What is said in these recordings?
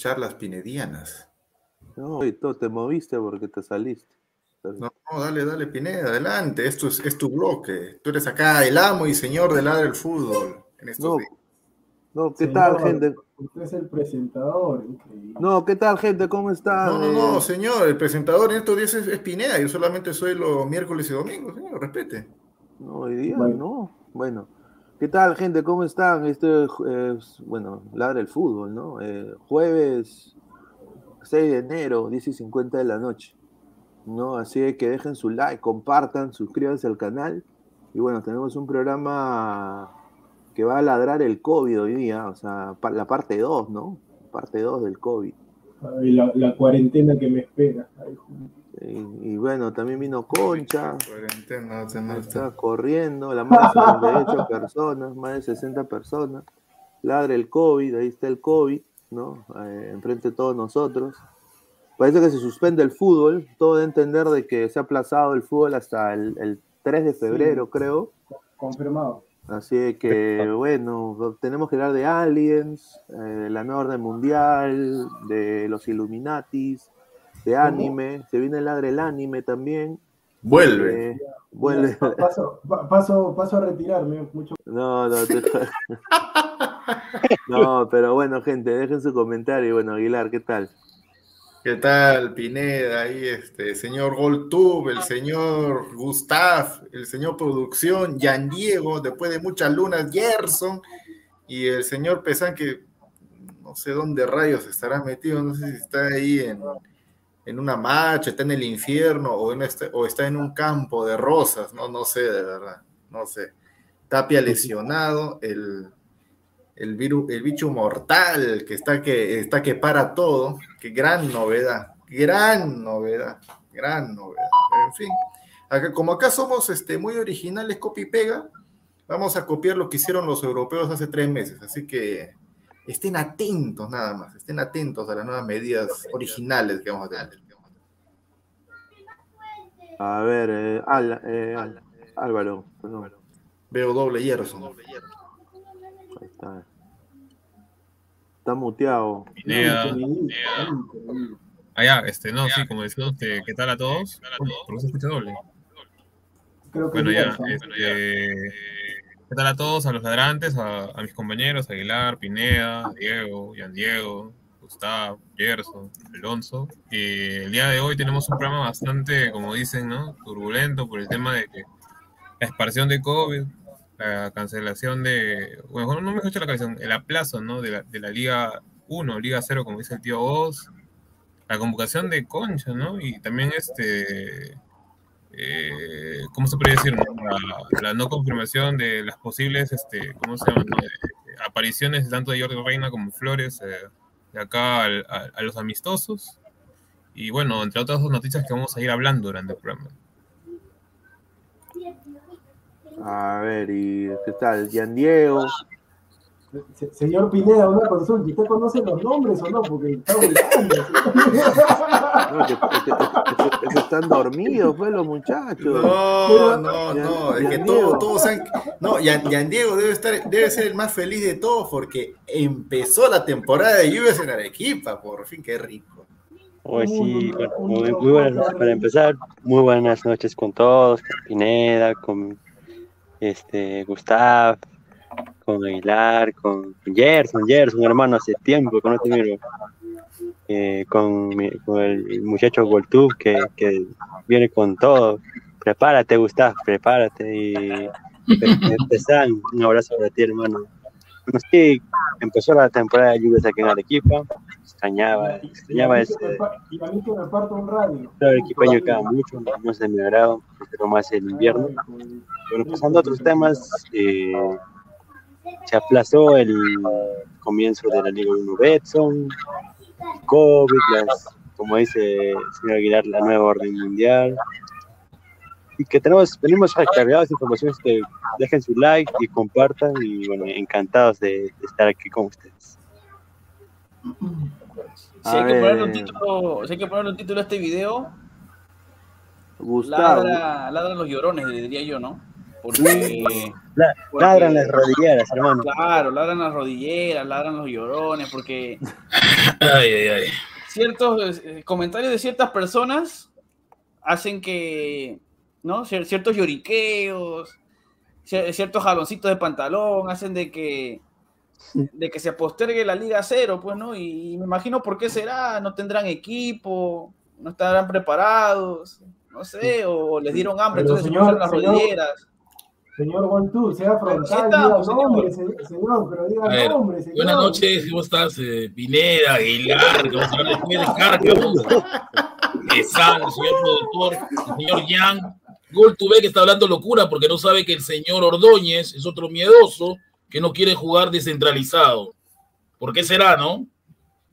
Charlas pinedianas. No, y tú te moviste porque te saliste. No, no, dale, dale, Pineda, adelante. Esto es, es, tu bloque. Tú eres acá el amo y señor del lado del fútbol. En estos No, días. no, ¿qué Señor, tal, gente? Usted es el presentador. increíble. No, ¿qué tal, gente? ¿Cómo están? No, no, no, señor. El presentador en estos días es, es Pineda. Yo solamente soy los miércoles y domingos, señor. Respete. No, hoy día Bueno. no. Bueno, ¿qué tal, gente? ¿Cómo están? Este es, bueno, ladra el fútbol, ¿no? Eh, jueves 6 de enero, 10 y 50 de la noche, ¿no? Así que dejen su like, compartan, suscríbanse al canal. Y bueno, tenemos un programa que va a ladrar el COVID hoy día, o sea, la parte 2, ¿no? Parte 2 del COVID. La cuarentena que me espera. Ay, Y, y bueno, también vino Concha, Cuarentena, Está corriendo, la más de 78 personas, más de 60 personas. Ladra el COVID, ahí está el COVID, ¿no? Eh, enfrente de todos nosotros. Parece que se suspende el fútbol, todo de entender de que se ha aplazado el fútbol hasta el, el 3 de febrero, creo. confirmado. Así que, bueno, tenemos que hablar de aliens, eh, de la nueva orden mundial, de los Illuminatis, de anime. Se viene el ladre el anime también. Vuelve. Eh, vuelve. Pa- Paso, pa- paso, paso a retirarme. Mucho... No, no, te- no, pero bueno, gente, dejen su comentario. Y bueno, Aguilar, ¿qué tal? ¿Qué tal, Pineda? Ahí, este, señor Goltube, el señor Gustav, el señor Producción, Yan Diego, después de muchas lunas, Gerson, y el señor Pesán, que no sé dónde rayos estará metido, no sé si está ahí en, en una marcha, está en el infierno o, en este, o está en un campo de rosas, no, no sé, de verdad, no sé. Tapia lesionado, el, el, virus, el bicho mortal que está que, está que para todo, que gran novedad, gran novedad, gran novedad. En fin, acá, como acá somos este, muy originales, copy y pega, vamos a copiar lo que hicieron los europeos hace tres meses. Así que estén atentos nada más, estén atentos a las nuevas medidas originales que vamos a tener. A ver, eh, Al- eh, Al- Álvaro, perdón, Veo doble Gerson. ahí está. Está muteado. Pineda. Ah, ya, este, no, sí, como decía usted, ¿qué tal a todos? Uy, ¿Por qué se escucha doble? Creo que Bueno, ya, este, ¿qué tal a todos? A los ladrantes, a, a mis compañeros, Aguilar, Pineda, Diego, Yan Diego, Gustavo, Gerson, Alonso. Y el día de hoy tenemos un programa bastante, como dicen, ¿no? Turbulento por el tema de que la expansión de COVID, la cancelación de, bueno, no me escucha la cancelación, el aplazo, ¿no? De la, de la Liga 1, Liga 0, como dice el tío Oz, la convocación de Concha, ¿no? Y también este, eh, ¿cómo se podría decir? La, no confirmación de las posibles, este, ¿cómo se llama? Eh, apariciones tanto de Jordi Reina como Flores eh, de acá a, a los amistosos. Y bueno, entre otras dos noticias que vamos a ir hablando durante el programa. A ver, ¿y qué tal? Yan Diego. Se- Señor Pineda, una consulta. ¿Usted conoce los nombres o no? Porque está obligando. No, que, que- que- que están dormidos, pues, los muchachos. No, no, no, es que todos, todos han... No, Yan, Diego debe, estar, debe ser el más feliz de todos porque empezó la temporada de lluvias en Arequipa, por fin, qué rico. Hoy sí, bueno, muy, muy buenas, para empezar, muy buenas noches con todos, con Pineda, con este Gustav, con Aguilar, con Gerson, Gerson, hermano, hace tiempo que no te miro. Eh, con, con el muchacho Goltub que, que viene con todo. Prepárate, Gustav, prepárate. Y empe- empezan, un abrazo para ti, hermano. Sí, empezó la temporada de lluvias aquí en Arequipa. Extrañaba, extrañaba ese, Y a mí que mucho, no es de mi agrado, prefiero más el invierno. Bueno, pasando a otros temas, eh, se aplazó el comienzo de la Liga 1 Betson, COVID, las, como dice el señor Aguilar, la nueva orden mundial. Y que tenemos, venimos recargados de informaciones que dejen su like y compartan y bueno, encantados de, estar aquí con ustedes. Si hay, que ponerle un título, si hay que ponerle un título a este video, Gustavo. ladra, ladran los llorones, diría yo, ¿no? Porque, La- porque- Ladran las rodilleras, hermano. Claro, ladran las rodilleras, ladran los llorones, porque Ay, ay, ay. ciertos eh, comentarios de ciertas personas hacen que, ¿no? Cier- Ciertos lloriqueos, cier- ciertos jaloncitos de pantalón hacen de que de que se postergue la Liga Cero, pues, ¿no? Y, me imagino por qué será, no tendrán equipo, no estarán preparados, no sé, o les dieron hambre, Pero, entonces se señor, pusieron las señor, rodilleras. Señor Guantú, sea frontal, diga nombre, se- señor, pero diga ver, nombre, señor. Buenas noches, ¿cómo estás? Eh, Pineda, Aguilar, que vamos a hablar después de Cárcamo, eh, San, el señor productor, el señor Yang. Gol Tuve que está hablando locura porque no sabe que el señor Ordóñez es otro miedoso que no quiere jugar descentralizado. ¿Por qué será, no?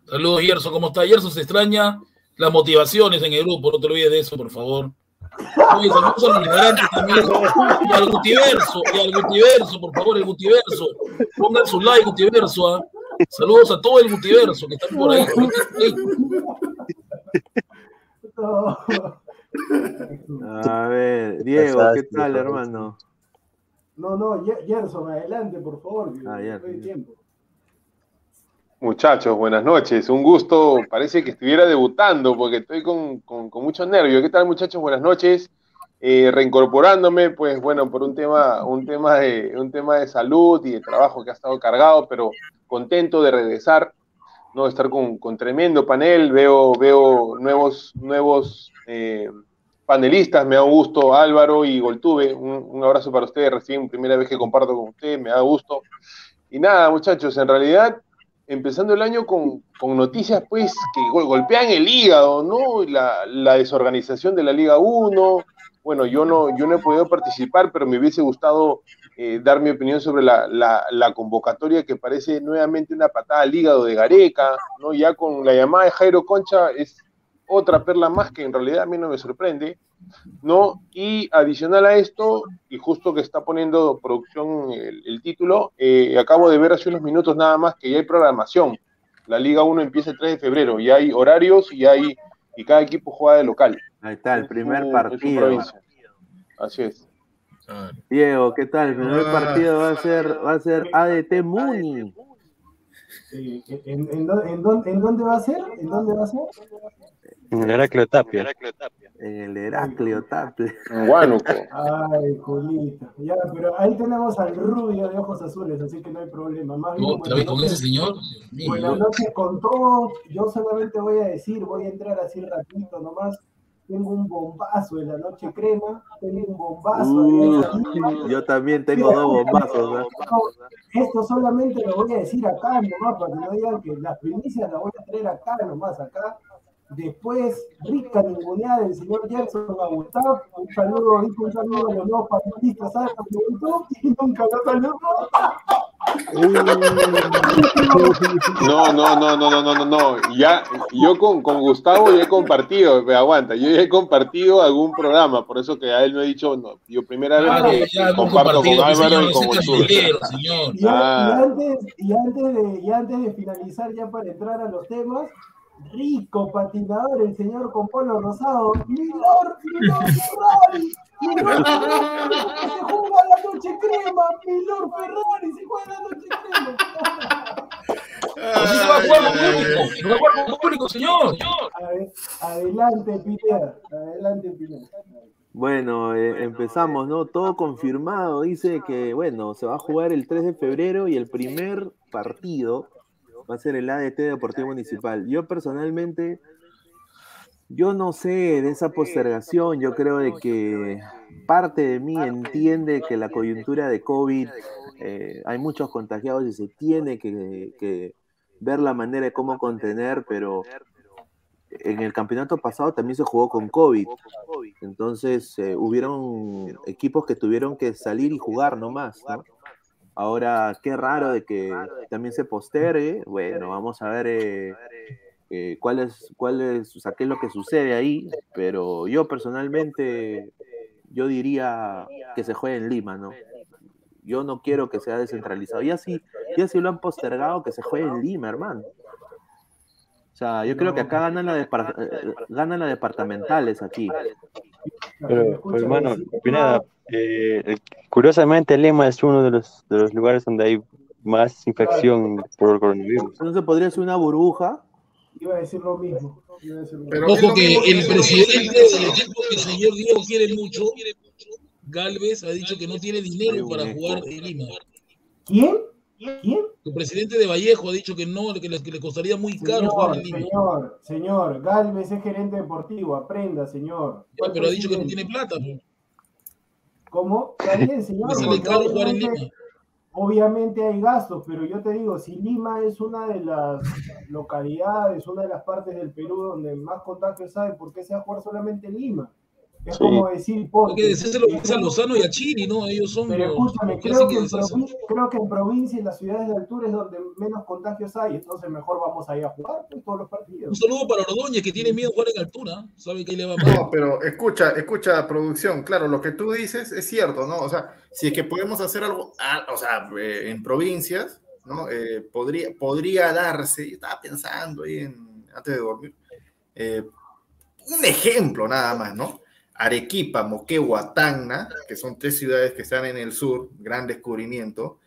Saludos, Gerson, ¿cómo está? Gerson se extraña las motivaciones en el grupo, no te olvides de eso, por favor. Oye, saludos a los ladrantes también. Y al Gutiverso, y al Gutiverso, por favor, el Gutiverso. Pongan su like, Gutiverso. ¿ah? Saludos a todo el Gutiverso que están por ahí. No. A ver, Diego, ¿qué tal, hermano? No, no, Gerson, adelante, por favor, que Ah, ya, no hay ya. tiempo. Muchachos, buenas noches. Un gusto. Parece que estuviera debutando porque estoy con, con, con mucho nervio. ¿Qué tal, muchachos? Buenas noches. Eh, reincorporándome, pues bueno, por un tema, un tema de, un tema de salud y de trabajo que ha estado cargado, pero contento de regresar, no de estar con, con tremendo panel. Veo, veo nuevos, nuevos eh, panelistas. Me da gusto Álvaro y Goltube. Un, un abrazo para ustedes. Recién primera vez que comparto con ustedes, me da gusto. Y nada, muchachos, en realidad empezando el año con, con noticias pues que gol- golpean el hígado, ¿no? La, la desorganización de la Liga 1. Bueno, yo no, yo no he podido participar, pero me hubiese gustado eh, dar mi opinión sobre la, la- la convocatoria que parece nuevamente una patada al hígado de Gareca, ¿no? Ya con la llamada de Jairo Concha es otra perla más que en realidad a mí no me sorprende, ¿no? Y adicional a esto, y justo que está poniendo producción el, el título, eh, acabo de ver hace unos minutos nada más que ya hay programación. La Liga 1 empieza el 3 de febrero, y hay horarios y hay y cada equipo juega de local. Ahí está, el primer su- partido. Así es. Diego, ¿qué tal? El primer Ah. partido va a ser, va a ser ADT Muni. ¿En, en, dó- en dó- en dónde va a ser? ¿En dónde va a ser? En el Heraclio Tapia. En el Heraclio Tapia. En Huánuco. Ay, Julita. Ya, pero ahí tenemos al rubio de ojos azules, así que no hay problema. Más bien, Otra vez con buenas ese noches. señor. Buenas noches con todos. Yo solamente voy a decir, voy a entrar así rapidito nomás. Tengo un bombazo en la noche crema. Tengo un bombazo. Uh, ahí. yo también tengo dos bombazos. ¿no? Esto solamente lo voy a decir acá nomás para que no digan que las primicias las voy a traer acá nomás, acá. Después, rica ninguneada del señor Jackson a Gustavo. Un saludo, un saludo a los nuevos panelistas, ¿sabes? Y nunca lo saludó. No, no, no, no, no, no, no, no. Ya, yo con, con Gustavo ya he compartido, me aguanta, yo ya he compartido algún programa, por eso que a él no he dicho, no, yo primera vez que comparto con Álvaro señor, y con señor. Y, Ah. y antes, y, antes de, y antes de finalizar, ya para entrar a los temas, rico patinador, el señor con polo rosado, Milor, Milor Ferrari, Milor Ferrari, se juega la noche crema, Milor Ferrari, se juega la noche crema. Así se va a jugar con público. Se va a jugar con público, señor. Ade- Adelante, Pineda, adelante, Pineda. Bueno, eh, empezamos, ¿no? Todo confirmado. Dice que, bueno, se va a jugar el 3 de febrero y el primer partido va a ser el ADT Deportivo Municipal. Yo personalmente, yo no sé de esa postergación. Yo creo de que parte de mí entiende que la coyuntura de COVID, eh, hay muchos contagiados y se tiene que, que ver la manera de cómo contener, pero en el campeonato pasado también se jugó con COVID. Entonces, eh, hubieron equipos que tuvieron que salir y jugar nomás, ¿no? Ahora, qué raro de que también se postergue. Bueno, vamos a ver eh, eh, cuál, es, cuál es, o sea, qué es lo que sucede ahí. Pero yo personalmente, yo diría que se juegue en Lima, ¿no? Yo no quiero que sea descentralizado. Y así, ya si lo han postergado, que se juegue en Lima, hermano. O sea, yo creo que acá ganan, la eh, ganan las departamentales aquí. Pero, pero, hermano, Pineda, eh, curiosamente Lima es uno de los, de los lugares donde hay más infección por el coronavirus. Entonces podría ser una burbuja. Iba a decir lo mismo. Iba a decir lo Pero. Ojo que el presidente del equipo que el señor Diego quiere mucho, Galvez, ha dicho que no tiene dinero para jugar en Lima. ¿Quién? ¿Quién? El presidente de Vallejo ha dicho que no, que le, que le costaría muy caro jugar en Lima. señor, señor, Galvez es gerente deportivo, aprenda, señor. Ya, pero ha dicho que no tiene plata. pues. ¿Cómo? Está bien, señor. Le sale caro jugar en Lima. Obviamente hay gastos, pero yo te digo, si Lima es una de las localidades, una de las partes del Perú donde más contagios hay, ¿por qué se va a jugar solamente en Lima? Es Sí. como decir, Hay ponte, que decírselo eh, a Lozano y a Chiri, ¿no? Ellos son Pero los, escúchame, los que creo que, que en creo que en provincia y las ciudades de altura es donde menos contagios hay, entonces mejor vamos a ir a jugar pues, todos los partidos. Un saludo para Ordóñez, que tiene miedo a jugar en altura. Sabe que ahí le va mal. No, pero escucha, escucha, producción. Claro, lo que tú dices es cierto, ¿no? O sea, si es que podemos hacer algo, ah, o sea, eh, en provincias, ¿no? Eh, podría, podría darse, yo estaba pensando ahí en, antes de dormir, eh, un ejemplo nada más, ¿no? Arequipa, Moquegua, Tacna, que son tres ciudades que están en el sur, gran descubrimiento.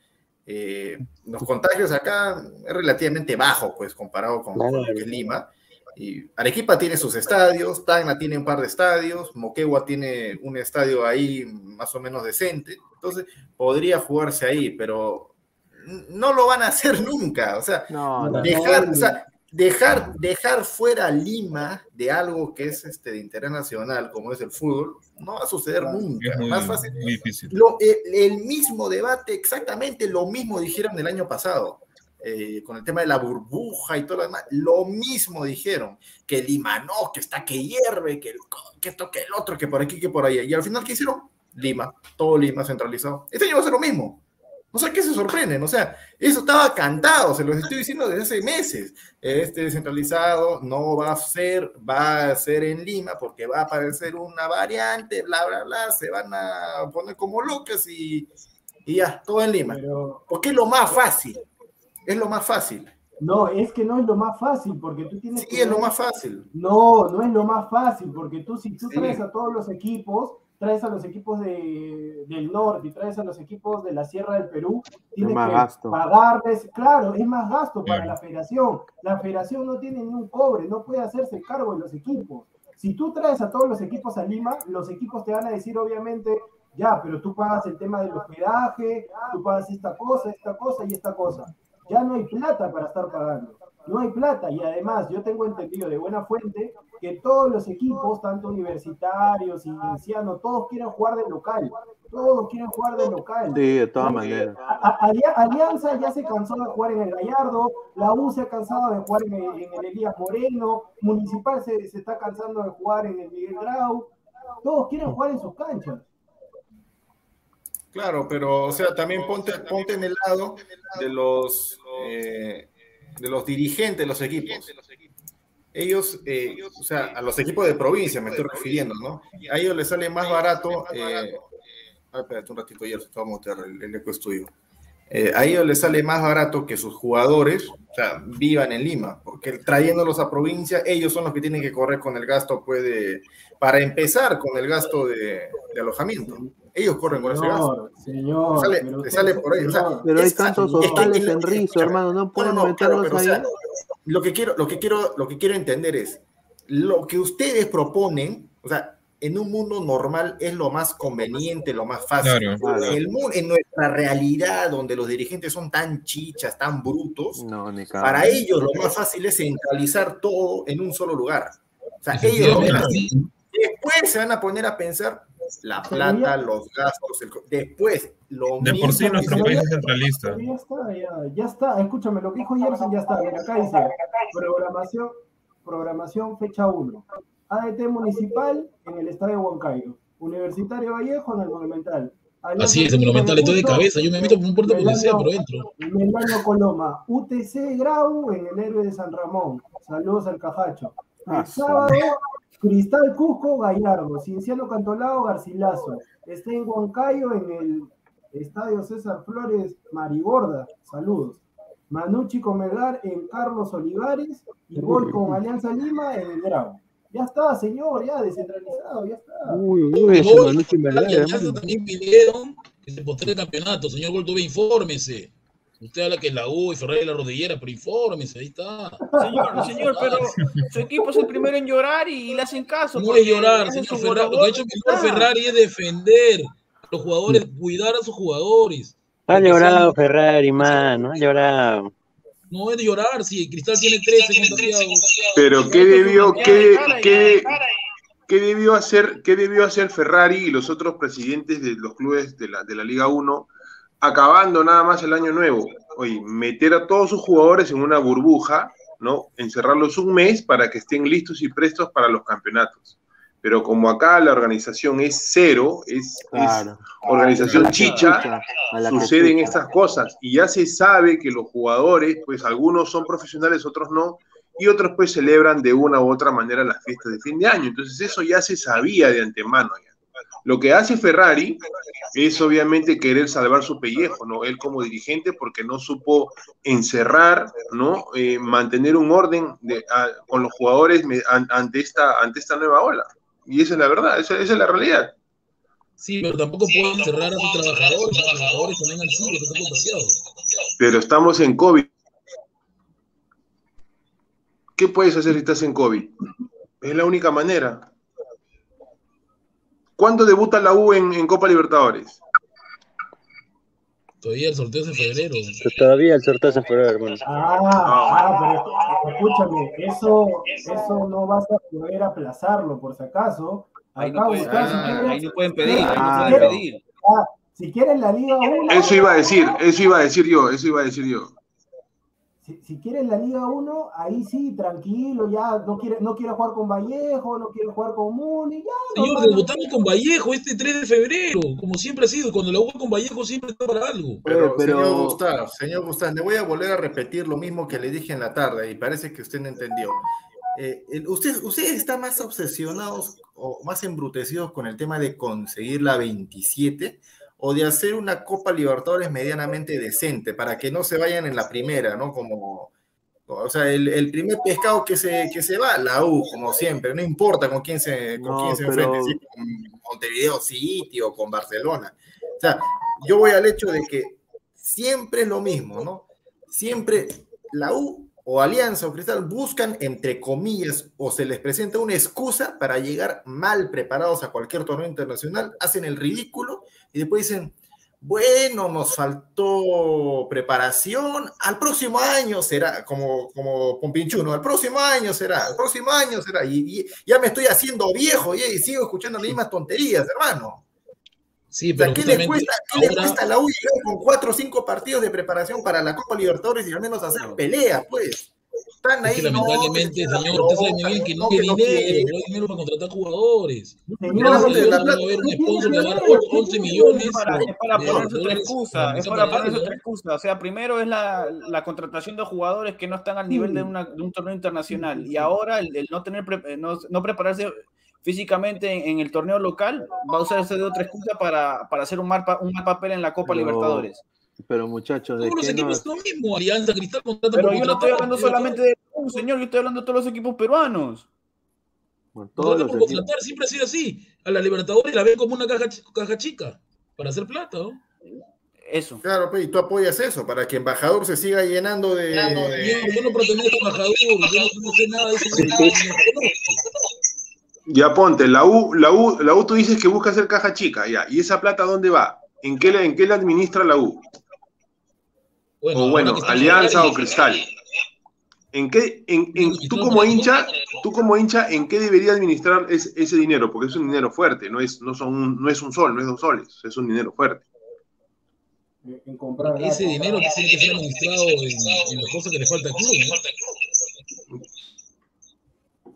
Eh, los contagios acá es relativamente bajo, pues, comparado con, con lo que es Lima. Y Arequipa tiene sus estadios, Tacna tiene un par de estadios, Moquegua tiene un estadio ahí más o menos decente. Entonces, podría jugarse ahí, pero no lo van a hacer nunca. O sea, No, no. dejar, o sea, dejar, dejar fuera Lima de algo que es este, de interés nacional, como es el fútbol, no va a suceder nunca. Es muy, Más fácil. muy difícil. Lo- el, el mismo debate, exactamente lo mismo dijeron el año pasado. eh, con el tema de la burbuja y todo lo demás, lo mismo dijeron, que Lima no, que está que hierve, que, que esto, que el otro, que por aquí, que por allá. Y al final, ¿qué hicieron? Lima, todo Lima centralizado. Este año va a ser lo mismo. O sea, ¿qué se sorprenden? O sea, eso estaba cantado, se los estoy diciendo desde hace meses. Este descentralizado no va a ser, va a ser en Lima porque va a aparecer una variante, bla, bla, bla, se van a poner como locas y, y ya, todo en Lima. Pero Porque es lo más fácil. Es lo más fácil. no, es que no es lo más fácil, porque tú tienes Sí, que es lo más fácil. No, no es lo más fácil, porque tú si tú Sí. traes a todos los equipos, traes a los equipos de, del norte y traes a los equipos de la Sierra del Perú, tienes más que gasto. pagarles, claro, es más gasto para la federación. La federación no tiene ni un cobre, no puede hacerse cargo de los equipos. Si tú traes a todos los equipos a Lima, los equipos te van a decir, obviamente, ya, pero tú pagas el tema del hospedaje, tú pagas esta cosa, esta cosa y esta cosa. Ya no hay plata para estar pagando. No hay plata. Y además, yo tengo entendido de buena fuente que todos los equipos, tanto universitarios, inicianos, todos quieren jugar de local. Todos quieren jugar de local. Sí, de todas maneras. Alianza ya se cansó de jugar en el Gallardo, la U se ha cansado de jugar en el, en el Elías Moreno, Municipal se, se está cansando de jugar en el Miguel Grau. Todos quieren jugar en sus canchas. Claro, pero, o sea, también ponte, ponte en el lado de los, eh, de los dirigentes de los equipos. Ellos, eh, o sea, a los equipos de provincia me estoy refiriendo, ¿no? A ellos les sale más barato. Eh, ah, espérate un ratito, ya vamos a el, el eco estudio. Eh, a ellos les sale más barato que sus jugadores, o sea, vivan en Lima, porque trayéndolos a provincia, ellos son los que tienen que correr con el gasto, puede, para empezar con el gasto de, de alojamiento. Ellos corren con ese gasto. Señor. Sale- pero sale por ahí, o sea, Pero hay tantos hostales en Rizo, hermano, no pueden No, no, claro, meterlos pero, o ahí. sea, lo que quiero, lo que quiero, lo que quiero entender es lo que ustedes proponen, o sea, en un mundo normal es lo más conveniente, lo más fácil. Claro. Claro. En, el en nuestra realidad, donde los dirigentes son tan chichas, tan brutos, No, para ellos lo más fácil es centralizar todo en un solo lugar. O sea, ellos lo ven así. Después se van a poner a pensar la plata, los gastos, el después lo De por sí nuestro país es centralista. Ya está, ya, ya está. Escúchame, lo que dijo Gerson ya está. Mira, acá dice programación, programación fecha 1. ADT municipal en el estadio Huancayo. Universitario Vallejo en el Monumental. Alianza Así es, el monumental estoy de cabeza. Yo me meto por un puerto donde sea, pero entro. Melano Coloma. UTC Grau en el héroe de San Ramón. Saludos al Cajacho. Ah, El sábado, Cristal Cusco Gallardo. Cienciano Cantolao Garcilaso. Está en Huancayo en el Estadio César Flores Marigorda. Saludos. Manucci con Melgar en Carlos Olivares y Gol con Alianza Lima en el Grau. Ya está, señor, ya descentralizado, ya está. Uy, uy, ese Gol, Manucci Alianza hermano. también pidieron que se postere el campeonato. Señor Goltube, infórmese. Usted habla que es la U y Ferrari la rodillera, pero infórmese, ahí está. Señor, señor, pero su equipo es el primero en llorar y le hacen caso. No es llorar, señor Ferrari. Lo que ha hecho está. Ferrari es defender a los jugadores, cuidar a sus jugadores. Ha llorado Ferrari, mano, ha llorado. No es de llorar, si Cristal tiene 13 contagiados. Pero ¿qué debió, qué, qué, qué debió hacer, qué debió hacer Ferrari y los otros presidentes de los clubes de la, de la Liga 1 acabando nada más el año nuevo? Oye, meter a todos sus jugadores en una burbuja, ¿no? Encerrarlos un mes para que estén listos y prestos para los campeonatos. Pero como acá la organización es cero, es, organización chicha, suceden estas cosas y ya se sabe que los jugadores, pues algunos son profesionales, otros no, y otros pues celebran de una u otra manera las fiestas de fin de año. Entonces eso ya se sabía de antemano. ya. Lo que hace Ferrari es obviamente querer salvar su pellejo, ¿no? Él como dirigente porque no supo encerrar, ¿no? Eh, mantener un orden de- a- con los jugadores me- an- ante esta, ante esta nueva ola. Y esa es la verdad, esa, esa es la realidad. Sí, pero tampoco pueden cerrar a sus trabajadores. Los trabajadores también han sido, que están contagiados. pero estamos en COVID. ¿Qué puedes hacer si estás en COVID? Es la única manera. ¿Cuándo debuta la U en, en Copa Libertadores? Todavía el sorteo es en febrero. Todavía el sorteo es en febrero, hermano. Ah, ah, pero escúchame, eso, eso no vas a poder aplazarlo por si acaso. Ahí no, pueden, buscar, si ahí, quieres- ahí no pueden pedir, ahí no Ah, pueden pedir. ah, si quieres la Liga 1, Eso iba a decir, eso iba a decir yo, eso iba a decir yo. Si, si quieres la Liga 1, ahí sí, tranquilo, ya no quiere, no quiere jugar con Vallejo, no quiere jugar con Muni, ya. Señor, normal. debutamos con Vallejo este 3 de febrero, como siempre ha sido. Cuando la U con Vallejo siempre está para algo. Pero, pero- señor Gustavo, señor Gustavo, le voy a volver a repetir lo mismo que le dije en la tarde y parece que usted no entendió. Eh, el- usted, están más obsesionados o más embrutecidos con el tema de conseguir la 27 o de hacer una Copa Libertadores medianamente decente para que no se vayan en la primera, ¿no? Como, O sea, el, el primer pescado que se, que se va, la U, como siempre, no importa con quién se, con No, quién se pero- enfrente, con Montevideo City o con Barcelona. O sea, yo voy al hecho de que siempre es lo mismo, ¿no? Siempre la U o Alianza o Cristal buscan, entre comillas, o se les presenta una excusa para llegar mal preparados a cualquier torneo internacional, hacen el ridículo y después dicen, bueno, nos faltó preparación, al próximo año será, como, como Pompinchuno, al próximo año será, al próximo año será, y, ya me estoy haciendo viejo y sigo escuchando las mismas tonterías, hermano. Sí, O sea, pero ¿qué le, cuesta, qué le ahora- cuesta a la U llegar con cuatro o cinco partidos de preparación para la Copa Libertadores y al menos hacer pelea, pues? Están Es ahí, que no, lamentablemente, que se señor, usted sabe muy bien que no no, hay que no dinero, quiere. no hay dinero para contratar jugadores. Va a haber un ¿qué tiene sponsor que que va a dar ver? 11 ¿Qué millones. Es para, es otra excusa, es para otra. O sea, primero es la, la contratación de jugadores que no están al nivel de, una- de un torneo internacional. Y ahora el, el no tener pre- eh, no, no prepararse físicamente en, en el torneo local va a usarse de otra excusa para, para hacer un mal, pa- un mal papel en la Copa Pero- Libertadores. Pero muchachos, ¿de Todos los equipos lo mismo. Alianza, Cristal contrata Pero por yo no estoy hablando solamente de un señor, yo estoy hablando de todos los equipos peruanos. Bueno, todos los por equipos... contratar, siempre ha sido así. A la Libertadores la ven como una caja, caja chica para hacer plata, ¿no? Eso. Claro, pues, y tú apoyas eso, para que Embajador se siga llenando de... Yo, yo no pertenezco a embajador, yo no sé nada de eso. Ya ponte, la U, la U, la U tú dices que busca hacer caja chica, ya. ¿Y esa plata dónde va? ¿En qué, en qué la administra la U? o bueno, que Alianza o Cristal. ¿En qué, en, en- tú como hincha, tú como hincha, ¿en qué debería administrar es- ese dinero? Porque es un dinero fuerte, no es, no son un, no es un sol, no es dos soles, es un dinero fuerte. En- comprar Ese dinero tiene que ser administrado en, en las cosas que le falta al club, ¿no?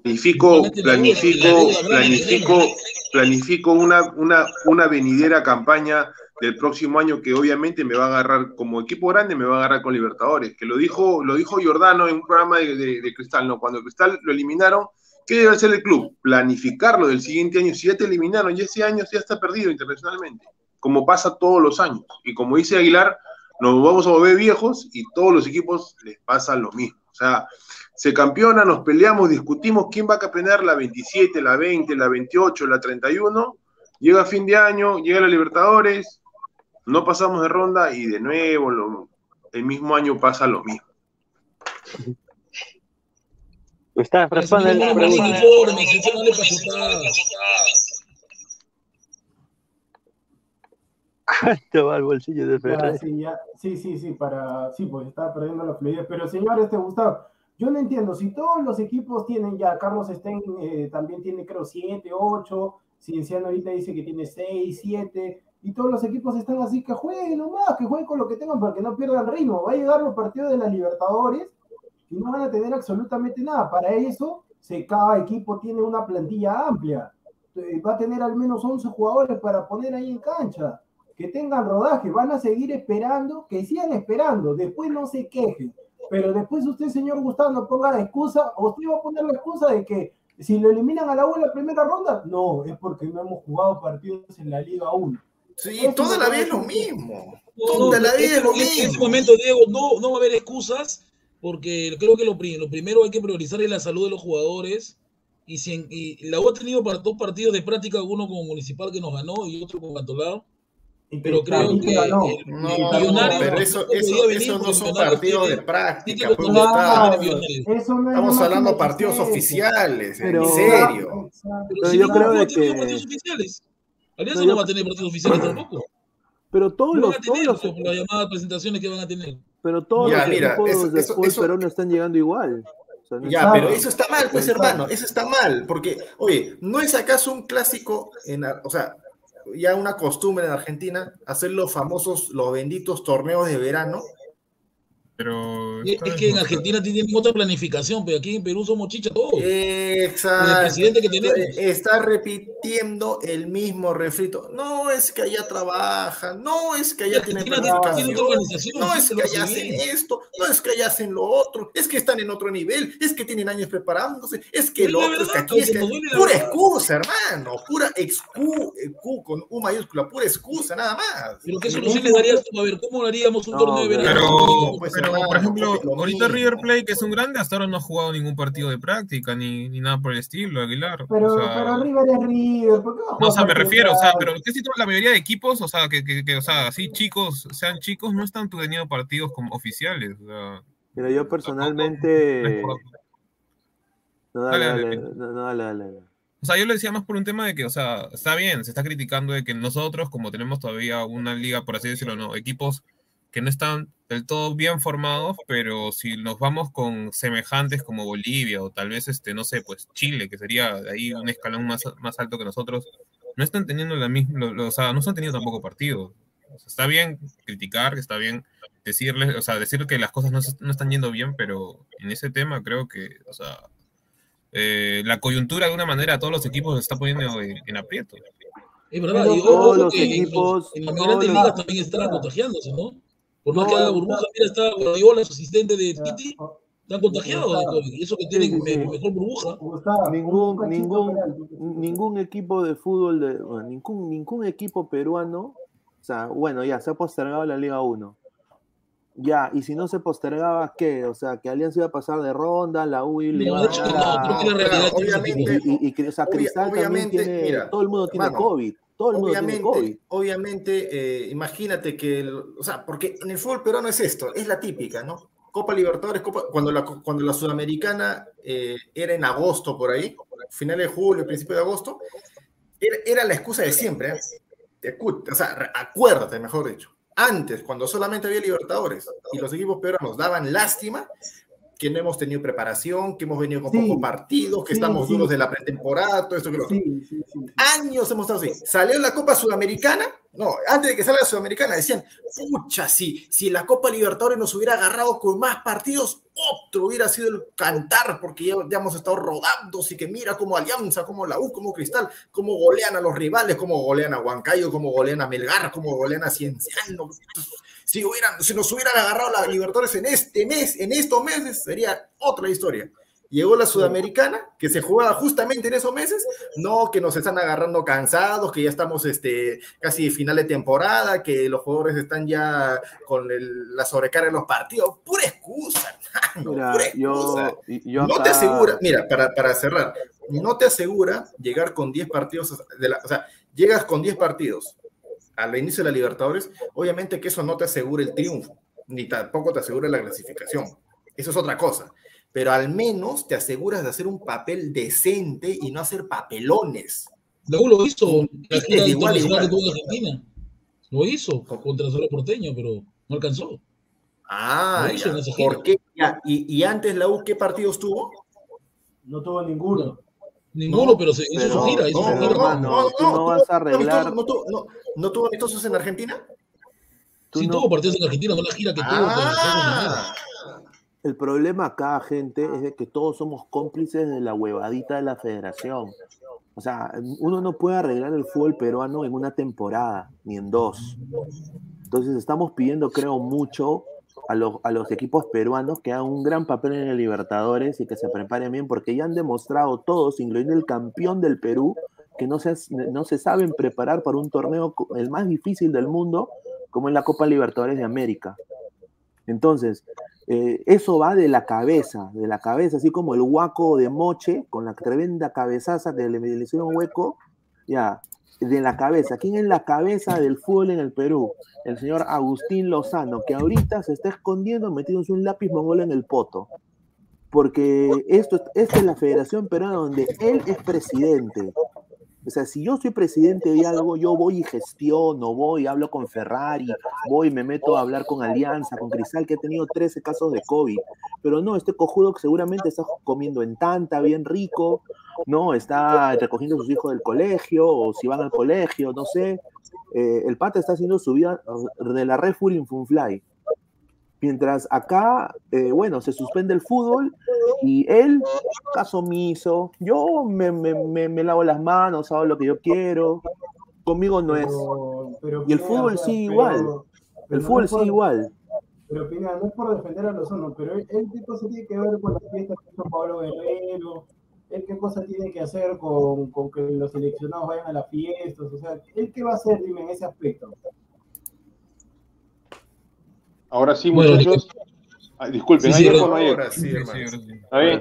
Planifico, planifico, planifico, planifico una, una, una venidera campaña del próximo año que obviamente me va a agarrar como equipo grande, me va a agarrar con Libertadores, que lo dijo, lo dijo Giordano en un programa de, de- de Cristal, ¿no? Cuando Cristal lo eliminaron, ¿qué debe hacer el club? Planificarlo del siguiente año. Si ya te eliminaron, ya ese año ya está perdido internacionalmente, como pasa todos los años. Y como dice Aguilar, nos vamos a volver viejos y todos los equipos les pasa lo mismo. O sea, se campeona, nos peleamos, discutimos quién va a campeonar la 27, la 20, la 28, la 31. Llega fin de año, llega la Libertadores, no pasamos de ronda y de nuevo lo- el mismo año pasa lo mismo. Gustavo, responde Eso la no es pregunta. uniforme, que eso no le pasó nada. ¿Cuánto va al bolsillo de sí, ya, sí, sí, sí, para, sí, pues está perdiendo la fluidez. Pero señor, este Gustavo, yo no entiendo, si todos los equipos tienen ya, Carlos Stein eh, también tiene creo 7, 8, Cienciano ahorita dice que tiene 6, 7, y todos los equipos están así, que jueguen nomás, que jueguen con lo que tengan para que no pierdan ritmo. Va a llegar los partidos de la Libertadores y no van a tener absolutamente nada. Para eso, cada equipo tiene una plantilla amplia. Eh, Va a tener al menos 11 jugadores para poner ahí en cancha que tengan rodaje, van a seguir esperando, que sigan esperando, después no se quejen, pero después usted, señor Gustavo, no ponga la excusa, o usted va a poner la excusa de que si lo eliminan a la U en la primera ronda, no, es porque no hemos jugado partidos en la Liga 1. Sí, toda la vida es lo mismo. Toda no, la vida es lo en este mismo. momento, Diego, no, no va a haber excusas, porque creo que lo, lo primero hay que priorizar es la salud de los jugadores. Y, si en- y la U ha tenido para dos partidos de práctica, uno con Municipal que nos ganó y otro con Cantolao. Pero creo que el- No, pero eso, no son partidos de práctica, pues. Eso no Estamos hablando de partidos oficiales, Pero- en serio. Pero Pero si yo no, creo de que- partidos oficiales. Alianza No, yo- va a tener partidos oficiales tampoco. Pero todos los, todos los, por las llamadas presentaciones que van a tener. pero todos Ya, los mira, equipos eso- de fútbol peruano están llegando igual. O sea, no Ya, pero eso está mal, pues hermano, eso está mal, porque, oye, ¿no es acaso un clásico, en, o sea, ya una costumbre en Argentina, hacer los famosos, los benditos torneos de verano? Pero Es que en. Argentina tienen otra planificación, pero aquí en Perú somos chicha todos. Exacto. El presidente que tenemos. Está repitiendo el mismo refrito. No es que allá trabajan, no es que allá tienen Argentina tiene- tiene planificación, otra organización, no es que allá hace hacen esto, no es que allá hacen lo otro, es que están en otro nivel, es que tienen años preparándose, es que lo otro, es que aquí es que pura excusa, hermano, pura excu, excu- con U mayúscula, pura excusa, nada más. Pero qué solución le darías tú? A ver, ¿cómo haríamos un No, torneo de verano? Pero, pero pero por ejemplo, ahorita. River Plate, que es un grande, hasta ahora no ha jugado ningún partido de práctica, ni, ni nada por el estilo, Aguilar. Pero, o sea, pero River es River. ¿por qué no, o sea, me refiero, o sea, pero casi toda la mayoría de equipos, o sea, que, que, que, o sea, así chicos, sean chicos, no están teniendo partidos como oficiales. O sea, Mira, yo personalmente. No, dale, Dale, dale, dale. no, no, dale, dale. O sea, yo lo decía más por un tema de que, o sea, está bien, se está criticando de que nosotros, como tenemos todavía una liga, por así decirlo, no, equipos que no están del todo bien formados, pero si nos vamos con semejantes como Bolivia o tal vez, este, no sé, pues Chile, que sería ahí un escalón más, más alto que nosotros, no están teniendo la misma, lo- lo- o sea, no están teniendo tampoco partidos. O sea, está bien criticar, está bien decirles, o sea, decir que las cosas no, no están yendo bien, pero en ese tema creo que, o sea, eh, la coyuntura de una manera a todos los equipos los está poniendo en, en aprieto. Es verdad, y ojo los que en, los- equipos, en las grandes ligas también están contagiándose, ¿no? Por más No, que haga burbuja, mira, está Guardiola, su asistente de City, Oh, están contagiados de COVID. Y eso que tienen sí, sí. me- mejor burbuja. Ningún, ningún, ningún equipo de fútbol, de, bueno, ningún, ningún equipo peruano, o sea, bueno, ya se ha postergado la Liga 1. Ya, y si no se postergaba, ¿qué? O sea, que Alianza iba a pasar de ronda, la le iba a obviamente, tipo. Y, y, y- o sea, Obvia- Cristal también tiene, mira, todo el mundo tiene hermano, COVID, todo el mundo tiene COVID. Obviamente, obviamente eh, imagínate que, el- o sea, porque en el fútbol peruano es esto, es la típica, ¿no? Copa Libertadores, Copa, cuando la, cuando la Sudamericana eh, era en agosto por ahí, finales de julio, principio de agosto, era, era la excusa de siempre, ¿eh? O sea, acuérdate, mejor dicho. Antes, cuando solamente había Libertadores y los equipos peruanos daban lástima, que no hemos tenido preparación, que hemos venido con Sí, pocos partidos, que sí, estamos sí. duros de la pretemporada, todo esto que lo Sí, sí, sí. años hemos estado así. Salió la Copa Sudamericana, no, antes de que salga la Sudamericana decían, pucha, si, si la Copa Libertadores nos hubiera agarrado con más partidos, otro hubiera sido el cantar, porque ya, ya hemos estado rodando, así que mira como Alianza, como la U, como Cristal, cómo golean a los rivales, cómo golean a Huancayo, cómo golean a Melgar, cómo golean a Cienciano. Si, hubieran, si nos hubieran agarrado la Libertadores en este mes, en estos meses, sería otra historia. Llegó la Sudamericana, que se jugaba justamente en esos meses, no que nos están agarrando cansados, que ya estamos este, casi final de temporada, que los jugadores están ya con el- la sobrecarga de los partidos. Pura excusa, hermano, Mira, pura excusa. yo, yo no te asegura, mira, para, para cerrar, no te asegura llegar con 10 partidos, de la- o sea, llegas con 10 partidos al inicio de la Libertadores, obviamente que eso no te asegura el triunfo, ni tampoco te asegura la clasificación. Eso es otra cosa. Pero al menos te aseguras de hacer un papel decente y no hacer papelones. La U lo hizo la igual que igual. Argentina. Lo hizo contra Cerro Porteño, pero no alcanzó. Ah, Lo hizo ya. ¿por qué? Ya, Y, y antes la U, ¿qué partidos tuvo? No tuvo ninguno. Ninguno, No, pero se hizo pero- su gira. Hizo no, su gira. hermano, tú no vas a tuvo arreglar- No, tuvo- no- no tuvo amistosos en Argentina? Sí, no- tuvo partidos en Argentina, no la gira que tuvo. con. Ah, El problema acá, gente, es de que todos somos cómplices de la huevadita de la federación. O sea, uno no puede arreglar el fútbol peruano en una temporada, ni en dos. Entonces estamos pidiendo, creo, mucho a los, a los equipos peruanos que hagan un gran papel en el Libertadores y que se preparen bien, porque ya han demostrado todos, incluyendo el campeón del Perú, que no se, no se saben preparar para un torneo el más difícil del mundo, como es la Copa Libertadores de América. Entonces, eh, eso va de la cabeza, de la cabeza, así como el guaco de Moche, con la tremenda cabezaza que le, le hicieron hueco, ya, de la cabeza. ¿Quién es la cabeza del fútbol en el Perú? El señor Agustín Lozano, que ahorita se está escondiendo metiéndose un lápiz mongol en el poto. Porque esto, esta es la Federación Peruana donde él es presidente. O sea, si yo soy presidente de algo, yo voy y gestiono, voy, hablo con Ferrari, voy, me meto a hablar con Alianza, con Cristal, que ha tenido 13 casos de COVID. Pero no, este cojudo que seguramente está comiendo en tanta, bien rico, no, está recogiendo a sus hijos del colegio, o si van al colegio, no sé. Eh, el pata está haciendo su vida de la Red Full Funfly. Mientras acá, eh, bueno, se suspende el fútbol y él, caso omiso, yo me, me, me, me lavo las manos, hago lo que yo quiero, conmigo no es. Pero- pero Y el Pineda, fútbol o sea, pero- igual, pero el no fútbol por- sigue igual. Pero Pina, no es por defender a Lozano, pero él, él qué cosa tiene que ver con las fiestas que hizo Pablo Guerrero, él qué cosa tiene que hacer con, con que los seleccionados vayan a las fiestas, o sea, él qué va a hacer, dime, en ese aspecto. Ahora sí, Bueno, muchachos. Ah, disculpen, Sí, sí, ¿hay eco o re- no hay eco? Ahora sí, Sí, hermano. sí, sí. ¿Está bien?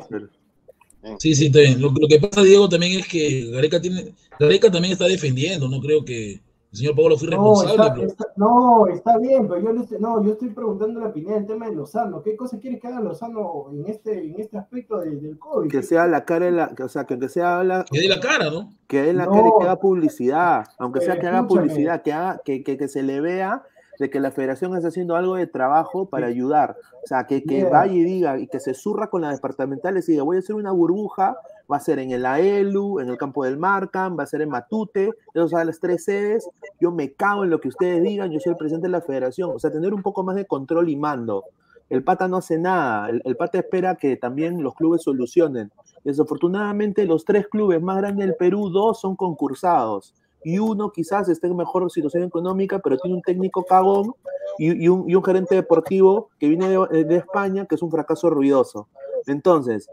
Sí, sí, está bien. Lo, lo que pasa, Diego, también es que Gareca tiene, Gareca también está defendiendo, no creo que el señor Pablo fue No responsable. está, pero- está- no, está bien, pero yo, le estoy- no, yo estoy preguntando la opinión del tema de Lozano. ¿Qué cosa quiere que haga Lozano en este, en este aspecto de- del COVID? Que sea la cara, de la, que, o sea, que aunque sea la, que dé la cara, ¿no? que dé la No. cara y que haga publicidad, aunque sea que haga publicidad, que, haga, que, que, que se le vea de que la federación está haciendo algo de trabajo para ayudar. O sea, que, que Yeah. vaya y diga, y que se surra con las departamentales y diga, voy a hacer una burbuja, va a ser en el AELU, en el campo del Marcan, va a ser en Matute, esos son las tres sedes, yo me cago en lo que ustedes digan, yo soy el presidente de la federación. O sea, tener un poco más de control y mando. El pata no hace nada, el, el pata espera que también los clubes solucionen. Desafortunadamente, los tres clubes más grandes del Perú, dos son concursados. Y uno quizás esté en mejor situación económica, pero tiene un técnico cagón y, un, gerente deportivo que viene de, de España, que es un fracaso ruidoso. Entonces,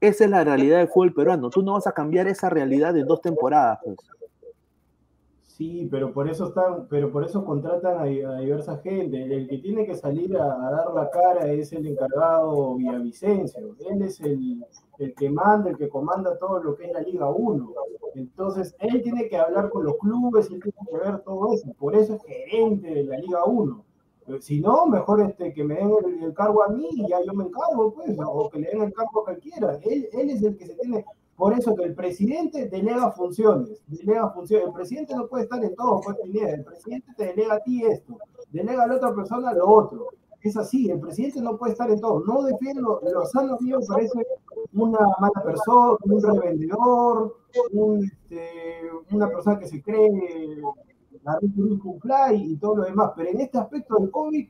esa es la realidad del fútbol peruano. Tú no vas a cambiar esa realidad en dos temporadas. Pues. Sí, pero por eso están, pero por eso contratan a, a diversa gente. El que tiene que salir a, dar la cara es el encargado Villavicencio. Él es el, que manda, el que comanda todo lo que es la Liga 1. Entonces, él tiene que hablar con los clubes, él tiene que ver todo eso. Por eso es gerente de la Liga 1. Eh, Si no, mejor este, que me den el, el cargo a mí y ya yo me encargo, pues, o que le den el cargo a cualquiera. Él, él es el que se tiene. Por eso que el presidente delega funciones, delega funciones. El presidente no puede estar en todo, pues. El presidente te delega a ti esto, delega a la otra persona lo otro. Es así, el presidente no puede estar en todo. No defiendo, Lozano mío me parece una mala persona, un revendedor, un, este, una persona que se cree la Play y todo lo demás. Pero en este aspecto del COVID,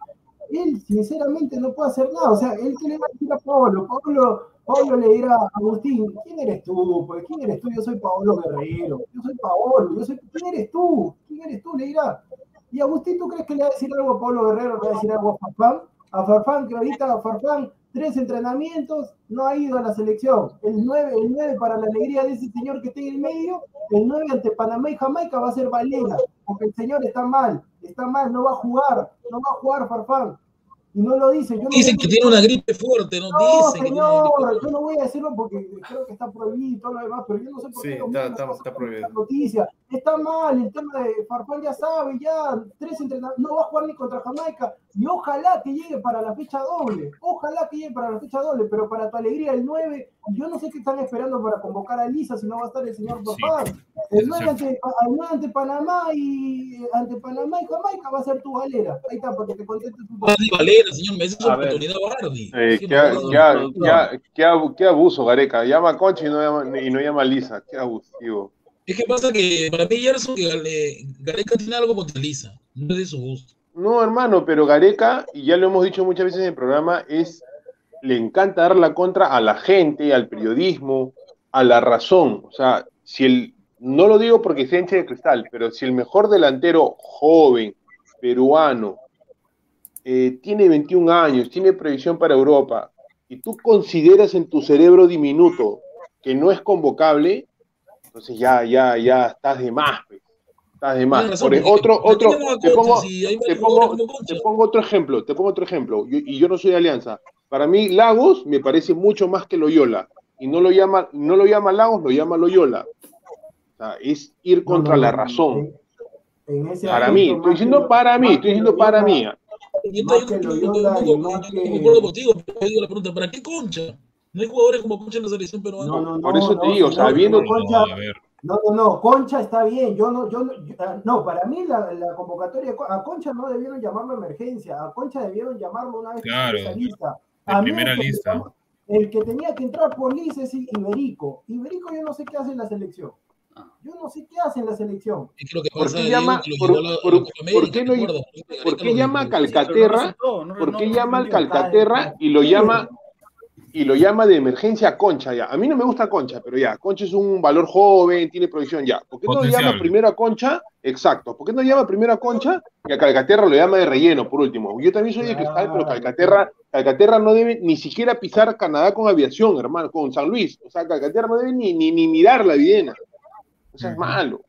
él sinceramente no puede hacer nada. O sea, él que le va a decir a Pablo, Pablo, Pablo le dirá Agustín, ¿quién eres tú? Pues, ¿quién eres tú? Yo soy Pablo Guerrero, yo soy Paolo, yo soy, ¿quién eres tú? ¿Quién eres tú? Le dirá. Y Agustín, ¿tú crees que le va a decir algo a Pablo Guerrero? ¿Le va a decir algo a Farfán? A Farfán, que ahorita Farfán, tres entrenamientos, no ha ido a la selección. El 9, el 9 para la alegría de ese señor que está en el medio, el 9 ante Panamá y Jamaica va a ser Valera, porque el señor está mal, está mal, no va a jugar, no va a jugar Farfán. Y no lo dice. Yo no Dicen sé- que tiene una gripe fuerte, ¿no? no, Dicen que tiene una señor, yo no voy a decirlo porque creo que está prohibido y todo lo demás, pero yo no sé por Sí, qué los está- está- está prohibido. noticia. Está mal, el tema de Farfán ya sabe, ya tres entrenadores, no va a jugar ni contra Jamaica y ojalá que llegue para la fecha doble, ojalá que llegue para la fecha doble, pero para tu alegría el 9, yo no sé qué están esperando para convocar a Lisa si no va a estar el señor Sí. Farfán. El 9 ante, el 9 ante Panamá y ante Panamá y Jamaica va a ser tu galera. Ahí está, para que te contestes un poco. Valera, señor, me ver. oportunidad Bardi. Eh, Sí, qué, no, a- no, qué no, qué qué abuso, Gareca. Llama a Concha y no llama, y no llama a Lisa. Qué abusivo. Es que pasa que para mí Gerson Gareca tiene algo contra Lisa, no es de su gusto. No, hermano, pero Gareca, y ya lo hemos dicho muchas veces en el programa, es le encanta dar la contra a la gente, al periodismo, a la razón. O sea, si el, no lo digo porque sea hincha de cristal, pero si el mejor delantero joven, peruano, eh, tiene 21 años, tiene previsión para Europa, y tú consideras en tu cerebro diminuto que no es convocable, entonces ya, ya, ya estás de más, pues. estás de más. Razón, Por otro, ¿por qué otro, te pongo, si te pongo, te otro ejemplo, te pongo otro ejemplo, Yo- y yo no soy de Alianza. Para mí, Lagos me parece mucho más que Loyola, y no lo llama, no lo llama Lagos, lo llama Loyola. O sea, es ir contra No, no, la razón. en- en ese Para mí, estoy diciendo que- para mí, más estoy diciendo para Loyola, mí. Yo yo- yo- yo- yo- yo yo digo la pregunta, ¿para qué Concha? No hay jugadores como Concha en la selección peruana. No, no, no, Por eso te no, digo, Concha, No, a ver. no, no, no, Concha está bien. Yo no, yo no, yo- ah, no, para mí la, la convocatoria a Concha no debieron llamarlo emergencia, a Concha debieron llamarlo una vez que Claro, estuviese lista. A mí primera el que- lista. El que tenía que entrar por lista es Iberico. Iberico yo no sé qué hace en la selección. Yo no sé qué hace en la selección. Es que lo que ¿Por pasa, qué llama- que a la- a por- la Copa por América, qué no- ¿recuerdas? ¿Por Gareca qué lo- llama a lo- Calcaterra? ¿Por qué llama al Calcaterra y lo llama y lo llama de emergencia Concha ya? A mí no me gusta Concha, pero ya, Concha es un valor joven, tiene provisión ya. ¿Por qué no llama primero a Concha? Exacto. ¿Por qué no llama primero a Concha y a Calcaterra lo llama de relleno por último? Yo también soy de cristal, pero Calcaterra, Calcaterra no debe ni siquiera pisar Canadá con aviación, hermano, con San Luis. O sea, Calcaterra no debe ni, ni, ni mirar la videna. Eso es malo.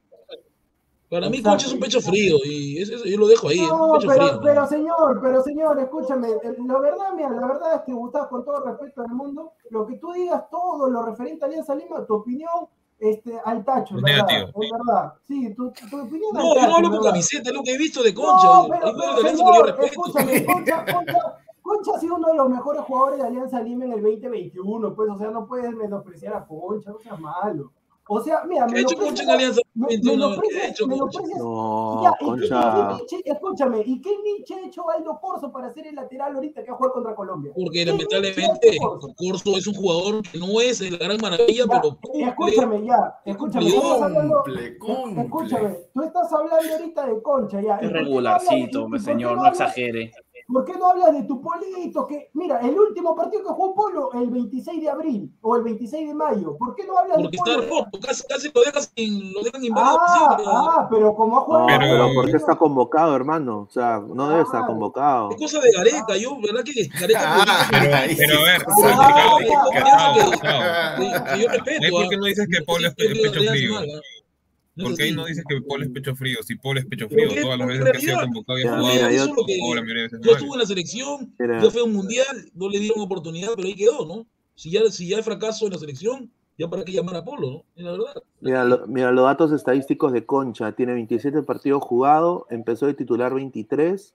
Para mí. Concha es un pecho frío y eso, eso yo lo dejo ahí, es un No, pecho pero, frío. pero señor, pero señor, escúchame, la verdad, mira, la verdad es que Gustavo, con todo respeto del mundo, lo que tú digas, todo lo referente a Alianza Lima, tu opinión, este, al tacho, Es ¿verdad? negativo. Es verdad. Sí, tu, tu opinión al No, yo tacho, no hablo por ¿verdad? camiseta, es lo que he visto de Concha. No, pero, pero yo señor, escúchame, Concha, Concha, Concha ha sido uno de los mejores jugadores de Alianza Lima en el 2021, pues, o sea, no puedes menospreciar a Concha, no seas malo. O sea, mira, ¿Qué ha hecho en Alianza me- 21? ¿Qué ha menosprecias- hecho Concha? menosprecias- No, ya, ¿y qué- Concha. y qué Nietzsche- escúchame, ¿y qué Nietzsche ha hecho Aldo Corso para ser el lateral ahorita que va a jugar contra Colombia? Porque ¿Qué lamentablemente ha Corso? Corso es un jugador que no es la gran maravilla, Ya, pero cumple. escúchame, ya, escúchame, tú estás hablando- Cumple, cumple. escúchame, tú estás hablando ahorita de Concha, ya. ¿y Es regularcito, señor, no exagere. ¿Por qué no hablas de tu polito? Que, mira, el último partido que jugó Polo, el 26 de abril o el 26 de mayo. ¿por qué no hablas Porque de está Polo? roto, casi, casi lo dejan sin, lo dejan invadido Ah, ah, pero como ha jugado. Pero- Pero ¿por qué está convocado, hermano? O sea, no debe estar Ah. convocado. Es cosa de Gareca, yo, ¿verdad que Gareca Ah, Pero, ahí pero a ver, Ah, yo respeto. ¿Ahí por ah. qué no dices que Paul es, pecho frío? Mal. No es ¿Por qué ahí no dices que Paul es pecho frío? Si Paul es pecho frío, Porque todas las veces que ha sido convocado y ha jugado, mira, yo- estuve en la selección, Mira. yo fui a un mundial, no le dieron oportunidad, pero ahí quedó, ¿no? Si ya, si ya hay fracaso en la selección, ya para qué llamar a Polo, ¿no? Es la verdad. Mira, lo- mira, los datos estadísticos de Concha. Tiene 27 partidos jugados, empezó de titular 23,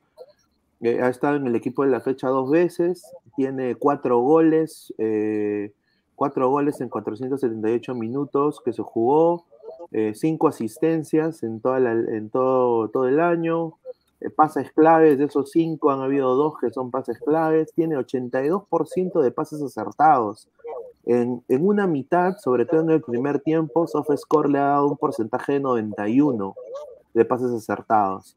eh, ha estado en el equipo de la fecha dos veces, tiene cuatro goles, eh, cuatro goles en 478 minutos que se jugó, eh, cinco asistencias en, todo, el año, eh, pases claves, de esos cinco han habido dos que son pases claves, tiene 82% de pases acertados. En, una mitad, sobre todo en el primer tiempo, SoftScore le ha dado un porcentaje de 91 de pases acertados.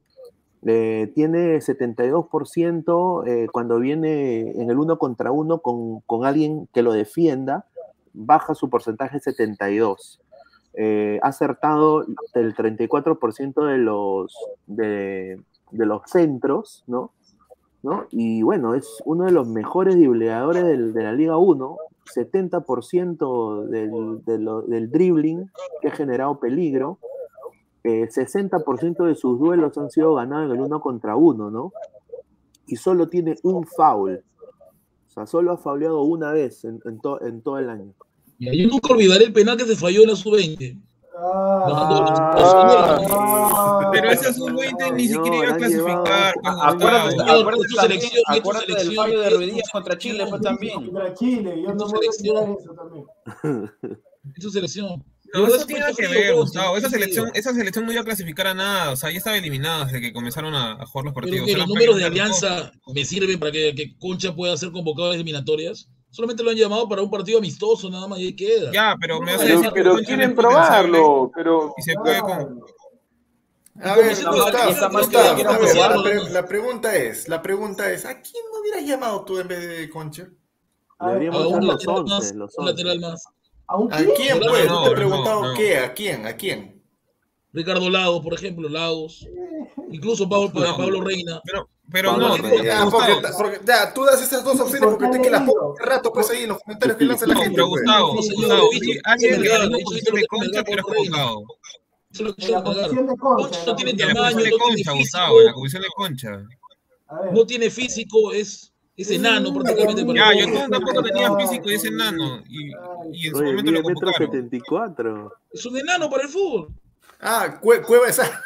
Eh, tiene 72% eh, cuando viene en el uno contra uno con, alguien que lo defienda, baja su porcentaje a 72. Eh, ha acertado el 34% de los, de, de los centros, ¿no? Y bueno, es uno de los mejores dribleadores de la Liga 1, 70% del, del dribbling que ha generado peligro, eh, 60% de sus duelos han sido ganados en el uno contra uno, ¿no? Y solo tiene un foul. O sea, solo ha fauleado una vez en, en en todo el año. Mira, yo nunca olvidaré el penal que se falló en la sub-20. Ah, Pero ese sub-20 ni siquiera iba a clasificar. Acuérdate, acuérdate tu selección, acuérdate del fallo de Ruidías contra Chile, pues también. Contra Chile, yo no selección. eso también. Es su selección. No, eso es tiene que ver, Gustavo. Esa selección, esa selección no iba a clasificar a nada. O sea, ya estaba eliminada desde que comenzaron a, a jugar los Pero partidos. que los números de fue alianza me sirven para que, que Concha pueda ser convocado a eliminatorias. Solamente lo han llamado para un partido amistoso, nada más, y ahí queda. Ya, pero me Pero, decir pero quieren probarlo, pero Y se puede con. A ver, la, pre- ¿no? la pregunta es, la pregunta es, ¿a quién no hubieras llamado tú en vez de Concha? Deberíamos un los lateral 11, más, los un 11. lateral más. ¿A un ¿A quién? No, pues? no, te he no, preguntado no. qué, ¿a quién? ¿A quién? Ricardo Lagos, por ejemplo, Lagos. Incluso Pablo, No. Pablo Reina. Pero, pero no, porque, porque- ya, tú das esas dos opciones porque te quedas por un rato pues ahí en los comentarios que lanza la gente. pero pues. Gustavo, Gustavo, alguien que Concha, sí, tú eres convocado. Es que Concha. No tiene tamaño, no tiene Concha, físico, Gustavo, en la posición de Concha. No tiene físico, es, es enano prácticamente. Ya, yo tampoco tenía físico y ese enano. Y, y en su Oye, momento lo convocaron. 74. Es un enano para el fútbol. Ah, Cue- Cueva es alto.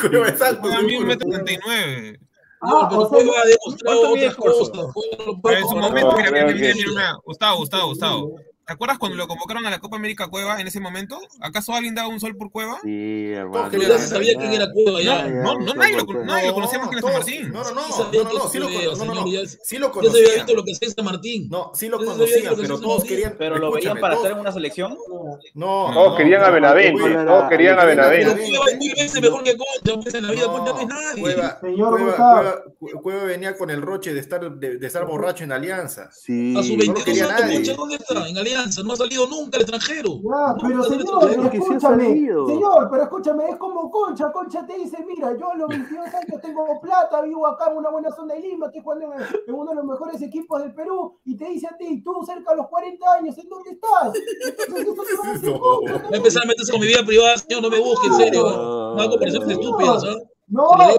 Cueva es alto. A mí un metro setenta y nueve. Ah, pero o sea, Cueva ha demostrado ¿cuánto mide otras cosas. No en su momento, mira, mira, creo mira, que- mira, mira, Gustavo, Gustavo, Gustavo. ¿Te acuerdas cuando lo convocaron a la Copa América Cueva en ese momento? ¿Acaso alguien daba un sol por Cueva? Sí, hermano. Pero ya se sabía quién era Cueva, ya. No, no, nadie lo, con- nadie lo conocía más que Nelson todos- Martín. No, no, no, Sí no, no, no, sí lo, Cueva, cono- no, no, no, señor, ya- sí lo Ya se había visto lo que hacía San Martín. No, sí lo que pero todos conocía. querían. Pero lo veían para estar en una selección. No, Todos no, querían no, a Benavente, todos querían a Pero Benavente. Cueva es mil veces mejor que Concha, pues en la vida Concha no es nadie. Cueva, venía con el roche de estar, de, de estar borracho en Alianza. Sí. A no lo 22 quería años, ¿dónde está? En Alianza, no ha salido nunca al extranjero. Ya, pero señor, ha escúchame, señor, pero escúchame, es como Concha, Concha te dice, mira, yo a los 22 años tengo plata, vivo acá en una buena zona de Lima, estoy jugando en, en uno de los mejores equipos del Perú, y te dice a ti, tú cerca de los 40 años, ¿en dónde estás? Entonces, eso te va a decir No. Concha Voy a también. empezar a meterse con mi vida privada, señor, no me busque, en serio. ¿eh? Ah, Una comparación Señor, estúpida, ¿sabes? No, pero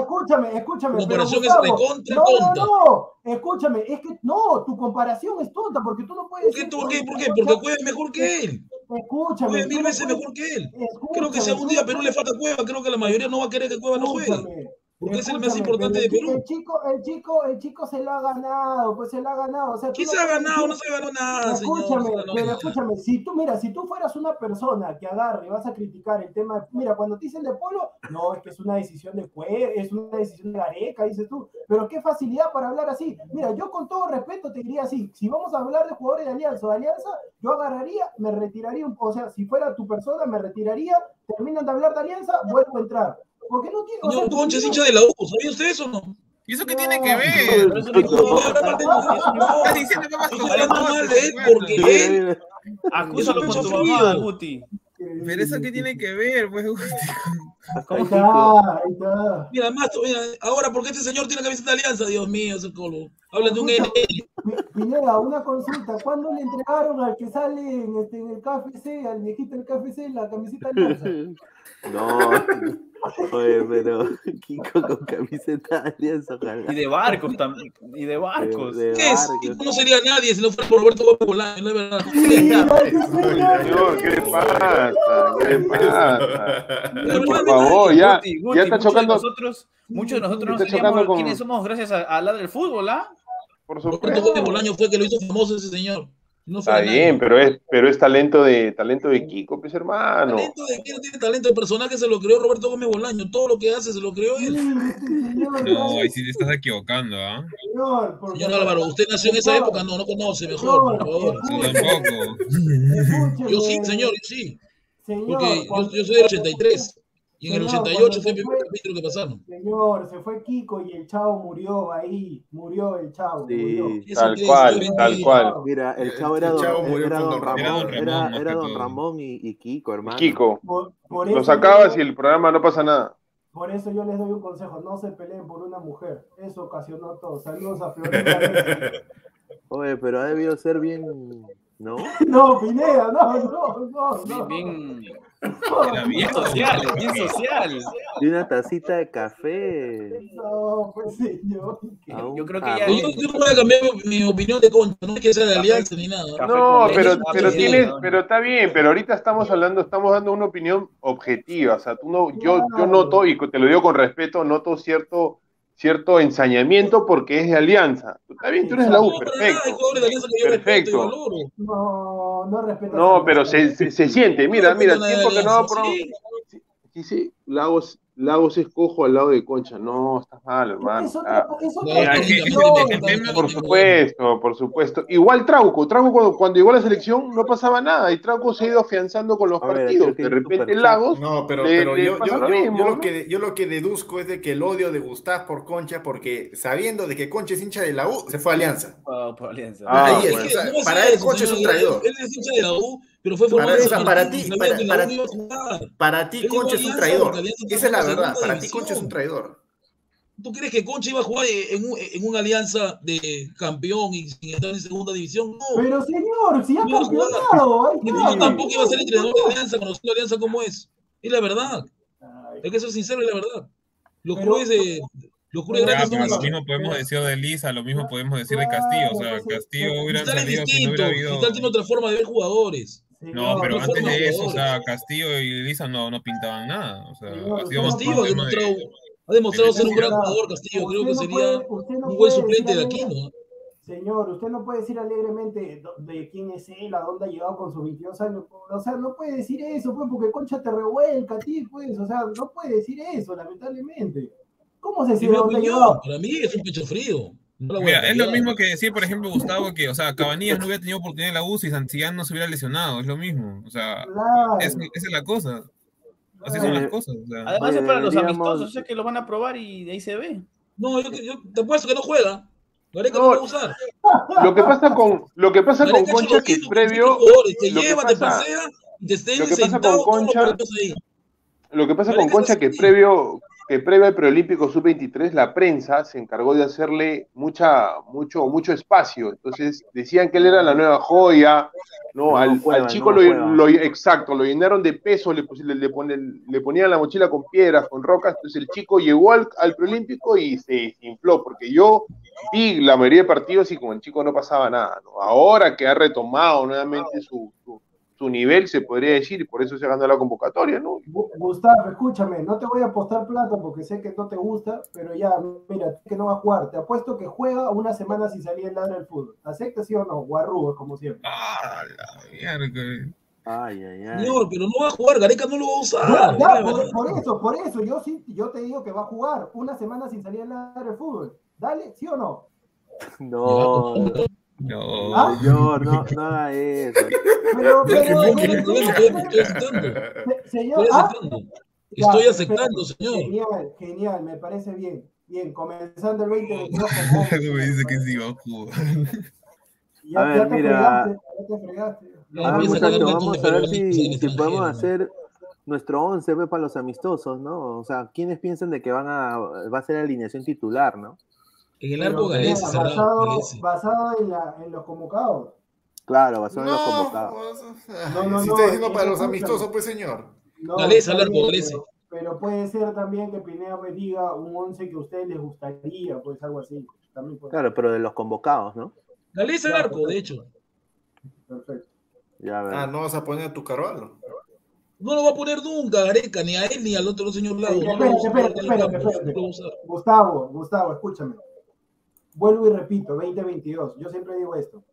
escúchame, escúchame. pero Comparación es Gustavo, recontra no, tonta. No, no, escúchame, es que no, tu comparación es tonta porque tú no puedes. ¿Por qué, ¿Por qué? ¿Por qué? Porque juega mejor que él. Escúchame. Juega tú mil veces puedes- mejor que él. Creo que si algún día a Perú le falta Cueva, creo que la mayoría no va a querer que Cueva no juegue. Escúchame, Porque es el más importante de Perú. El chico, el chico, el chico se lo ha ganado, pues se lo ha ganado. O sea, tú ¿Quién no se ha ganado? No se ganó nada. Escúchame, ganó pero nada. escúchame, si tú, mira, si tú fueras una persona que agarre y vas a criticar el tema, mira, cuando te dicen de Polo, no, es que es una decisión de Cue, es una decisión de Gareca, dices tú, pero qué facilidad para hablar así. Mira, yo con todo respeto te diría así, si vamos a hablar de jugadores de Alianza o de Alianza, yo agarraría, me retiraría, un- o sea, si fuera tu persona, me retiraría, terminan de hablar de Alianza, vuelvo a entrar. Porque no tiene, o sea, Señor tu Concha es hincha de la U, ¿sabía usted eso o no? ¿Y eso qué tiene que ver? Por no, Estás diciendo que vas Estoy hablando mal de él porque él. Acúsalo Eso con tu mamá. Guti. Pero eso qué tiene que ver, pues. Ahí está, ahí está. Mira, más, mira, ahora, ¿por qué este señor tiene camiseta de alianza? Dios mío, ese colo. Hablan de un NL. Pi- Pineda, una consulta. ¿Cuándo le entregaron al que sale en, este, en el KFC, al viejito del KFC, la camiseta alianza? No, oye, pero Kiko con camiseta de alianza, ojalá. Y de barcos también. Y de barcos. De- de ¿Qué es? barcos. No sería nadie si no fuera por Roberto Gómez Bolaño, la verdad. Señor, ¿qué le pasa? ¿Qué le pasa? Por favor, ya, Guti, Guti, ya está muchos de chocando. nosotros, muchos de nosotros no sabíamos quiénes somos gracias a, a la del fútbol, ¿ah? Por Roberto supuesto. Gómez Bolaño fue el que lo hizo famoso ese señor. No Está nadie. bien, pero es, pero es talento de, talento de Kiko, pues hermano. Talento de quién tiene talento, el personaje se lo creó Roberto Gómez Bolaño, todo lo que hace se lo creó él. No, ahí sí te estás equivocando, ¿ah? Señor, porque- Señor Álvaro, ¿usted nació en esa época? No, no conoce, mejor, por favor. Yo tampoco. Yo sí, señor, yo sí. Señor, Porque yo, yo soy del 83. Y en el Señor, 88 cuando fue el se primer capítulo que pasaron. Señor, se fue Kiko y el chavo murió ahí. Murió el chavo. Sí. Murió. Tal cual, es tal cual. Mira, el chavo era el don, chavo murió era con don Ramón, Ramón. era, Era don era Ramón, don Ramón y, y Kiko, hermano. Kiko, Por, por lo eso sacabas yo- y el programa no pasa nada. Por eso yo les doy un consejo, no se peleen por una mujer. Eso ocasionó todo. Saludos a Florida. Oye, pero ha debido ser bien, ¿no? no, Pineda, no, no, no, no. Bien, bien, Era bien. bien social, bien social. De una tacita de café. No, pues señor. Yo creo que ya- Yo, yo no voy a cambiar mi, opinión de concha, no es que sea de alianza ni nada. No, pero, pero tienes, pero está bien, pero ahorita estamos hablando, estamos dando una opinión objetiva, o sea, tú no, yo, yo noto, y te lo digo con respeto, noto cierto, cierto ensañamiento porque es de alianza. Está bien, tú eres de la U, perfecto. Perfecto. No, no respeto. No, pero se, se, se siente, mira, mira, a tiempo que no va Alianza, por... sí. Dice, Lagos, Lagos es cojo al lado de Concha. No, estás mal, hermano. Ah, Por supuesto, por supuesto. Igual Trauco, Trauco cuando, cuando llegó a la selección no pasaba nada y Trauco se ha ido afianzando con los ver, partidos. De repente. Lagos, No, pero, le- pero le yo, yo, lo yo- mismo, yo lo ¿no? que, yo lo que deduzco es de que el odio de Gustav por Concha, porque sabiendo de que Concha es hincha de la U, se fue a Alianza. Por- por alianza. Ah, Ahí es, bueno. o sea, para él Concha es un traidor. Él es hincha de la U, pero fue formado Para- para ti- para- la para-. Para ti Concha es un traidor. Esa es la verdad. Para ti Concha es un traidor. ¿Tú crees que Concha iba a jugar en, un- en una alianza de campeón y sin estar en segunda división? No. Pero señor, si ya No, campeonado, ahí Y está. no, tampoco iba a ser entrenador de Alianza, conociendo Alianza como es. Es la verdad. Ay, Hay que ser sincero, es la verdad. Los Pero- clubes de. Los clubes Pero- Ya, grandes pero son lo así. mismo podemos decir de Lisa, lo mismo podemos decir de Castillo. O sea, pues, Castillo hubiera Cristal es salido si no distinto. hubiera habido. Cristal tiene otra forma de ver jugadores. No, pero no antes de eso, o sea, Castillo y Lisa no, no pintaban nada. O sea, Castillo ha de- demostrado, ha demostrado ser un gran jugador, Castillo. Creo que sería puede- usted no un buen suplente de Aquino. Señor, usted no puede decir alegremente de quién es él, a dónde ha llegado con sus 22 años. O sea, no puede decir eso, pues, porque Concha te revuelca a ti, pues. O sea, no puede decir eso, lamentablemente. ¿Cómo se llegado? para mí es un pecho frío. No Mira, es lo mismo que decir, por ejemplo, Gustavo, que, o sea, Cabanillas no hubiera tenido oportunidad en la U si Santillán no se hubiera lesionado, es lo mismo. O sea, Claro. es- esa es la cosa. Así son las cosas. O sea, Además es para los amistosos, o sea que los van a probar y de ahí se ve. No, yo, yo te apuesto que no juega. Gareca no, No. lo va a usar. Lo que pasa con, lo que pasa con Gareca Concha lo que previo, Te lo que lleva, te pasa- pasea, y te esté lo que pasa con lo Concha- que lo que pasa con Gareca Concha que previo, que previo al preolímpico sub-23 la prensa se encargó de hacerle mucha, mucho, mucho espacio. Entonces decían que él era la nueva joya, No, No al, juega, al chico no lo, exacto, lo llenaron de peso, le, le, le ponían la mochila con piedras, con rocas, entonces el chico llegó al, al preolímpico y se infló, porque yo vi la mayoría de partidos y con el chico no pasaba nada. ¿no? Ahora que ha retomado nuevamente su, su, su nivel, se podría decir, y por eso se ganó la convocatoria, ¿no? Gu- Gustavo, escúchame, no te voy a apostar plata porque sé que no te gusta, pero ya, mira, que no va a jugar. Te apuesto que juega una semana sin salir en ladra del fútbol. ¿Aceptas sí o no? Guarrubo, como siempre. Ah, la mierda. Ay, ay, ay. Señor, pero no va a jugar, Gareca no lo va a usar. ya, Ya, por, por eso, por eso, yo sí, yo te digo que va a jugar una semana sin salir en ladra del fútbol. Dale, ¿sí o no? No, No. ¿Ah? señor, no, no haga eso. No, no estoy, aceptando. se- señor, Estoy ¿ah? aceptando. Ya, Estoy perfecto. aceptando, señor. Genial, genial, me parece bien. Bien, comenzando el 2022 Eso me dice que sí va a jugar. Ya, A ver, mira. vamos de a ver si, si podemos hacer nuestro 11 pues, para los amistosos, ¿no? O sea, ¿quiénes piensan de que van a, va a ser la alineación titular, ¿no? En el arco será, basado, basado en, la, en los convocados. Claro, ser en los convocados. pues, No, no, si no, está diciendo para los amistosos, pues señor. No, está al arco, Galese. Pero, pero puede ser también que Pineda me diga un 11 que a ustedes les gustaría, pues algo así. También puede Claro, pero de los convocados, ¿no? Galese al arco, de hecho. Perfecto. Ya a ver. Ah, no vas a poner a tu Carvalho. No lo va a poner nunca, Gareca, ni a él ni al otro señor Lago. No lo va a Espérate, usar espérate, en el espérate, campo, espérate. no lo va a usar. Gustavo, Gustavo, escúchame. Vuelvo y repito, 2022. Yo siempre digo esto.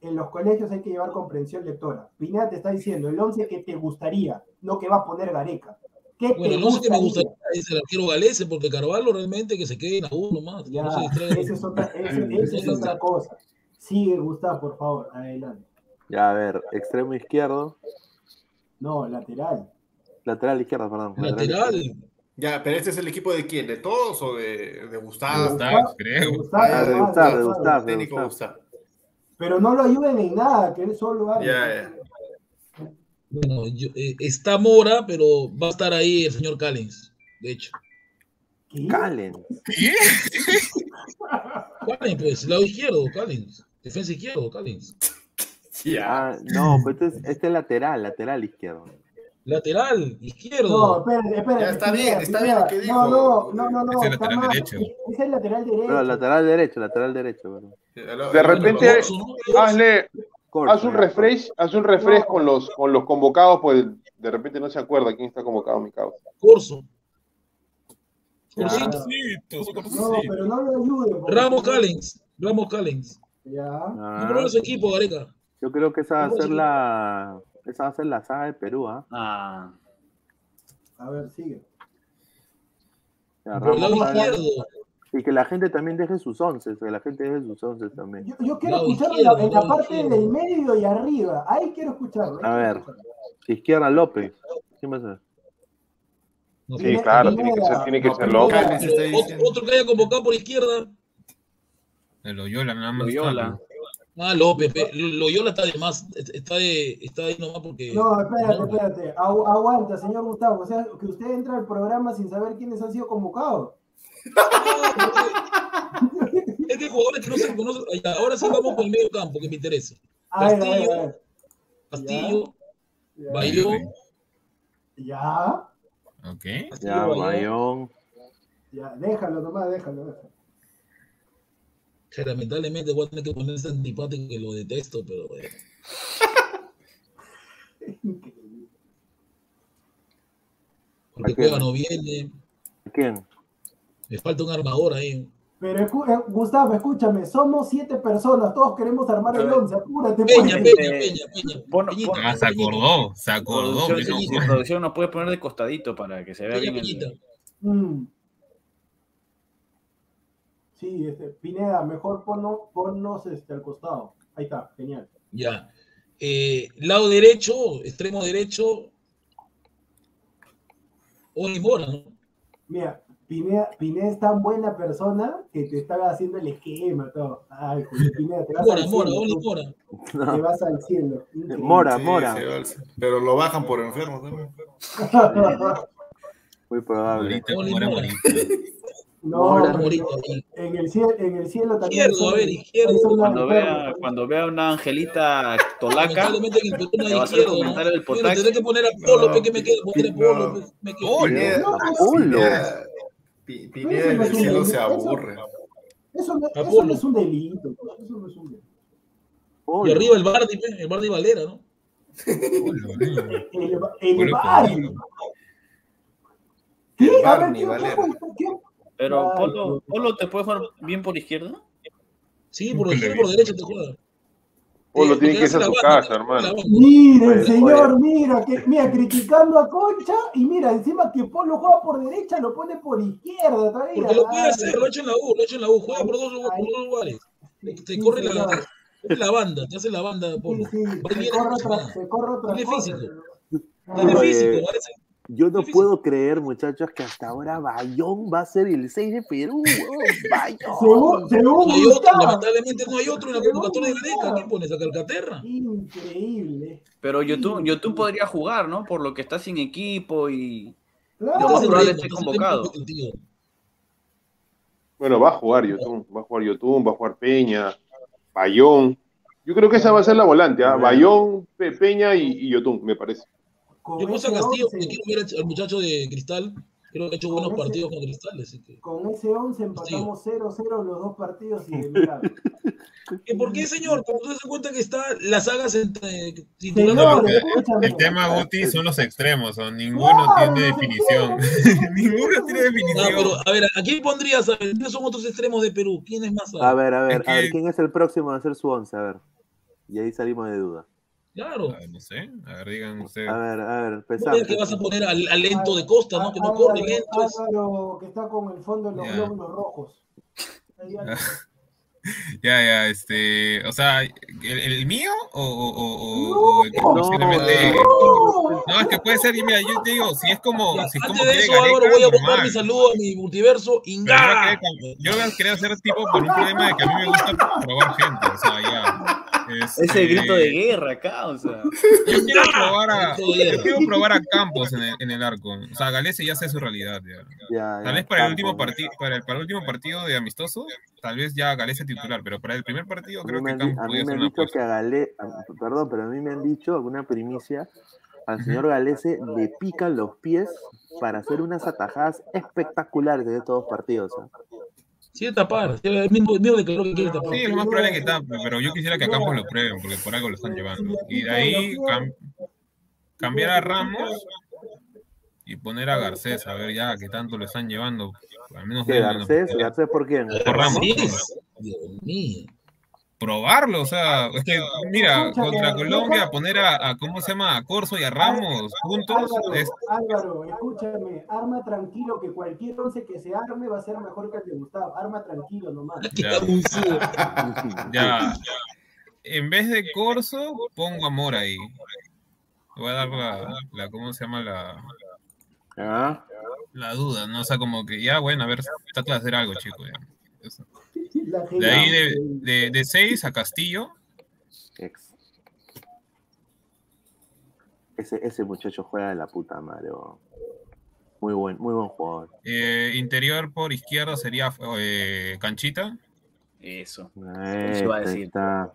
En los colegios hay que llevar comprensión lectora. Pineda te está diciendo el 11 que te gustaría, no que va a poner Gareca. ¿Qué Bueno, te no sé qué me gustaría? es el arquero Galese, porque Carvalho realmente que se quede en a uno más. Ya, no se esa es otra, ese- esa es otra cosa. Sigue, Gustavo, por favor, adelante. Ya a ver, extremo izquierdo, No, lateral. lateral izquierdo, perdón. Lateral. Ya, pero este es el equipo de quién, de todos o de, de Gustavo. Gustavo, creo. Gustavo, Ah, de Gustavo, de Gustavo. Técnico Gustavo. Gustavo. Pero no lo ayuden en nada, que él solo haga. Ya, ya. Bueno, yo- eh, está Mora, pero va a estar ahí el señor Callens, de hecho. ¿Qué? Calen. Callens, pues, lado izquierdo, Callens. Defensa izquierdo, Callens. Ya. Ah, no, pues este es, este es lateral, lateral izquierdo. Lateral, izquierdo. No, espérate, espérate. Ya está bien, está bien lo que dijo. No, no, no, no, no. Es el está lateral mal. derecho. Es el lateral derecho. Lateral derecho, lateral derecho. bueno. De repente, hazle, haz un refresh, haz un refresh con los, con los convocados, pues de repente no se acuerda quién está convocado, mi causa. Corso. Corsito. No, pero no lo ayuden. Ramos Callens. Ramos Callens. Ya. Ah, No problema su equipo, Gareca. yo creo que esa va a ¿Cómo ser se- la. Esa va a ser la saga de Perú, ¿ah? Ah. A ver, sigue. Ya, izquierdo. Y que la gente también deje sus once, que la gente deje sus once también. Yo, yo quiero Lado escucharlo en la, en la lado parte del medio y arriba. Ahí quiero escucharlo. ahí A ver. escucharlo. Izquierda López. ¿Quién va a ser? No, Sí, claro, tiene que ser, tiene que No, ser otro, diciendo. otro que haya convocado por izquierda. El Loyola nada más. Loyola. Ah, López. pe- Loyola está de más. Está, de, está ahí nomás porque. No, espérate, espérate. Agu- aguanta, señor Gustavo. O sea, que usted entra al programa sin saber quiénes han sido convocados. Es que jugadores que no se conocen. Ahora sí vamos con el medio campo, que me interesa. Castillo. Castillo, Ya. Bayón. Ya, Ok. Ya, Castillo. Bayón. ya, déjalo nomás, déjalo. déjalo. Que lamentablemente voy a tener que ponerse antipático que lo detesto, pero bueno. Increíble. Porque ¿A? Cueva no viene. ¿Quién? Me falta un armador ahí. Pero eh, Gustavo, escúchame, somos siete personas, todos queremos armar el once, apúrate. Peña, pues. Peña, Peña, Peña. Pon- Peñita, pon- Ah, se acordó, se acordó. Producción, sí, producción nos puede poner de costadito para que se vea Peña, bien. Peñita. el- Mm. Sí, este, Pineda, mejor ponno- ponnos este, al costado. Ahí está, genial. Ya. Eh, lado derecho, extremo derecho. Oli Mora, ¿no? Mira, Pineda, Pineda es tan buena persona que te estaba haciendo el esquema, todo. Ay, Pineda, te vas Mora, al Mora, cielo. Mora. Te vas al cielo. Increíble. Mora, Sí, Mora. al- Pero lo bajan por enfermo. Muy probable. Ahorita Oli como era Mora. No, en el cielo, en el cielo también. Izquierdo, son- a ver, izquierdo. Cuando vea, cuando vea una angelita tolaca, tendré que poner a Polo, No, que me quede, poner a Polo, no. me. Pineda- cielo se aburre. Eso no, eso Apolo. no es un delito. Eso no es un delito. Y arriba el Bardi, el Bardi Valera, ¿no? El, el pues, ¿Qué? A ver, Barney ¿qué- Valera. qué- qué- pero Polo, no. Polo te puede jugar bien por izquierda. Sí, por izquierda por derecha te juega. Polo Eh, tiene que irse a su casa, hermano. Oye, señor, mira, que, mira, criticando a Concha y mira, encima que Polo juega por derecha, lo pone por izquierda todavía. Porque lo puede hacer, lo ha hecho en la U, lo ha hecho en la U, juega por dos, por dos lugares. Te, corre la, banda, te hace la banda, Sí, Polo. se corre otra, se corre otra Tiene cosa. físico. Tiene físico, parece. Yo no puedo creer, muchachos, que hasta ahora Bayón va a ser el 6 de Perú. Bayón. No hay otro, lamentablemente no hay otro en la convocatoria de Gareca. ¿Quién pones a Calcaterra? Increíble. Pero YouTube, YouTube podría jugar, ¿no? Por lo que está sin equipo y Claro. Más probable esté convocado. Bueno, va a jugar Yotun, va a jugar Yotun, va a jugar Peña, Bayón. Yo creo que esa va a ser la volante, ¿ah? Bayón, Pe- Peña y, y Yotun, me parece. Con Yo puse a Castillo once- porque quiero ver al- muchacho de Cristal. Creo que ha hecho buenos ese- partidos con Cristal. Así que... Con ese 11 empatamos 0-0 los dos partidos y. ¿Y ¿Por qué, señor? Usted se cuenta que está las sagas entre Señor. El tema, Guti, son los extremos, o ninguno tiene definición. ninguno tiene No, definición. pero a ver, ¿a quién pondrías? A ver, ¿quiénes son otros extremos de Perú? ¿Quién es más? A ver, a ver, Es a ver, ¿quién es el próximo a hacer su 11? A ver. Y ahí salimos de duda. Claro. Ah, no sé, a ver, digan ustedes. A ver, a ver, No empezamos. es que vas a poner al, al lento de Costa, ¿no? Que no Álvaro- corre lento. es- Álvaro, que está con el fondo de los Ya. glóbulos rojos. Ya, ya, este, o sea, ¿el, el mío o, o, o, o- No, o el que no, posiblemente... no. No, es que puede ser, y mira, yo te digo, si es como, Ya, si es como antes de quiere eso, Álvaro, Gareca, voy a buscar normal. mi saludo a mi multiverso. Yo, ¡Inga! yo quería hacer tipo por un problema de que a mí me gusta probar gente, o sea, ya. Este, Ese grito de guerra acá, o sea. Yo quiero probar a, Grito de guerra. yo quiero probar a Campos en el, en el arco. O sea, Galese ya sé su realidad. Ya. Ya, Tal ya, vez para el último partido, para el, para el último partido de amistoso, tal vez ya Galese titular, pero para el primer partido creo que Campos a mí me ser han una dicho que a perdón, pero a mí me han dicho alguna primicia, al señor Galese le pican los pies para hacer unas atajadas espectaculares de todos los partidos. ¿ah? Sí, de tapar. El mismo, el mismo declaró que quiere tapar. Sí, lo más probable es que tape, pero yo quisiera que a Campos lo prueben, porque por algo lo están llevando. Y de ahí cam- cambiar a Ramos y poner a Garcés, a ver ya que tanto lo están llevando. Al menos ¿Qué, Garcés? ¿Garcés por quién? Por Ramos. Dios mío. Probarlo, o sea, es que, mira, contra Colombia, poner a, a, ¿cómo se llama? A Corso y a Ramos juntos, Álvaro, es, Álvaro, escúchame, arma tranquilo que cualquier once que se arme va a ser mejor que el de Gustavo. Arma tranquilo nomás. Ya. ya, en vez de Corso, pongo a Mora ahí. Voy a dar la, la ¿cómo se llama? La, la duda, ¿no? O sea, como que ya, bueno, a ver, trata de hacer algo, chico. ya. Eso. La De ahí de, de, de seis a Castillo, Ex. Ese, ese muchacho juega de la puta madre. weón. Muy buen, muy buen jugador. eh, interior por izquierda sería eh, Canchita. Eso. Eh, Eso iba a decir. está.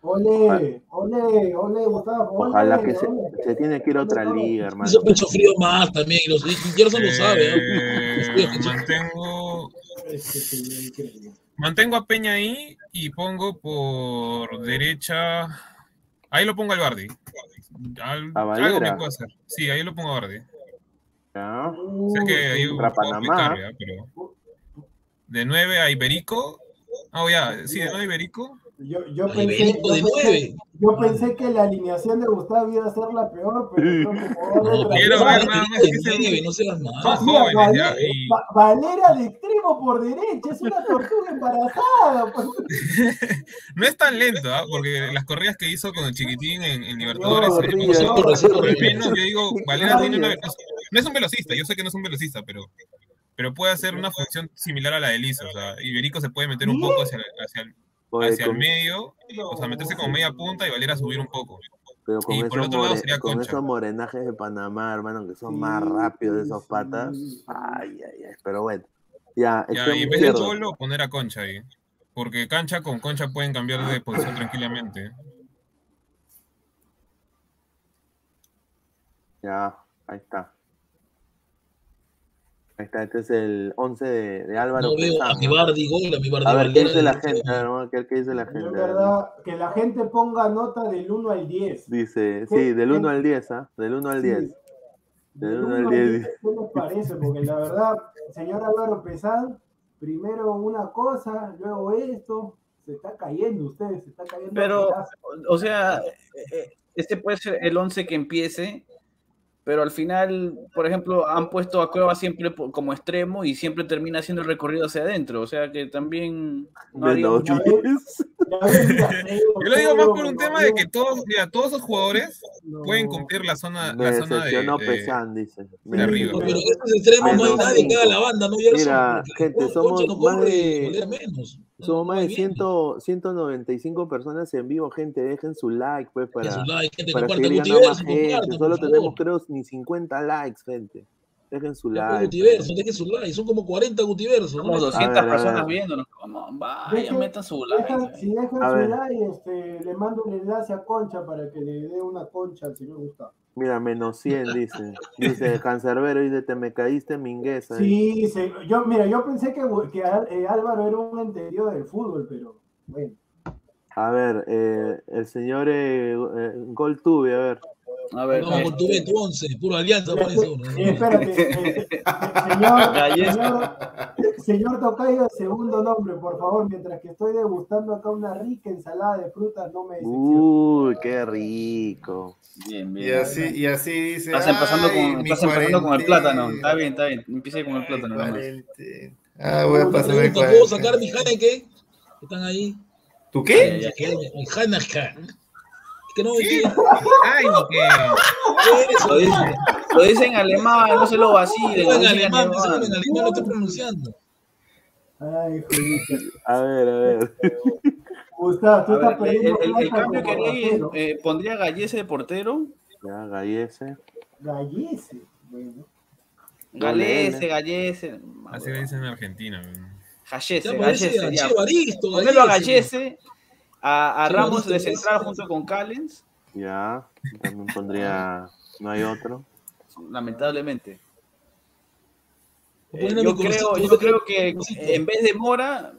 Ole, ole, ole, Gustavo. ole, Ojalá que se, ole. se tiene que ir a otra liga, hermano. Hizo pecho frío más también. Y los y Gerson lo sabe. Eh, ¿no? mantengo. Mantengo a Peña ahí y pongo por derecha. Ahí lo pongo al Bardi. Al- ¿A algo que puedo hacer. Sí, ahí lo pongo a Bardi. ¿Ya? Sé que ahí puedo Panamá. pero. De 9 a Iberico. Ah, ya, sí, de 9 a Iberico. Yo, yo, pensé, yo, de pensé, nueve. yo pensé que la alineación de Gustavo iba a ser la peor, pero No, quiero ver nada más De que se- nueve, no seas mal. Son Mira, jóvenes Valera, ya. Y Va- Valera de extremo por derecha, es una tortuga embarazada. pues. no es tan lento, ¿ah? porque las corridas que hizo con el chiquitín en, en Libertadores. No, eh, no, Por menos yo digo, Valera tiene una. No es un velocista, yo sé que no es un velocista, pero, pero puede hacer una función similar a la de Lisa. O sea, Iberico se puede meter un poco hacia, hacia, el- Hacia el con- medio, o sea, meterse como media punta y Valera subir un poco. Pero con, Y esos, por otro lado sería con Concha. esos morenajes de Panamá, hermano, que son más rápidos de esos patas. Ay, ay, ay. Pero bueno, Ya, Ya, y en vez de. Cholo, poner a Concha ahí. Porque cancha con concha pueden cambiar de posición tranquilamente. Ya, ahí está. Ahí está, este es el 11 de, de Álvaro. No veo a mi ¿no? Bardi gol, a mi Bardi A ver, ¿qué dice la gente? A ver, vamos a ver qué dice la gente. verdad, que la gente ponga nota del 1 al 10. Dice, ¿Qué- sí, del qué- 1 al 10, ¿ah? Del 1 al Sí. 10. Del Del 1 al uno 10. ¿Qué les parece? Porque la verdad, señor Álvaro Pesán, primero una cosa, luego esto, se está cayendo usted, se está cayendo. Pero, o sea, eh, eh, este puede ser el 11 que empiece, pero al final, por ejemplo, han puesto a Cueva siempre como extremo y siempre termina haciendo el recorrido hacia adentro. O sea que también no haría Menos mucho- 10. Ya ves, mira, Feo, Yo lo digo más por un no, tema de no, que todos, mira, todos esos jugadores no. pueden cumplir la zona, Me la zona de, de- Pesán, dice. de arriba. No, pero en estos extremos no hay nadie que haga la banda, ¿no? Mira, gente, somos no más de- menos. Somos más de viene. 100, 195 personas en vivo, gente. Dejen su like, pues, para, su like, gente, para seguir más gente. Solo tenemos, creo, ni 50 likes, gente. Dejen su pues, like. Gutiverso, dejen su like, son como 40 Gutiversos. A 200 ver, a personas viéndonos. Vaya, Dejen- metan su like. Dejan- si dejan A su ver. like, este, le mando un enlace a Concha para que le dé una concha al señor Gustavo. Mira, menos 100, dice. Dice Cancerbero, dice, te me caíste mingueza. Sí, sí, yo, mira, yo pensé que, que eh, Álvaro era un entendido del fútbol, pero bueno. A ver, eh, el señor eh, eh, Goltube, a ver. A ver, No, eh, con tu tu 11, puro alianza uno. Eh, espérate, eh, eh, señor, señor, señor Tocayo, segundo nombre, por favor, mientras que estoy degustando acá una rica ensalada de frutas, no me decepcione. Uy, qué rico. bien, Y bien. así, y así dice. Estás empezando, "Ay, con, mi estás empezando con el plátano. cuarentena". Está bien, está bien. Empiece con el plátano. Ay. Ah, voy a pasar ¿puedo sacar mi Heineken? Están ahí. ¿Tú qué? Mi Heineken. Que no. Ay, que Lo dice, lo dice en alemán, no se lo vacilen. Lo en alemán, en alemán. lo estoy pronunciando. Ay. A ver, a ver. Gustavo, tú estás el, perdiendo el- el plata cambio que haría eh, pondría Gallese de portero, Ya, Gallese. Gallese. Bueno. Galese, Gallese, así le dicen en Argentina. Gallese, Gallese. Ponelo a Gallese. A, a Sí, Ramos de central junto con Callens, Ya. También pondría. No hay otro. lamentablemente. Eh, Bueno, yo, creo, yo creo que en vez de Mora,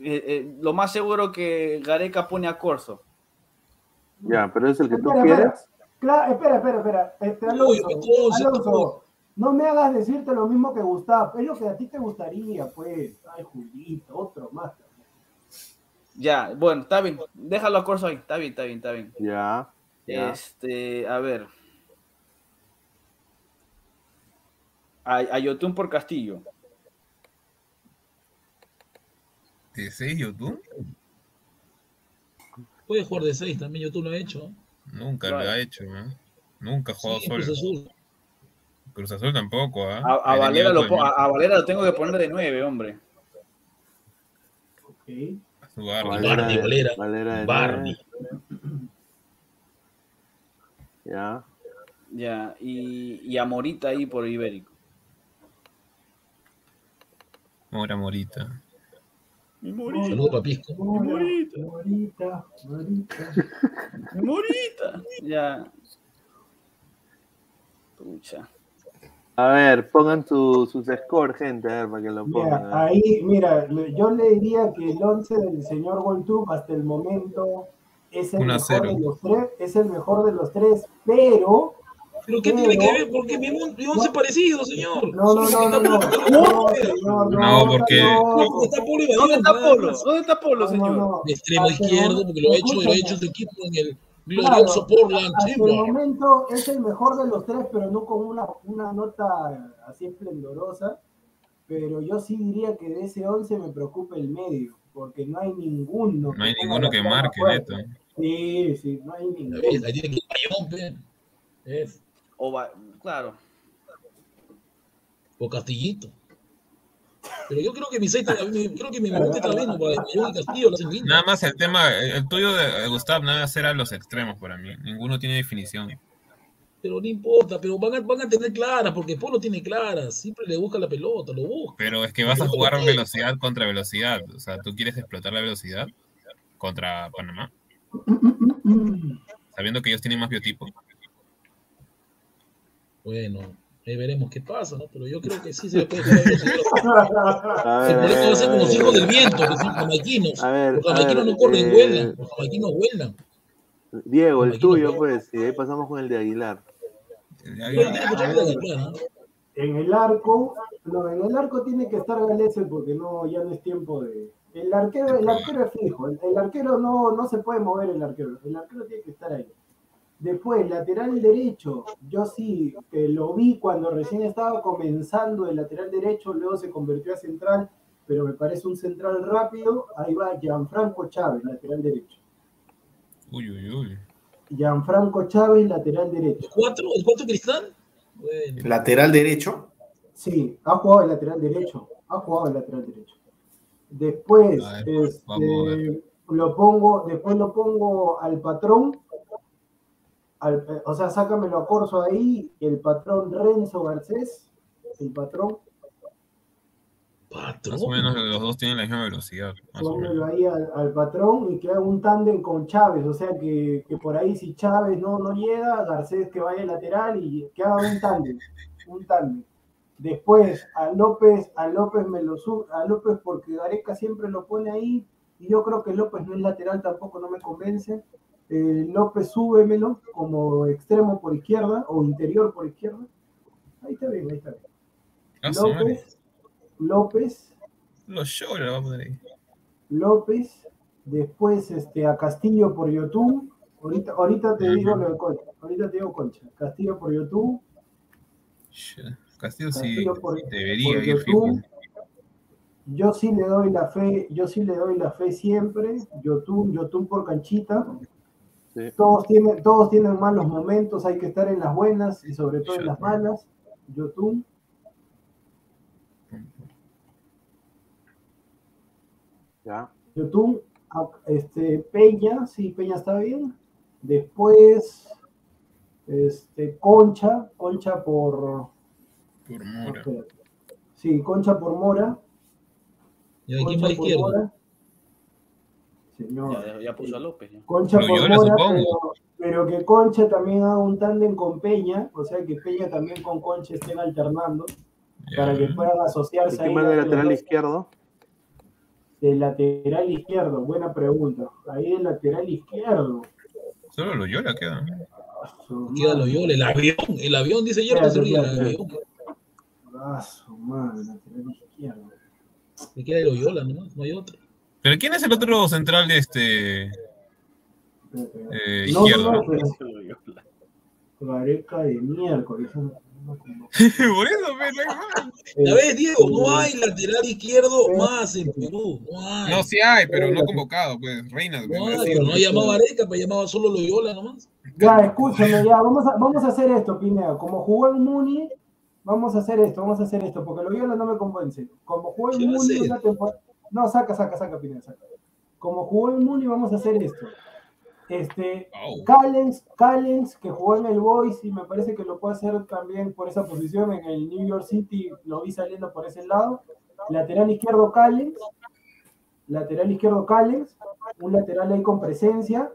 eh, eh, lo más seguro que Gareca pone a Corso. Ya, pero es el que tú Espera, espera. quieres. Claro, espera, espera, espera. Este, Alonso, Alonso, no me hagas decirte lo mismo que Gustavo. Es lo que a ti te gustaría, pues. Ay, Julito, otro más. Ya, bueno, está bien, déjalo a Corso ahí, está bien, está bien, está bien. Ya. Ya. Este, a ver. A, a Yotun por Castillo. ¿De seis YouTube? Puede jugar de 6 también, yo tú lo he hecho. Nunca Claro. lo ha hecho, ¿no? Nunca ha jugado Sí, solo. Cruz Azul. Cruz Azul tampoco, ¿ah? A, Valera lo, a, a Valera lo tengo que poner de nueve, hombre. Ok. Su barrio. Valera Valera. Nueve. Ya. Ya, y, y a Morita ahí por Ibérico. Mora Morita. Saludos para Pisco. Morita, Morita, Morita. Morita. Ya. Pucha. A ver, pongan su- sus scores, gente, a ver, para que lo pongan. Mira, ahí, mira, yo le diría que el 11 del señor Goltub hasta el momento es el, mejor de los tres, es el mejor de los tres, pero ¿Pero qué tiene que ver? Porque mi, mon- mi once parecido, señor. no, no, no, no, no, no, No, porque- ¿Dónde está Polo? ¿Dónde está Polo, no, señor? extremo el izquierdo, porque lo he hecho, lo he hecho su equipo en el Claro, glorioso Portland hasta el momento es el mejor de los tres, pero no con una, una nota así esplendorosa. Pero yo sí diría que de ese 11 me preocupa el medio, porque no hay ninguno. No hay ninguno que marque, neto. Sí, sí, no hay ninguno. O va- claro. o Castillito. Pero yo creo que mi mi- creo que mi monte está bien, Castillo lo hacen bien. Nada más el tema, el tuyo de de Gustav, nada más era los extremos para mí. Ninguno tiene definición. Pero no importa, pero van a, van a tener claras, porque Polo tiene claras, siempre le busca la pelota, lo busca. Pero es que vas a jugar velocidad contra velocidad. O sea, tú quieres explotar la velocidad contra Panamá, sabiendo que ellos tienen más biotipo. Bueno, ahí veremos qué pasa, ¿no? Pero yo creo que sí se le puede. A El problema va a ser con los hijos del viento, que son jamaiquinos. A ver, Los jamaiquinos no corren, eh, vuelan. Los jamaiquinos vuelan. Diego, el tuyo, pues, y ahí pasamos con el de Aguilar. En el arco, no, en el arco tiene que estar Galese porque no, ya no es tiempo de. El arquero, el arquero es fijo, el, el arquero no, no se puede mover el arquero, el arquero tiene que estar ahí. Después, lateral derecho, yo sí que lo vi cuando recién estaba comenzando el lateral derecho, luego se convirtió a central, pero me parece un central rápido. Ahí va Gianfranco Chávez, lateral derecho. Uy, uy, uy. Gianfranco Chávez, lateral derecho. ¿Cuatro? ¿El cuatro cristal? Bueno, Lateral derecho. Sí, ha jugado el lateral derecho. Ha jugado el lateral derecho. Después, ver, este, lo pongo, después lo pongo al patrón. Al- o sea, sácamelo a Corso ahí, el patrón Renzo Garcés, el patrón, patrón. Más o menos los dos tienen la misma velocidad. Más o pónmelo menos. ahí al, al patrón y que haga un tándem con Chávez, o sea que, que por ahí si Chávez no, no llega, Garcés que vaya lateral y que haga un tándem, un tándem. Después a López, a López me lo sube, a López porque Gareca siempre lo pone ahí y yo creo que López no es lateral tampoco, no me convence. Eh, López súbemelo como extremo por izquierda o interior por izquierda. Ahí está bien, ahí está bien. Ah. López, López, Los shows le va a poner ahí. López, después este, a Castillo por YouTube. Ahorita, ahorita te digo lo de Concha, ahorita te digo Concha. Castillo por YouTube, Sh- Castillo sí Castillo por- debería ir. Yo sí le doy la fe, yo sí le doy la fe siempre. YouTube, YouTube por canchita. Sí. Todos tienen, todos tienen malos momentos, hay que estar en las buenas y sobre todo en las malas. YouTube. Ya. YouTube, a- este, Peña, sí, Peña está bien. Después, este, Concha, Concha por, Por Mora. sí, Concha por Mora. ¿Y aquí Concha por? Mora. Señor. Ya, puso a López. ya. Concha por Mora, supongo. pero, pero que Concha también haga un tándem con Peña, o sea que Peña también con Concha estén alternando Ya. para que puedan asociarse ¿Y quién ahí más de los lateral izquierdo? De lateral izquierdo, buena pregunta. Ahí de lateral izquierdo. Solo Loyola queda. ¿no? Queda. Loyola, el avión, el avión dice ayer Espérate, el espérate. avión. Ah, su madre, lateral izquierdo. Me queda Loyola nomás, no hay otro. Pero ¿quién es el otro central de este eh, No, izquierdo? no, pero- Gareca de miércoles. no- no. Por eso, pero no hay más. Ya ves, Diego, no Eh, hay lateral izquierdo eh, más en Perú. No hay. No, sí hay, pero no convocado, pues, Reina. No hay, pero no ha llamado a Areca, pero llamaba solo Loyola nomás. Ya, escúchame, ya, vamos a, vamos a hacer esto, Pineda. Como jugó en Muni, vamos a hacer esto, vamos a hacer esto, porque Loyola no me convence. Como jugó en ¿Qué va a Muni una temporada. No, saca, saca, saca, Pineda, saca. Como jugó en Muni, vamos a hacer esto. Este, Au. Callens, Callens, que jugó en el Boys y me parece que lo puede hacer también por esa posición en el New York City, lo vi saliendo por ese lado. Lateral izquierdo Callens, lateral izquierdo Callens, un lateral ahí con presencia.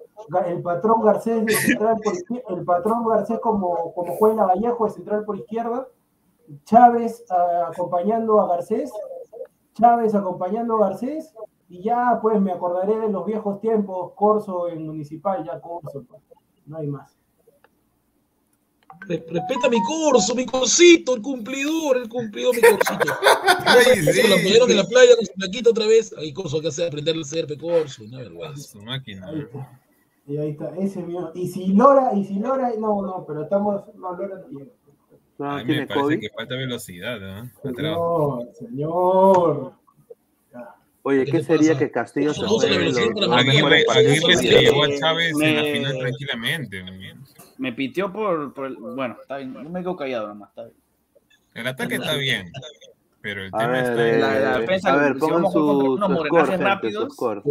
El patrón Garcés de central por izquierda, el patrón Garcés como, como juega en Vallejo de central por izquierda. Chávez ah, acompañando a Garcés, Chávez acompañando a Garcés, y ya pues me acordaré de los viejos tiempos, Corso en Municipal, ya Corso, pues, no hay más. Re- respeta mi corso, mi corsito, el cumplidor, el cumplidor, mi corsito. Ay, Se lo sí. en la playa con su plaquita otra vez. Ahí corso que hace aprender a ser corso, una vergüenza. Su máquina. Ahí está. Y ahí está, ese es mío. Y si Lora, y si Lora, no, no, pero estamos, no, Lora no llega. No, A mí me parece COVID. que falta velocidad, ¿no? Señor. Oye, ¿Qué ¿qué te sería pasa? que Castillo se No goles. Aguirre? Aguirre se llevó a Chávez en la me- final tranquilamente. Me pitió por, por el- Bueno, está bien. Yo me quedo callado nomás. Está bien. El ataque está bien, pero el A tema ver, está eh, La, la defensa, a ver, si pongan jugar su- score, gente, rápidos, su score.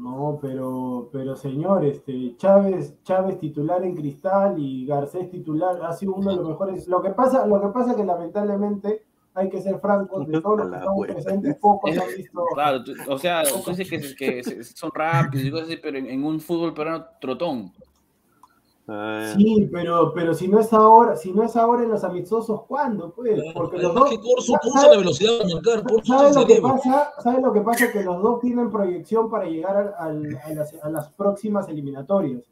No, pero, pero señor, este, Chávez, Chávez titular en Cristal y Garcés titular ha sido uno de los mejores. Lo que pasa, lo que pasa que lamentablemente hay que ser francos, de todos los que estamos presentes, pocos han visto. Claro, tú- o sea, tú dices que, son rápidos y cosas así, pero en, en un fútbol peruano trotón. Eh, Sí, pero, pero si no es ahora, si no es ahora en los amistosos, ¿cuándo? Pues, porque los dos. que Corso ¿sabes- usa la velocidad para marcar, ¿Sabes lo que pasa? ¿Sabes lo que pasa? Que los dos tienen proyección para llegar al- al- a, las, a las próximas eliminatorias.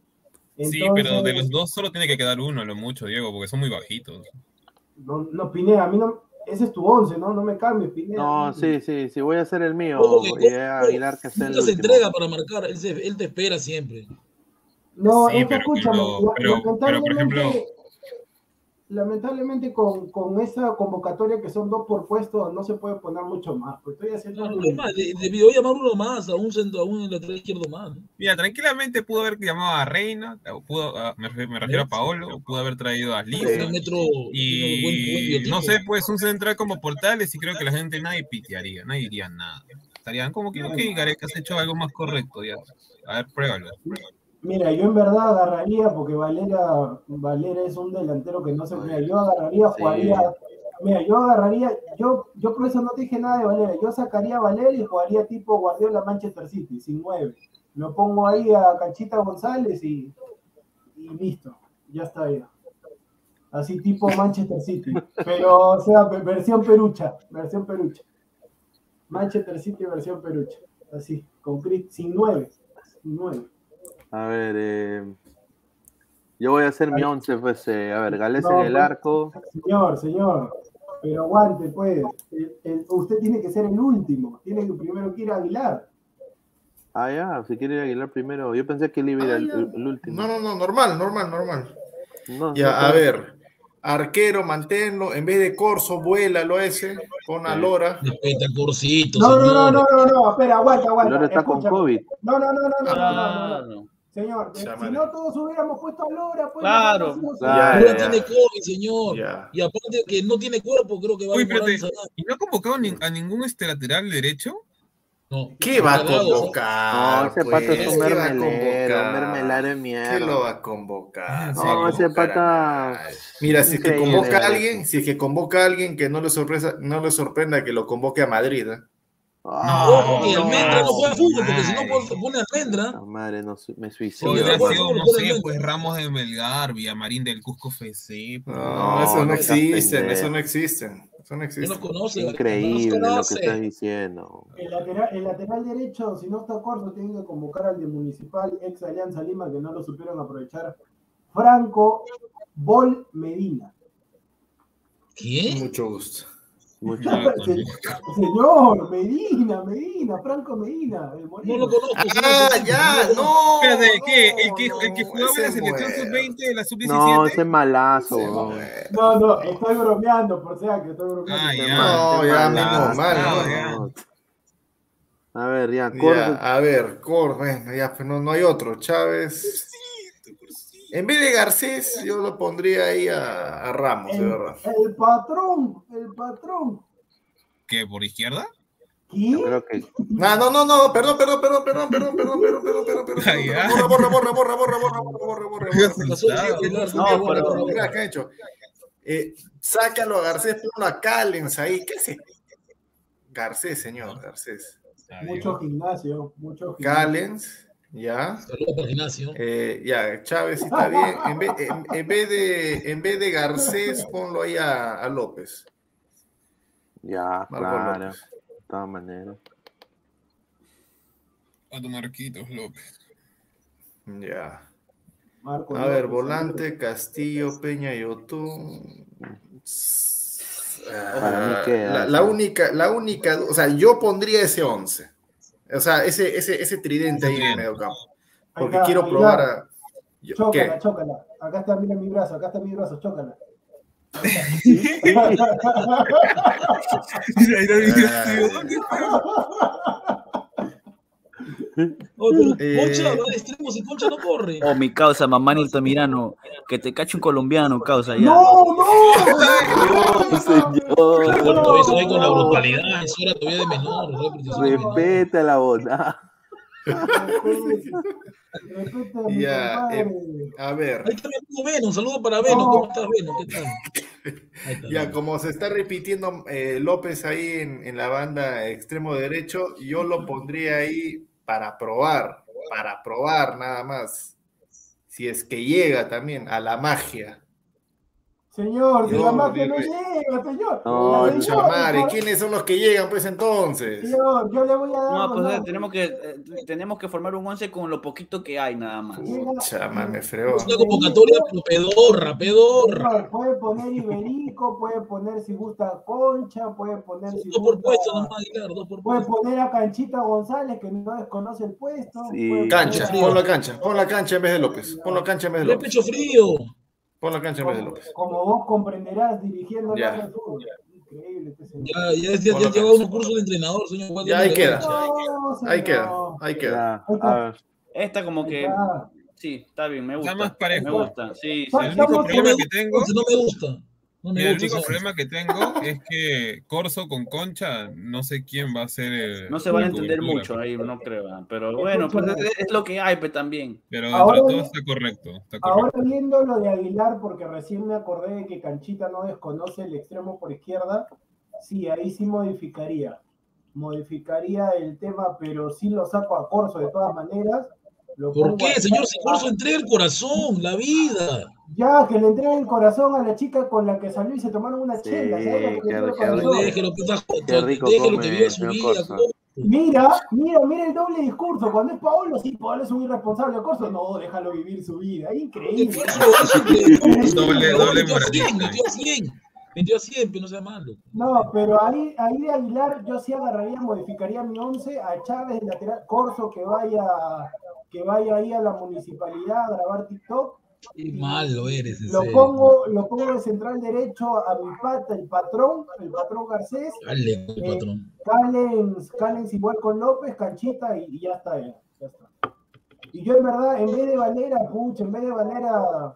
Sí, pero de los dos solo tiene que quedar uno, lo mucho, Diego, porque son muy bajitos. No, no, Pineda, a mí no. Ese es tu once, ¿no? No me cambies, Pineda. No, sí, sí, sí, voy a hacer el mío. Ojo que Y a Aguilar que sea el se último. entrega para marcar, él, se- él te espera siempre. No, Sí, es que pero escúchame, cuando- la- pero- pero, por lamentablemente, ejemplo- lamentablemente con, con esa convocatoria que son dos por puesto, no se puede poner mucho más. Pues estoy haciendo No, más, de- debió llamar uno más, a un centro, a un lateral izquierdo más. Mira, tranquilamente pudo haber llamado a Reina, pudo, a- me, refiero- me refiero a Paolo, pudo haber traído a Lisa. un metro, un buen- buen Y biotipo. no sé, pues un central como Portales y creo que la gente nadie pitearía, nadie diría nada. Estarían como que, ok, Gareca has hecho algo más correcto ya. A ver, pruébalo. Mira, yo en verdad agarraría, porque Valera, Valera es un delantero que no se. Mira, yo agarraría, Sí. jugaría. Mira, yo agarraría, yo, yo por eso no te dije nada de Valera. Yo sacaría a Valera y jugaría tipo Guardiola Manchester City, sin nueve. Lo pongo ahí a Cachita González y, y listo. Ya está ya. Así tipo Manchester City. Pero, o sea, ve- versión perucha. Versión perucha. Manchester City versión perucha. Así, con Chris, sin nueve. Sin nueve. A ver, eh, yo voy a hacer mi once, pues, eh, a ver, Gales No, en el pues, arco. Señor, señor, pero aguante, pues. El- el- usted tiene que ser el último. Tiene que primero que ir a Aguilar. Ah, ya, si quiere ir a Aguilar primero. Yo pensé que él iba a ir Ah, al- el, el último. No, no, no, normal, normal, normal. No, Ya, no, a pero- ver. Arquero, manténlo. En vez de Corso, vuélalo ese. Pon a Sí. Lora. Respeta al Corcito, No, no, no, no, no, no, espera, aguanta, aguanta. Lora está con. COVID. No, no, no, no, no, no, no, no, Ah, no. No. Señor, eh, Llámale. si no todos hubiéramos puesto a Lora, pues. Claro. no Claro. Ya. tiene COVID, señor. Ya. Y aparte que no tiene cuerpo, creo que va a Uy, espérate, sanar. ¿y no ha convocado ni- a ningún este lateral derecho? No. ¿Qué va a convocar? No, ese pues? pato es un ¿Qué va a mermelero, un mermelero de ¿Qué lo mierda. va a convocar? No, va a ese convocar a pata-. Mira, si es que convoca a alguien, si es que convoca a alguien que no le sorpresa, no le sorprenda que lo convoque a Madrid. ¿eh? Ah, Ojo que no, Almendra no juega fútbol, porque si no pone- Almendra. la madre, no, me suicido. Podría sido, no sé, pues Ramos de Melgar, Villamarín del Cusco FC. pues. No, No, eso no no pendejo. eso no existen. Eso no ¿Quién existe. los conoce? Increíble No lo que estás diciendo. El lateral, el lateral derecho, si no está corto, tienen que convocar al de Municipal, ex Alianza Lima, que no lo supieron aprovechar. Franco Bol Medina. ¿Quién? Mucho gusto. Mucho. Señor, Medina, Medina, Franco Medina. el No lo conozco. señor. Ah, ya, no. Espérate, ¿qué? ¿El no, que, el que jugaba en la selección muere. sub-20 de la sub-17? No, ese es malazo. Ese. No, no, estoy bromeando, por si acaso, estoy bromeando. Ah, ya. mal- No, ya, malazo, menos mal, no. A ver, ya, Ya, corre. a ver, Cor, bueno, ya, pues no, no hay otro. Chávez. En vez de Garcés, yo lo pondría ahí a, a Ramos, de El, verdad. el patrón, el patrón. ¿Qué? ¿Por izquierda? ¿Qué? Yo creo que No, no, no, no, perdón, perdón, perdón, perdón, perdón, perdón, perdón, perdón, perdón, perdón, Ah, ya. Borra, borra, borra, borra, borra, borra, borra, borra, borra, borra. No, pero- ¿qué han hecho? Eh, sácalo a Garcés, ponlo a Callens ahí. ¿Qué hace? Garcés, señor, Garcés. Mucho gimnasio, mucho gimnasio. Callens, ya. Saludos para gimnasio. Eh, ya, Chávez sí está bien. En vez, en, en vez de, en vez de Garcés, ponlo ahí a, a López. ya, Marco claro. López. De todas maneras. Pato Marquitos López. Ya. Marco A ver, volante, Castillo, Peña y Otún. Para mí Ah, queda, la, la única, la única, o sea, yo pondría ese 11. O sea, ese, ese, ese tridente ahí en el medio campo. Porque está, quiero probar está. a. yo- Chócala, ¿Qué? chócala. Acá está, mira mi brazo, acá está mi brazo, chócala. Oh, pero Eh, Concha va de extremos y Concha no corre. Oh, mi causa, mamá Altamirano. Que te cache un colombiano, causa ya. ¡No, no! No, señor. Todavía se ve con la brutalidad, eso era todavía de menor. eso. Respeta la bondad. Ya, eh, a ver. Ahí está mi amigo Veno, un saludo para Veno. No. ¿Cómo estás, Veno? ¿Qué tal? Ahí está, Ya, Veno. como se está repitiendo eh, López ahí en, en la banda extremo derecho, yo lo pondría ahí para probar, para probar nada más. Si es que llega también a la magia. Señor, si No, la magia no llega, señor. No, por- ¿quiénes son los que llegan pues entonces? Señor, yo le voy a dar. No, pues tenemos que, eh, tenemos que formar un once con lo poquito que hay nada más. Pucha, man, me fregó. Es una convocatoria pero pedorra, pedorra. Señor, puede poner Iberico, puede poner si gusta Concha, puede poner si Dos por gusta. puesto nomás, Aguilar, dos por Puede puesto. poner a Canchita González, que no desconoce el puesto. Sí. puede Cancha, pon la cancha, pon la cancha en vez de López. Pon la cancha en vez de Le López. pecho frío. Pon la cancha en vez de Como, López. como vos comprenderás dirigiendo Ya. el fútbol. Increíble este señor. Ya, ya, ya, ya Por lleva unos cursos de entrenador, señor. Guardia Ya ahí queda. No, Ahí queda, ahí queda. Ya, a ver. Esta como que, sí, está bien, me Está gusta. más parejo. Me gusta, sí, sí. El único problema que tengo, No me gusta. No me mira, el único problema que tengo es que Corso con Concha, no sé quién va a ser el. No se van a entender cobertura, mucho ahí, no creo. Pero bueno, pues es, lo que hay pues también. Pero dentro Ahora- de todo está correcto. Está correcto. Ahora viendo lo de Aguilar, porque recién me acordé de que Canchita no desconoce el extremo por izquierda, sí, ahí sí modificaría. Modificaría el tema, pero sí lo saco a Corso de todas maneras. Lo ¿Por qué, señor? Si Corso entrega el corazón, la vida. Ya, que le entregue el corazón a la chica con la que salió y se tomaron una Sí, chela. ¿sabes lo que le qué rico? Déjelo, que está- Qué rico déjelo come, que viva su señor vida. Corso. Corso. Mira, mira, mira el doble discurso. Cuando es Paolo, sí, Paolo es un irresponsable. Corso, no, déjalo vivir su vida. Increíble. Doble- doble metió a 100, moralista. metió a 100. Metió a 100, pero no sea malo. No, pero ahí, ahí de Aguilar yo sí agarraría, modificaría mi 11 a Chávez de lateral, Corso que vaya, que vaya ahí a la municipalidad a grabar TikTok. Qué malo eres, Lo serio. pongo, lo pongo de central derecho a mi pata, el patrón, el patrón Garcés. Dale, Eh, patrón. Callens, Callens igual con López, Canchita y, y ya está, ya, ya está. Y yo en verdad, en vez de Valera, pucha, en vez de Valera,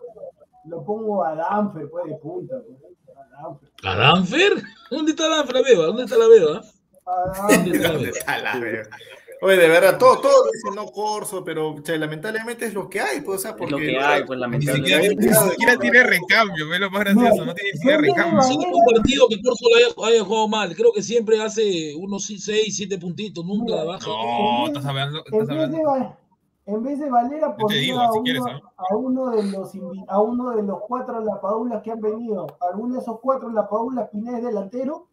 lo pongo a Danfer, pues de punta. pues, a Danfer. ¿A Danfer? ¿Dónde está Danfer, la beba? ¿Dónde está la beba? A ¿Dónde Danfer. está la ¿Dónde beba? está la verga? Oye, de verdad, todo, todo dicen no corso, pero che, lamentablemente es lo que hay, pues, o sea, porque Es lo que hay, pues Ni siquiera, lamentablemente. ni siquiera tiene recambio, ve lo más gracioso, no tiene ni siquiera recambio. un partido que Corso lo haya, haya jugado mal. Creo que siempre hace unos 6, 7 puntitos. Nunca la baja. No, estás hablando, En estás vez, de, hablando. En vez de Valera digo, a, si uno, quieres, ¿eh? a uno de los a uno de los cuatro lapadulas que han venido. ¿Alguno de esos cuatro lapadulas Pineda es delantero?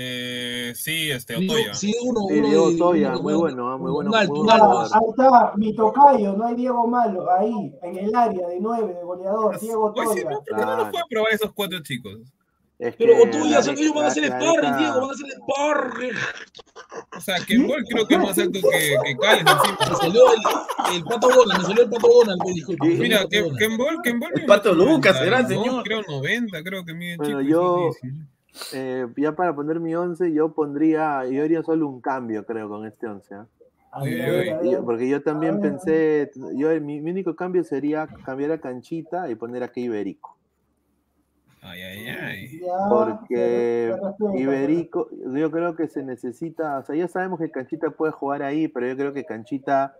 Eh, sí, este, Sí, Otoya. sí, uno, Sí, uno Diego de- Toya, uno muy bueno, ah, muy un bueno, alto, muy un bueno Ah, ahí está, mi tocayo, no hay Diego Malo, ahí, en el área de nueve, de goleador, Diego Pues sí, Toya. no, ¿por qué no fue a probar esos cuatro chicos? Es Pero que Otoya, la- ellos van a hacer sparring, la- Diego, van a hacer sparring. O sea, Ken Ball creo que es más alto que, que Cali Me encima. salió el, el pato Gona, me salió el pato Gona, pues, disculpe. Sí. el Mira, Ken, Gona. Ken Ball, Ken Ball El Pato Lucas, será, 92, señor. Creo 90, creo que mide Bueno, chico. yo- sí, sí. Eh, ya para poner mi 11, yo pondría, yo haría solo un cambio, creo, con este 11. ¿ah? Porque yo también pensé, yo mi, mi único cambio sería cambiar a Canchita y poner aquí Iberico. Ay, ay, ay. Porque Iberico, yo creo que se necesita, o sea, ya sabemos que Canchita puede jugar ahí, pero yo creo que Canchita,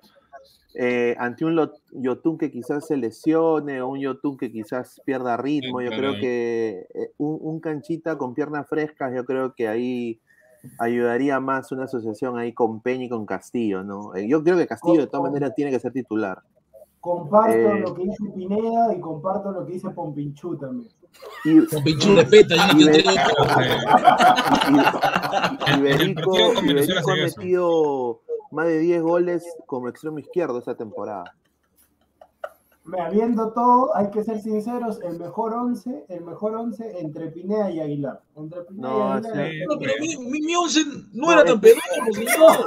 eh, ante un Yotun que quizás se lesione o un Yotun que quizás pierda ritmo, Sí, yo creo ahí. que eh, un, un Canchita con piernas frescas, yo creo que ahí ayudaría más una asociación ahí con Peña y con Castillo, ¿no? Eh, yo creo que Castillo de todas maneras tiene que ser titular. Comparto Eh. lo que dice Pineda y comparto lo que dice Pompinchú también. Y, Con Pinchú respeta, yo y- y- En el Iberico, Iberico ha metido más de 10 goles como extremo izquierdo esta temporada. Me habiendo todo, hay que ser sinceros, el mejor 11, el mejor 11 entre Pineda y Aguilar. Entre Pineda No, y Aguilar. sí. No, pero mi, mi, mi once no No, era tan pedorro, señor.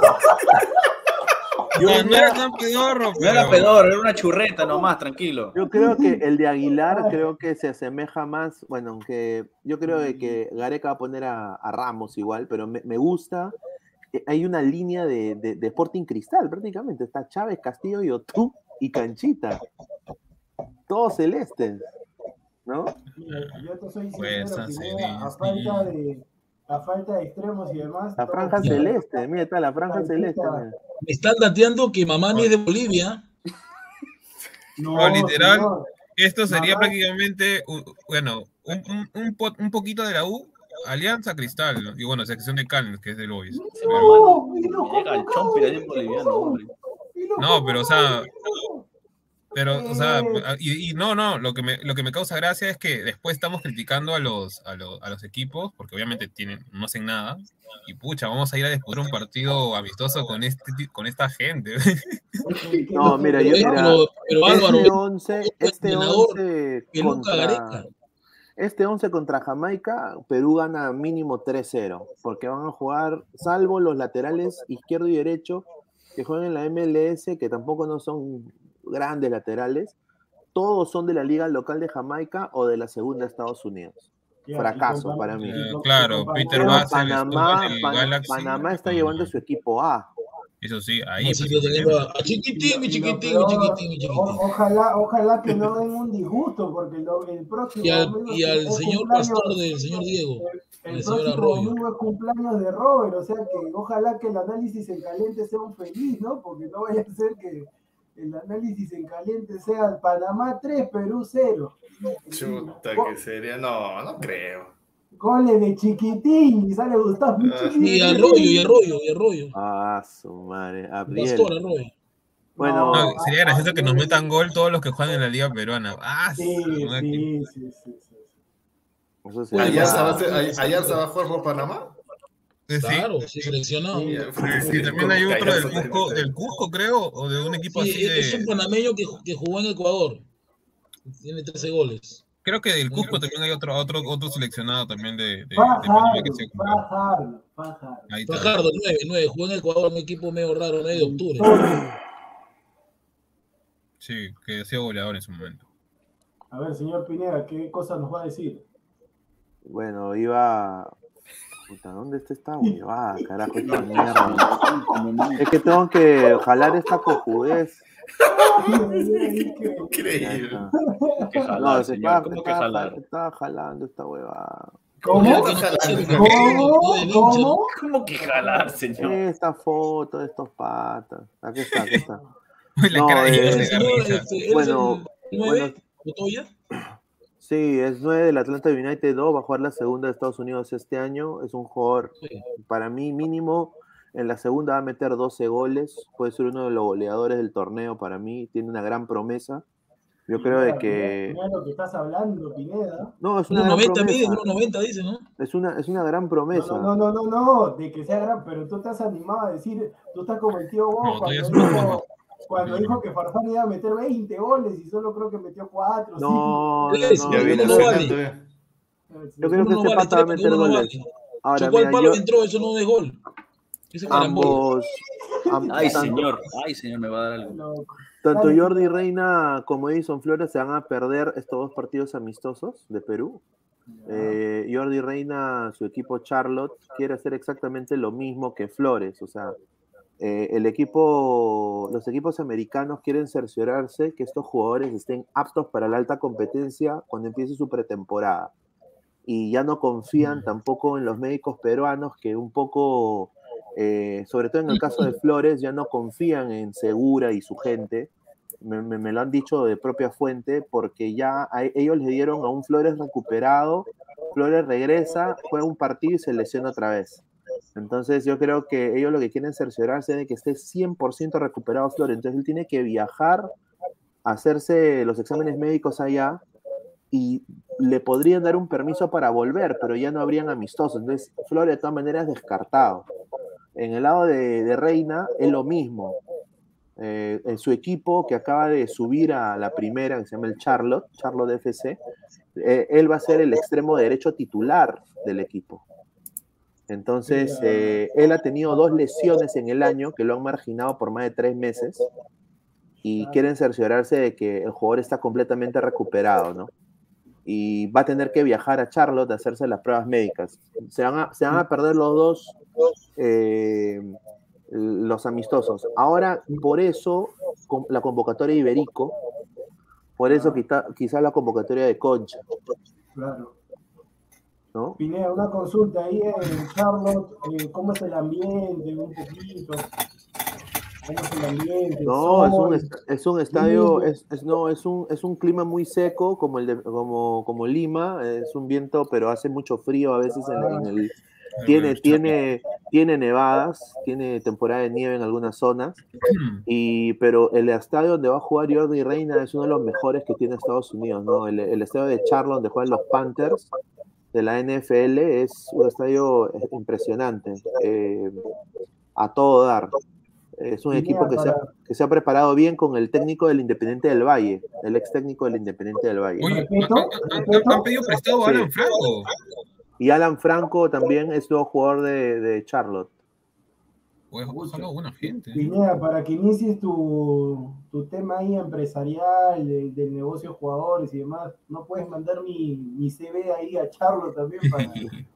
No, no era tan pedorro, No era pero- pedor, era una churreta nomás, tranquilo. Yo creo que el de Aguilar creo que se asemeja más, bueno, aunque yo creo de que Gareca va a poner a, a Ramos igual, pero me, me gusta. Eh, Hay una línea de, de, de Sporting Cristal prácticamente. Está Chávez, Castillo, Yotú y Canchita. Todos celestes, ¿no? Yo te soy Pues, a falta de, a falta de extremos y demás. La franja todo- celeste, mira, está la franja celeste. mira. Me están dateando que Mamani es de Bolivia. No, No, literal, señor. Esto sería Mamá. prácticamente, bueno, un, un, un, po- un poquito de la U, Alianza Cristal, ¿no? y bueno, sección de Callens, que es. No, de ahí en boliviano, hombre. y lo No, pero o sea, pero, o sea, y, y no, no, lo que, me, lo que me causa gracia es que después estamos criticando a los, a los, a los equipos, porque obviamente tienen, no hacen nada, y pucha, vamos a ir a disputar un partido amistoso con este con esta gente. No, mira, yo mira, pero, pero Álvaro, este 11, otro este entrenador 11 que nunca contra, Gareca. Este 11 contra Jamaica, Perú gana mínimo 3-0, porque van a jugar, salvo los laterales izquierdo y derecho, que juegan en la MLS, que tampoco no son grandes laterales, todos son de la liga local de Jamaica o de la segunda de Estados Unidos. Fracaso para mí. Eh, claro, Peter Pero Panamá, estuvo en el Pan- Galaxy. Panamá está llevando su equipo A. Eso sí, ahí Así que teniendo a, chiquitín, mi chiquitín, mi peor, chiquitín, mi chiquitín. Ojalá, ojalá que no den un disgusto, porque lo- el próximo Y al, y señor cumpleaños- pastor del señor Diego. El el señor próximo Arroyo. domingo es cumpleaños de Robert, o sea que ojalá que el análisis en caliente sea un feliz, ¿no? Porque no vaya a ser que el análisis en caliente sea el Panamá 3, Perú 0. Chuta, que sería. No, no creo. Goles de chiquitín y sale Gustavo. Ah, chiquitín. Y Arroyo, y Arroyo, y Arroyo. Ah, su madre. Abriel. Pastor Arroyo. Bueno, No, sería gracioso que nos metan gol todos los que juegan en la liga peruana. Ah, Sí, sí, sí, sí, sí. eso sí. Oye, ¿Allá se va a Ah, jugar por Panamá? sí. Claro, sí, seleccionado. Sí. También hay otro del Cusco, del Cusco, creo, o de un equipo Sí, así es un de. panameño que, que jugó en Ecuador. Tiene 13 goles. Creo que del Cusco también hay otro, otro, otro seleccionado también de, de, de Fajardo, que se. Fajardo, Fajardo. Ahí está. Fajardo, 9, 9. Jugó en Ecuador, un equipo medio raro, 9 de octubre. Sí, que ha sido goleador en su momento. A ver, señor Pineda, ¿qué cosa nos va a decir? Bueno, iba. Puta, ¿dónde está esta huevada? Carajo, esta mierda. Es que tengo que jalar esta cojudez. Increíble. Que señor. ¿Cómo que jalar? estaba jalando esta huevada. ¿Cómo? ¿Cómo? ¿Cómo? ¿Cómo que jalar, señor? Esta foto de estos patas. Aquí está, aquí está. No, eh, este, ¿eres Bueno, el 9? bueno. Sí, es 9 del Atlanta United 2, va a jugar la segunda de Estados Unidos este año. Es un jugador, Sí. para mí, mínimo. En la segunda va a meter 12 goles. Puede ser uno de los goleadores del torneo para mí. Tiene una gran promesa. Yo creo de Mira, que. mira lo que estás hablando, Pineda. No, es una gran 1.90 mide, promesa. 1.90 dice, ¿no? Es una, es una gran promesa. No, no, no, no, no, de que sea gran, pero tú estás animado a decir, tú estás como el tío Bo No, cuando, dijo, cuando dijo que Farfán iba a meter 20 goles y solo creo que metió 4. No, no, no, no, yo- vale. cenando. Yo creo que este vale pata va a meter goles. vale. Ahora, Chocó al mira, palo entró, eso no es gol. Ambos, am- Ay, tanto- señor. Ay, señor, me va a dar algo. Tanto. Jordi Reina como Edison Flores se van a perder estos dos partidos amistosos de Perú. Eh, Jordi Reina, su equipo Charlotte, quiere hacer exactamente lo mismo que Flores. O sea, eh, el equipo, los equipos americanos quieren cerciorarse que estos jugadores estén aptos para la alta competencia cuando empiece su pretemporada. Y ya no confían tampoco en los médicos peruanos que un poco, eh, sobre todo en el caso de Flores, ya no confían en Segura y su gente. Me, me- me lo han dicho de propia fuente porque ya a- ellos le dieron a un Flores recuperado, Flores regresa, juega un partido y se lesiona otra vez. Entonces yo creo que ellos lo que quieren cerciorarse es de que esté 100% recuperado Flores. Entonces él tiene que viajar, hacerse los exámenes médicos allá y le podrían dar un permiso para volver, pero ya no habrían amistosos. Entonces Flores de todas maneras descartado. En el lado de, de Reina es lo mismo. Eh, en su equipo que acaba de subir a la primera, que se llama el Charlotte, Charlotte FC, eh, él va a ser el extremo derecho titular del equipo. Entonces, eh, él ha tenido dos lesiones en el año que lo han marginado por más de tres meses y quieren cerciorarse de que el jugador está completamente recuperado, ¿no? Y va a tener que viajar a Charlotte a hacerse las pruebas médicas. Se van a, se van a perder los dos eh, los amistosos. Ahora, por eso, con- la convocatoria de Iberico, por eso quizá, quizá la convocatoria de Concha. Claro. ¿no? Pineda, una consulta ahí en Charlotte, eh, ¿cómo es el ambiente? Un poquito. No, es un, es un estadio, es, es- no, es un, es un clima muy seco como el de, como, como Lima, es un viento, pero hace mucho frío a veces en, en el, tiene, tiene, tiene nevadas, tiene temporada de nieve en algunas zonas, y, pero el estadio donde va a jugar Jordi Reina es uno de los mejores que tiene Estados Unidos, ¿no? El, el estadio de Charlotte donde juegan los Panthers de la NFL es un estadio eh, impresionante, eh, a todo dar. Es un equipo que se, ha, que se ha preparado bien con el técnico del Independiente del Valle, el ex técnico del Independiente del Valle. Oye, han- pedido prestado a Sí. Alan Franco. Y Alan Franco también es nuevo jugador de, de Charlotte. Pues ojalá buena gente. Pineda, para que inicies tu, tu tema ahí empresarial, de- del negocio de jugadores y demás, ¿no puedes mandar mi, mi CV ahí a Charlo también para...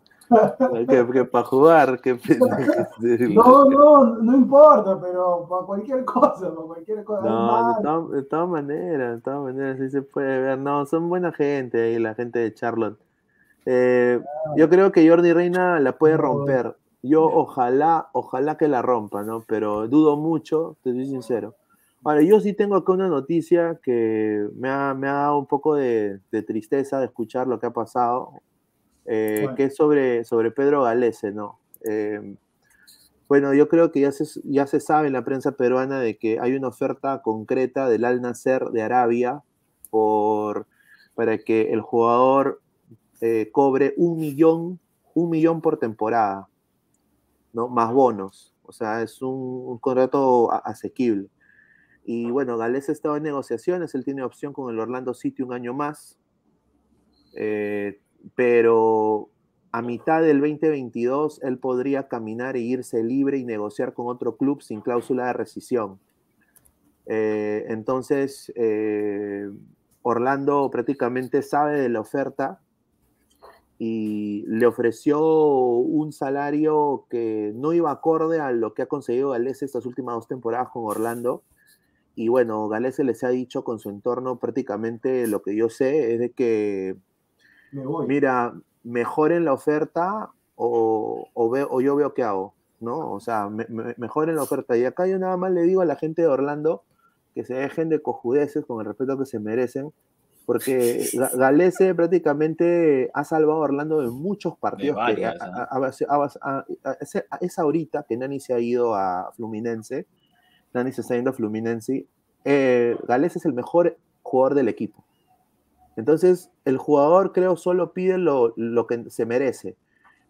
que, que para jugar, que No, no, no importa, pero para cualquier cosa, para cualquier cosa. No, de, todas- de todas maneras, de todas maneras, sí se puede ver. No, son buena gente ahí, la gente de Charlotte. Eh, yo creo que Jordi Reina la puede romper. Yo ojalá, ojalá que la rompa, ¿no? Pero dudo mucho, te soy sincero. Ahora, yo sí tengo acá una noticia que me ha, me ha dado un poco de, de tristeza de escuchar lo que ha pasado, eh, Bueno. que es sobre, sobre Pedro Galese, ¿no? Eh, bueno, yo creo que ya se, ya se sabe en la prensa peruana de que hay una oferta concreta del Al Nasser de Arabia por, para que el jugador eh, cobre un millón, un millón por temporada, ¿no? Más bonos. O sea, es un, un contrato asequible. Y bueno, Gales estaba en negociaciones, él tiene opción con el Orlando City un año más. Eh, pero a mitad del 2022 él podría caminar e irse libre y negociar con otro club sin cláusula de rescisión. Eh, entonces, eh, Orlando prácticamente sabe de la oferta y le ofreció un salario que no iba acorde a lo que ha conseguido Galese estas últimas dos temporadas con Orlando. Y bueno, Galese les ha dicho con su entorno prácticamente lo que yo sé es de que me voy. mira, mejoren la oferta o, o, veo, o yo veo qué hago, ¿no? O sea, me, me- mejoren la oferta. Y acá yo nada más le digo a la gente de Orlando que se dejen de cojudeces con el respeto que se merecen, porque Ga- Galese prácticamente ha salvado a Orlando de muchos partidos. que varias, es- es ahorita que Nani se ha ido a Fluminense, Nani se está yendo a Fluminense, eh, Galese es el mejor jugador del equipo. Entonces, el jugador creo solo pide lo, lo que se merece.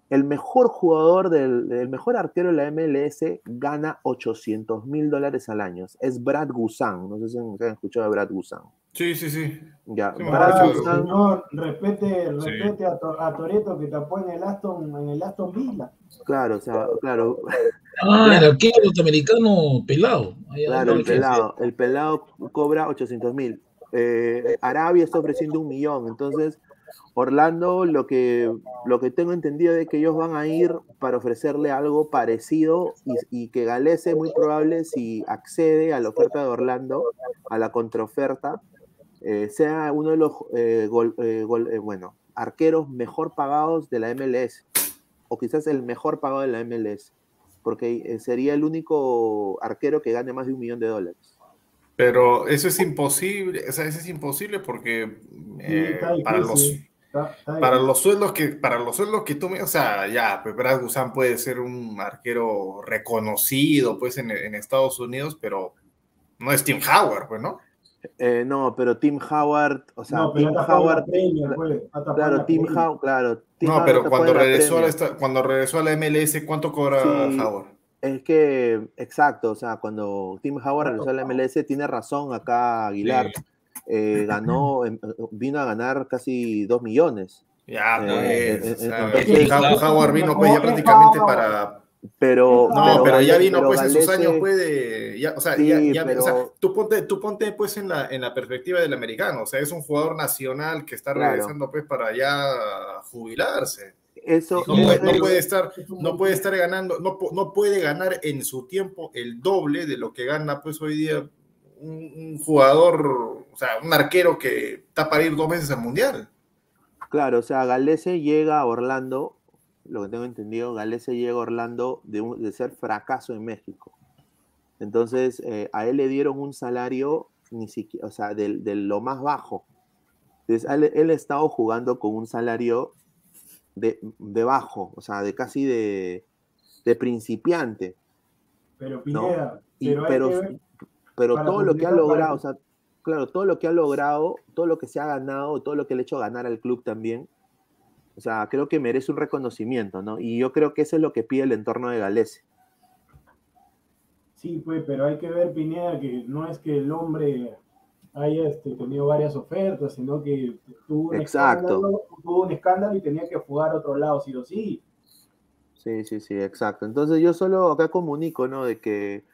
El mejor jugador, del, el mejor arquero de la MLS gana 800 mil dólares al año. Es Brad Guzan. No sé si han, escuchado de Brad Guzan. Sí, sí, sí. Ya, Sí, Brad. Guzan, señor, respete, Sí. respete a, To- a Toreto que tapó en el Aston, en el Aston Villa. claro, o sea, claro, Ah, el arquero norteamericano pelado. Ahí- claro, el pelado, el pelado cobra 800 mil. Eh, Arabia está ofreciendo un millón, entonces Orlando lo que, lo que tengo entendido es que ellos van a ir para ofrecerle algo parecido y, y que Galese muy probable si accede a la oferta de Orlando, a la contraoferta, eh, sea uno de los eh, gol- eh, gol- eh, bueno, arqueros mejor pagados de la MLS, o quizás el mejor pagado de la MLS, porque sería el único arquero que gane más de un millón de dólares. Pero eso es imposible, o sea, eso es imposible porque eh, para los difícil. Está- está para los sueldos que para los sueldos que tú me, o sea, ya, Brad Guzan puede ser un arquero reconocido pues en, en Estados Unidos, pero no es Tim Howard, pues, ¿no? Eh, no, pero Tim Howard, o sea, no, pero Tim Howard, pues, tapado claro, la Tim. Howard, claro. Tim No, Howard pero cuando regresó, a la, cuando regresó a la MLS, ¿cuánto cobra Sí. Howard? Es que, exacto, o sea, cuando Tim Howard regresó a la MLS, tiene razón acá Aguilar, Sí. eh, ganó, eh, vino a ganar casi dos millones. Ya, Eh, pues, eh, o sea, entonces- How- Howard vino pues ya prácticamente para... Pero, No, pero, ya vino pero pues en sus años pues de... Ya, o sea, Sí, ya, ya- o sea, tú ponte, tú ponte pues en la, en la perspectiva del americano, o sea, es un jugador nacional que está Claro. regresando pues para ya jubilarse. Eso, No puede, no puede estar, no puede estar ganando, no, no puede ganar en su tiempo el doble de lo que gana pues hoy día un, un jugador, o sea, un arquero que está para ir dos veces al mundial. Claro, o sea, Galese llega a Orlando, lo que tengo entendido, Galese llega a Orlando de, un- de ser fracaso en México. Entonces, eh, a él le dieron un salario, ni siquiera, o sea, de, de lo más bajo. Entonces, él, él ha estado jugando con un salario de, de bajo, o sea, de casi de, de principiante. Pero ¿no? Pineda, Y- pero, pero todo lo que ha logrado, o sea, claro, todo lo que ha logrado, todo lo que se ha ganado, todo lo que le ha hecho ganar al club también, o sea, creo que merece un reconocimiento, ¿no? Y yo creo que eso es lo que pide el entorno de Galese. Sí, pues, pero hay que ver, Pineda, que no es que el hombre haya este, tenido varias ofertas, sino que tuvo un, escándalo, tuvo un escándalo y tenía que jugar a otro lado, sí o sí. Sí, sí, sí, exacto. Entonces yo solo acá comunico, ¿no? De que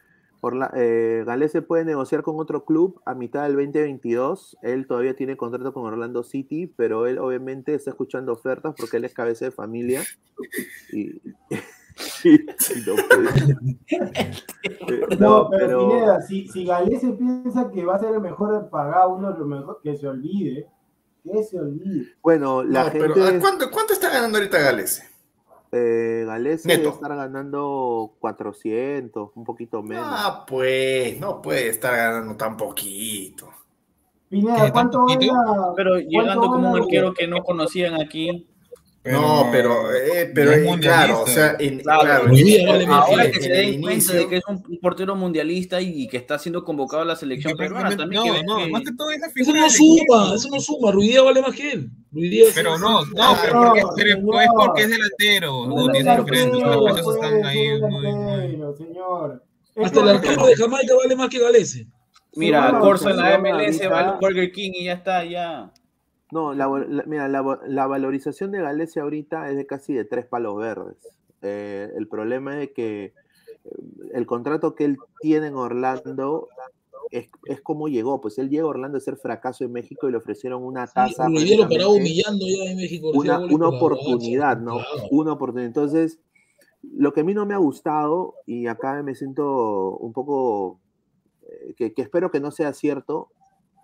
Orla- eh, Galese puede negociar con otro club a mitad del 2022. Él todavía tiene contrato con Orlando City, pero él obviamente está escuchando ofertas porque él es cabeza de familia. Y, y no puede. No, pero, Pineda, si, si Galese piensa que va a ser el mejor pagado, uno de los mejores, que se olvide, que se olvide. Bueno, la No, gente. pero ¿a ¿cuánto, ¿cuánto está ganando ahorita Gales? Eh, Galese Neto. debe estar ganando 400, un poquito menos. Ah, pues, no puede estar ganando tan poquito. Pineda, ¿cuánto gana? Pero llegando como un arquero que no conocían aquí. No, pero, eh, pero no es mundialista. claro, o sea, en, Claro, vale Ahora que se den cuenta de que es un un portero mundialista y que está siendo convocado a la selección peruana, también prácticamente- que no, no, que- más que todo es la Eso figura no del suma, equipo. eso no suma. Ruidía vale más que él. Ruidía Pero no, no, Ah, pero no, porque, pero señor. es porque es delantero. Es diferente. Pues, están ahí señor. Hasta el que- arquero de Jamaica vale más que Galese. Mira, Corso en la no, MLS, ahorita- va al Burger King y ya está, ya. No, la, mira, la, va- la valorización de Galicia ahorita es de casi de tres palos verdes. Eh, el problema es que eh, el contrato que él tiene en Orlando es, es como llegó. Pues él llega a Orlando a ser fracaso en México y le ofrecieron una tasa. Lo paraba prácticamente- humillando ya en México. una, una oportunidad, ¿no? claro. Una oportunidad. Entonces, lo que a mí no me ha gustado, y acá me siento un poco, eh, que, que espero que no sea cierto,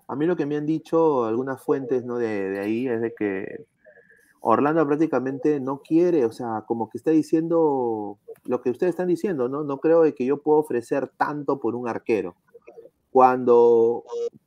a mí lo que me han dicho algunas fuentes ¿no? de, de ahí es de que Orlando prácticamente no quiere, o sea, como que está diciendo lo que ustedes están diciendo, ¿no? No creo de que yo pueda ofrecer tanto por un arquero. Cuando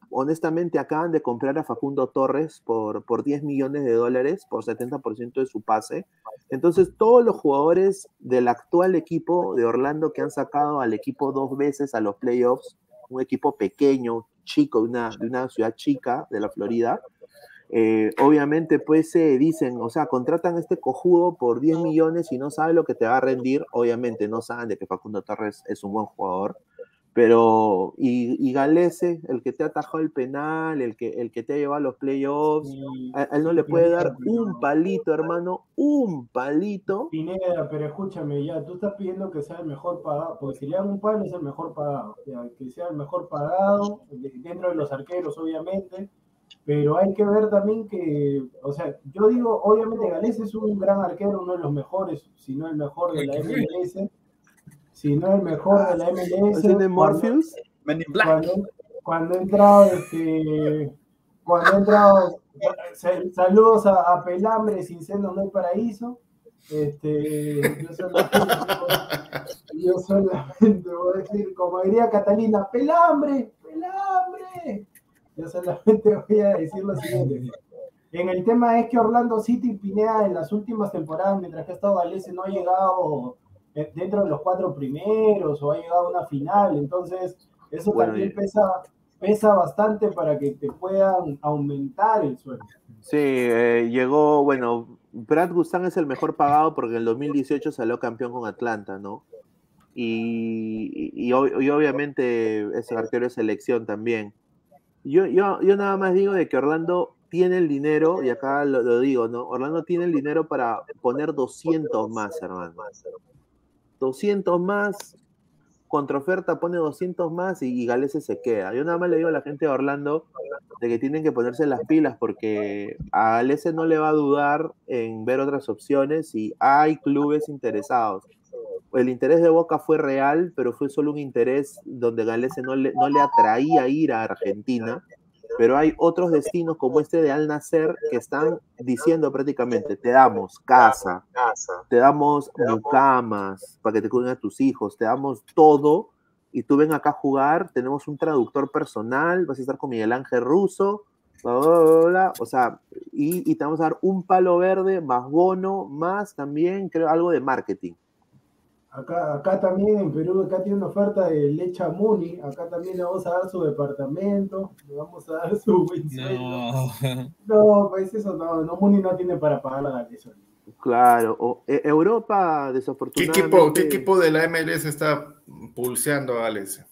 honestamente acaban de comprar a Facundo Torres por, por 10 millones de dólares, por 70% de su pase. Entonces, todos los jugadores del actual equipo de Orlando que han sacado al equipo dos veces a los playoffs, un equipo pequeño, chico, de una, de una ciudad chica de la Florida, eh, obviamente pues se dicen, o sea, contratan a este cojudo por 10 millones y no sabe lo que te va a rendir, obviamente no saben de que Facundo Torres es un buen jugador, pero y, y Galese, el que te ha atajado el penal, el que, el que te ha llevado a los playoffs, Sí, a, a él no le puede dar un palito, hermano, un palito. Pineda, pero escúchame, ya, tú estás pidiendo que sea el mejor pagado, porque si le dan un palo es el mejor pagado, ya, que sea el mejor pagado, de- dentro de los arqueros, obviamente, pero hay que ver también que, o sea, yo digo, obviamente Gales es un gran arquero, uno de los mejores, si no el mejor de la MLS, si no el mejor de la MLS. ¿Tiene cuando- Morpheus? Men in Black. cuando, cuando he entrado, este, cuando he entrado, sal- saludos a, a Pelambre, sin seno no hay paraíso. Este, yo, solamente, yo solamente voy a decir, como diría Catalina, Pelambre, Pelambre. Yo solamente voy a decir lo siguiente. En el tema es que Orlando City Pineda en las últimas temporadas, mientras que ha estado Galese, no ha llegado dentro de los cuatro primeros o ha llegado a una final. Entonces, eso Bueno, también y- pesa, pesa bastante para que te puedan aumentar el sueldo. Sí, eh, llegó, bueno, Brad Gustan es el mejor pagado porque en el 2018 salió campeón con Atlanta, ¿no? Y, y, y ob- y obviamente es arquero de selección también. Yo, yo, yo nada más digo de que Orlando tiene el dinero, y acá lo, lo digo, ¿no? Orlando tiene el dinero para poner 200 más, hermano. 200 más, contraoferta pone 200 más y, y se queda. Yo nada más le digo a la gente de Orlando de que tienen que ponerse las pilas porque a Galese no le va a dudar en ver otras opciones y hay clubes interesados. El interés de Boca fue real, pero fue solo un interés donde Galese no le, no le atraía ir a Argentina. Pero hay otros destinos como este de Al Nacer que están diciendo prácticamente, te damos casa, te damos mucamas para que te cuiden a tus hijos, te damos todo y tú ven acá a jugar, tenemos un traductor personal, vas a estar con Miguel Ángel Russo, bla, bla, bla, bla, o sea, y, y te vamos a dar un palo verde más bono, más también creo algo de marketing. Acá, acá también en Perú, acá tiene una oferta de Lecha Muni, acá también le vamos a dar su departamento, le vamos a dar su buen. No. No, pues eso no, no, Muni no tiene para pagar la eso. Claro, o- e- Europa ¿Qué desafortunadamente... equipo, ¿Qué equipo de la MLS está pulseando a Alex?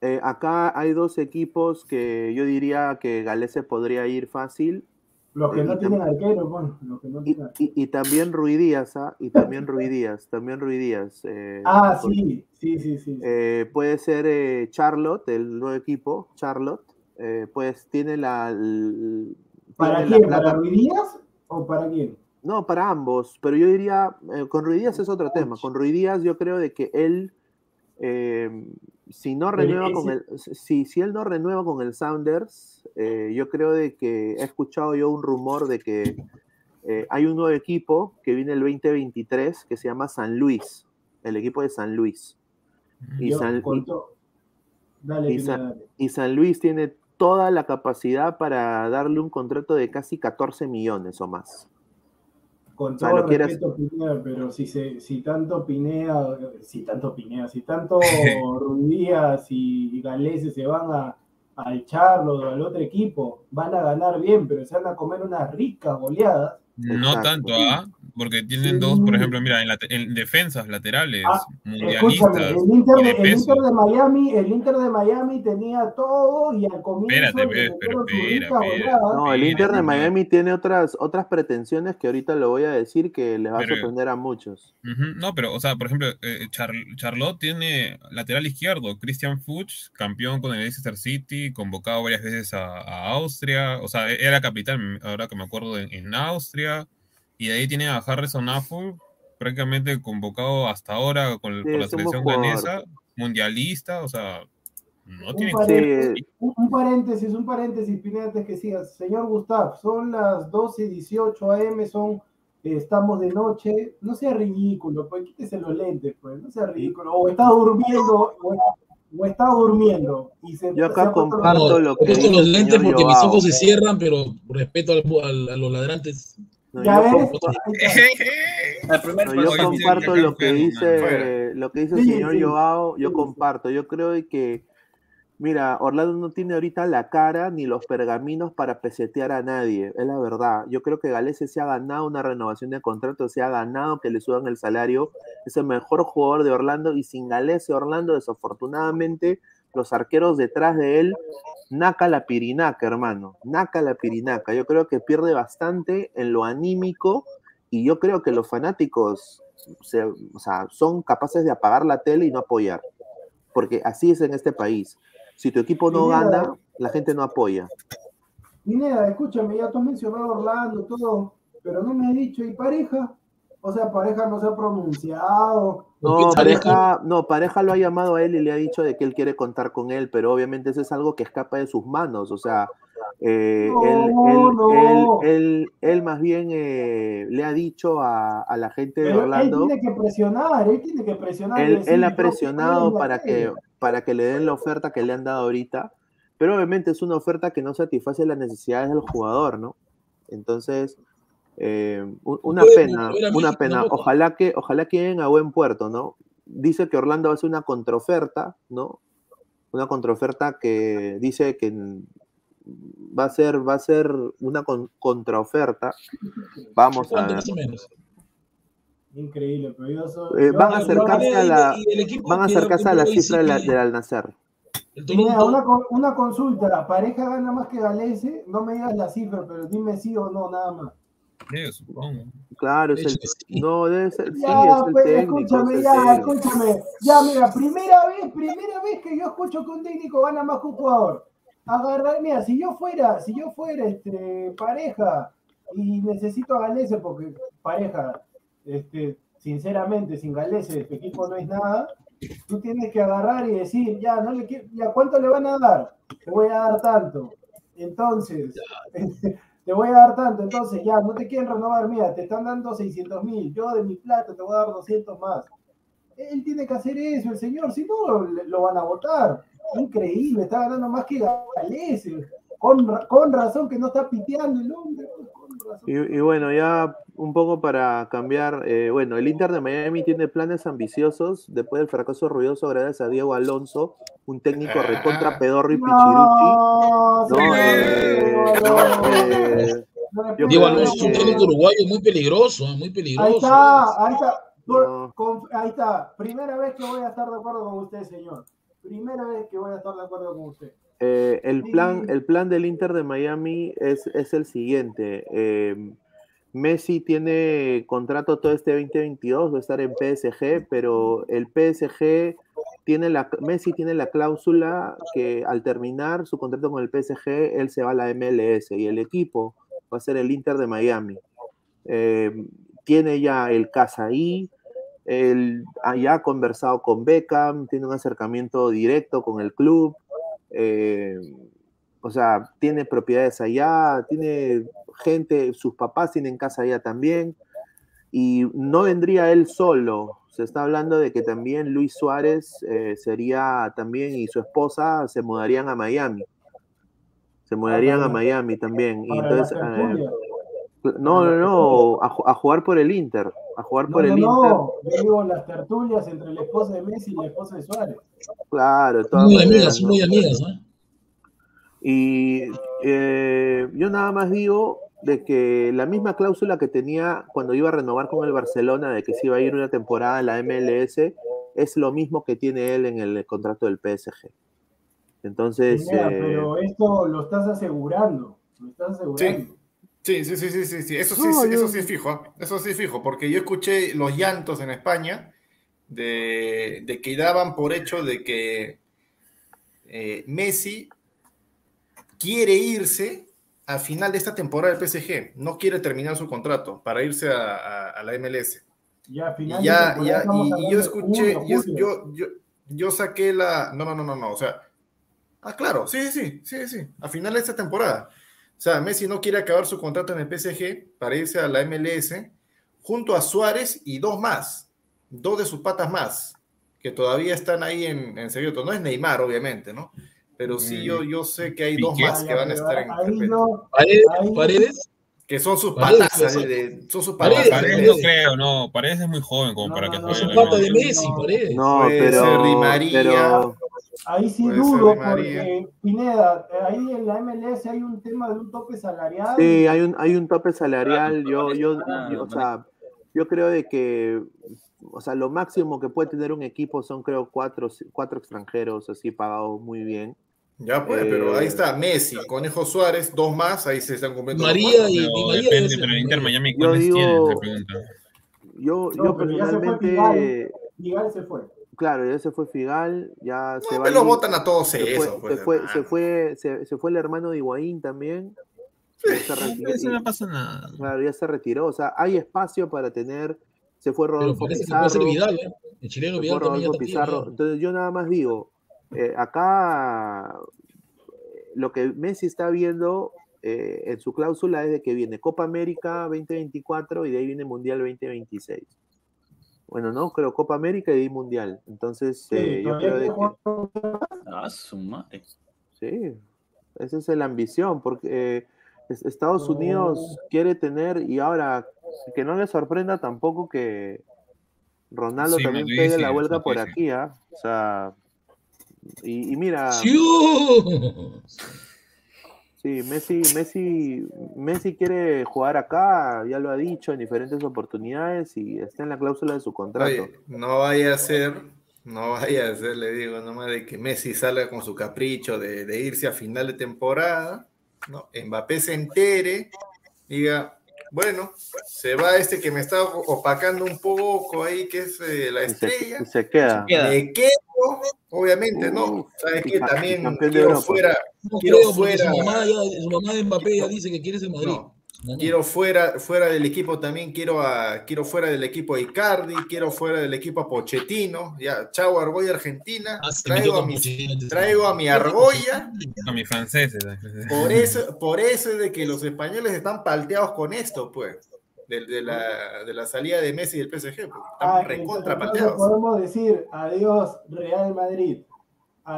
Eh, acá hay dos equipos que yo diría que Galese podría ir fácil. Los que no tienen arquero, bueno, los que no tienen y- y también Rui Díaz, ¿ah? Y también Rui Díaz, también Rui Díaz. eh, Ah, por- sí, sí, sí, sí. eh, puede ser eh, Charlotte, el nuevo equipo, Charlotte. pues tiene la. ¿Para tiene la quién? plata- ¿Para Ruidías o para quién? No, para ambos, pero yo diría, con Rui Díaz es otro tema. Con Rui Díaz yo creo de que él, eh, si no renueva con el, si, si él no renueva con el Sounders, eh, yo creo de que he escuchado yo un rumor de que eh, hay un nuevo equipo que viene el 2023 que se llama San Luis, el equipo de San Luis. Y Yo, San, con y- to- Dale, y Pineda, San- dale. y San Luis tiene toda la capacidad para darle un contrato de casi 14 millones o más. Con O sea, todo quieras- respeto, Pineda, pero si, se, si tanto Pineda, si tanto Pineda, si tanto Ruidías y, Galese se van a, al Charlo o al otro equipo, van a ganar bien, pero se van a comer unas ricas goleadas. No Exacto. tanto, ¿ah? Porque tienen dos, por ejemplo, mira, en, la- en defensas laterales, Ah, mundialistas. el Inter, de, de el peso. Inter de Miami, el Inter de Miami tenía todo y al comienzo Espérate, pero espera, espera. No, el Inter de. Miami tiene otras, otras pretensiones que ahorita lo voy a decir que les va Pero- a sorprender a muchos. No, pero, o sea, por ejemplo, eh, Char- Charlotte tiene lateral izquierdo, Christian Fuchs, campeón con el Leicester City, convocado varias veces a, a Austria, o sea, e-, era capitán, ahora que me acuerdo, en, en Austria, y de ahí tiene a Harrison Affle, prácticamente convocado hasta ahora con, Sí, por la selección ganesa, mundialista, o sea, no Un tiene... paréntesis, Sí. un, un paréntesis, un paréntesis, Pineda, antes que sigas. Señor Gustav, son las 12 y 18 AM, son, eh, estamos de noche. No sea ridículo, pues quítese los lentes, pues, no sea ridículo. O está durmiendo, o, o está durmiendo. Y se, Yo acá se puesto comparto lo he que puesto dice los lentes porque mis ojos se cierran, pero respeto al- al- a los ladrantes. No, Ya yo no, comparto lo que dice, lo que dice el señor. Joao, yo comparto. Yo creo que, mira, Orlando no tiene ahorita la cara ni los pergaminos para pesetear a nadie, es la verdad. Yo creo que Galese se ha ganado una renovación de contrato, se ha ganado que le suban el salario, es el mejor jugador de Orlando y sin Galese Orlando, desafortunadamente, los arqueros detrás de él, naca la pirinaca, hermano, naca la pirinaca. Yo creo que pierde bastante en lo anímico y yo creo que los fanáticos se- o sea, son capaces de apagar la tele y no apoyar, porque así es en este país. Si tu equipo no Pineda, gana, la gente no apoya. Pineda, escúchame, ya tú has mencionado Orlando, todo, pero no me has dicho, ¿y pareja? O sea, pareja no se ha pronunciado. No, pareja, no, pareja lo ha llamado a él y le ha dicho de que él quiere contar con él, pero obviamente eso es algo que escapa de sus manos. O sea, eh, No, él, él- no. él- él- él más bien eh, le ha dicho a, a la gente de Pero él Orlando. tiene que presionar, él tiene que presionar. él, decir, él ha presionado para que, para que le den la oferta que le han dado ahorita, pero obviamente es una oferta que no satisface las necesidades del jugador, ¿no? Entonces, eh, una pena, una pena. ¿no? Ojalá que, ojalá que lleguen a buen puerto, ¿no? Dice que Orlando va a hacer una contraoferta, ¿no? Una contraoferta que dice que va a ser, va a ser una con- contraoferta. Vamos a ¿Cuánto ver. Increíble, pero yo soy. Eh, van a acercarse a la, van a acercarse a la cifra de la- del Al Nacer. Toronto, una, una consulta, ¿pareja gana más que Galese? No me digas la cifra, pero dime sí o no, nada más. Sí, supongo. Claro, De es el, sí. no, debe ser, sí, Ya, es el pues, técnico, escúchame, es el ya, técnico. escúchame. Ya, mira, primera vez, primera vez que yo escucho que un técnico gana más que un jugador. Agarrar, mira, si yo fuera, si yo fuera este, pareja y necesito a Galese porque pareja, este, sinceramente, sin Galese tu equipo no es nada, tú tienes que agarrar y decir, ya, no le quiero, ya, ¿cuánto le van a dar? Te voy a dar tanto. Entonces, te voy a dar tanto, entonces ya, no te quieren renovar, mira, te están dando 600 mil, yo de mi plata te voy a dar 200 más. Él tiene que hacer eso, el señor, si no, lo van a votar. Increíble, está ganando más que Galese. Con, con razón que no está piteando el hombre. Y, y bueno, ya un poco para cambiar, eh, bueno, el Inter de Miami tiene planes ambiciosos después del fracaso ruidoso gracias a Diego Alonso, un técnico recontra pedorro y pichiruchi. Eh, eh, Diego Alonso es un técnico uruguayo muy peligroso, eh, muy Ahí peligroso. está, ahí está. Por- No. con- ahí está. Primera vez que voy a estar de acuerdo con usted, señor. Primera vez que voy a estar de acuerdo con usted. Eh, el, plan, el plan del Inter de Miami es, es el siguiente. eh, Messi tiene contrato todo este 2022, va a estar en PSG, pero el PSG tiene la, Messi tiene la cláusula que al terminar su contrato con el PSG, él se va a la MLS y el equipo va a ser el Inter de Miami. Eh, tiene ya el casa ahí, él ya ha conversado con Beckham, tiene un acercamiento directo con el club. Eh, o sea, tiene propiedades allá, tiene gente, sus papás tienen casa allá también, y no vendría él solo. Se está hablando de que también Luis Suárez eh, sería también y su esposa se mudarían a Miami. Se mudarían a Miami también. Y entonces, eh. No, no, no, a, ju- a jugar por el Inter, a jugar No, por el no, Inter. no. Yo digo las tertulias entre la esposa de Messi y la esposa de Suárez. Claro, todas Muy maneras, amigas, ¿no? muy amigas. ¿eh? Y eh, yo nada más digo de que la misma cláusula que tenía cuando iba a renovar con el Barcelona, de que se iba a ir una temporada en la MLS, es lo mismo que tiene él en el contrato del PSG. Entonces, Mira, eh, pero esto lo estás asegurando. Lo estás asegurando. Sí, sí, sí, sí, sí, sí. Eso sí, No, sí, yo- eso sí es fijo, ¿ah? eso sí es fijo, porque yo escuché los llantos en España de, de que daban por hecho de que eh, Messi quiere irse al final de esta temporada del PSG, no quiere terminar su contrato para irse a, a- a la MLS. Ya, al final Y de ya, ya, y, y yo escuché, yo, yo, yo saqué la. No, no, no, no, no. O sea. Ah, claro, sí, sí, sí, sí. A final de esta temporada. O sea, Messi no quiere acabar su contrato en el PSG para irse a la MLS junto a Suárez y dos más. Dos de sus patas más. Que todavía están ahí en, en secreto. No es Neymar, obviamente, ¿no? Pero sí, Mm. yo, yo sé que hay Piqué. dos más que van a estar en no- Paredes, Paredes. Que son sus patas. son sus Paredes, patas. Paredes no creo, no. Paredes es muy joven como No, para no, que no, juegue Su en la pata de. Messi, no. Paredes. no, Puede pero, ser Di María. pero Ahí sí Puede dudo porque, Pineda, eh, ahí en la MLS hay un tema de un tope salarial. Sí, hay un, hay un tope salarial. Yo, Claro, yo, claro, yo- o sea, yo creo de que, o sea, lo máximo que puede tener un equipo son, creo, cuatro, cuatro extranjeros así pagados muy bien. Ya pues, Eh, pero ahí está Messi, Conejo Suárez, dos más, ahí se están cumpliendo. María y Pero Di María depende, pero Inter Miami, Yo ¿cuáles digo- tienen? Pregunta. Yo, No, yo pero ya se fue personalmente, Figal se fue. Claro, ya se fue Figal, ya se va me a lo ir- votan a todos se eso. fue, pues, se, fue, se, fue, se, se fue el hermano de Higuaín también. Se retiró, Eso no pasa nada. claro, ya se retiró. O sea, hay espacio para tener. Se fue Pero Rodolfo parece que puede ser Pizarro. Vidal, ¿eh? El chileno Vidal Rodolfo Pizarro. Entonces yo nada más digo, eh, acá eh, lo que Messi está viendo eh, en su cláusula es de que viene Copa América 2024 y de ahí viene Mundial 2026. Bueno, no, creo Copa América y Mundial. Entonces Sí, eh, yo creo de que Ah, su madre. Sí, esa es la ambición, porque eh, es- Estados. Unidos quiere tener, y ahora que no le sorprenda tampoco que Ronaldo Sí, también pegue la vuelta por aquí, ¿ah? O sea, y, y mira, ¡Sí! Sí, Messi, Messi, Messi quiere jugar acá, ya lo ha dicho en diferentes oportunidades y está en la cláusula de su contrato. No vaya a ser, no vaya a ser, le digo, nomás de que Messi salga con su capricho de, de irse a final de temporada, ¿no? Mbappé se entere, diga, bueno, se va este que me está opacando un poco ahí, que es eh, la se, estrella. y se queda. Me quedo, obviamente, ¿no? Uh, Sabes y que también quiero fuera, No quiero fuera. su mamá, ya, su mamá de Mbappé ya dice que quiere ser Madrid. No, Quiero fuera, fuera del equipo también, quiero, a, quiero fuera del equipo a Icardi, quiero fuera del equipo a Pochettino. Ya, chao Argolla Argentina. Ah, Traigo a, mi, traigo a mi Argolla. A mis franceses. Por eso, por eso es de que los españoles están palteados con esto, pues. De, de la, de la salida de Messi del PSG. pues. Están Ah, recontra palteados. podemos decir adiós Real Madrid.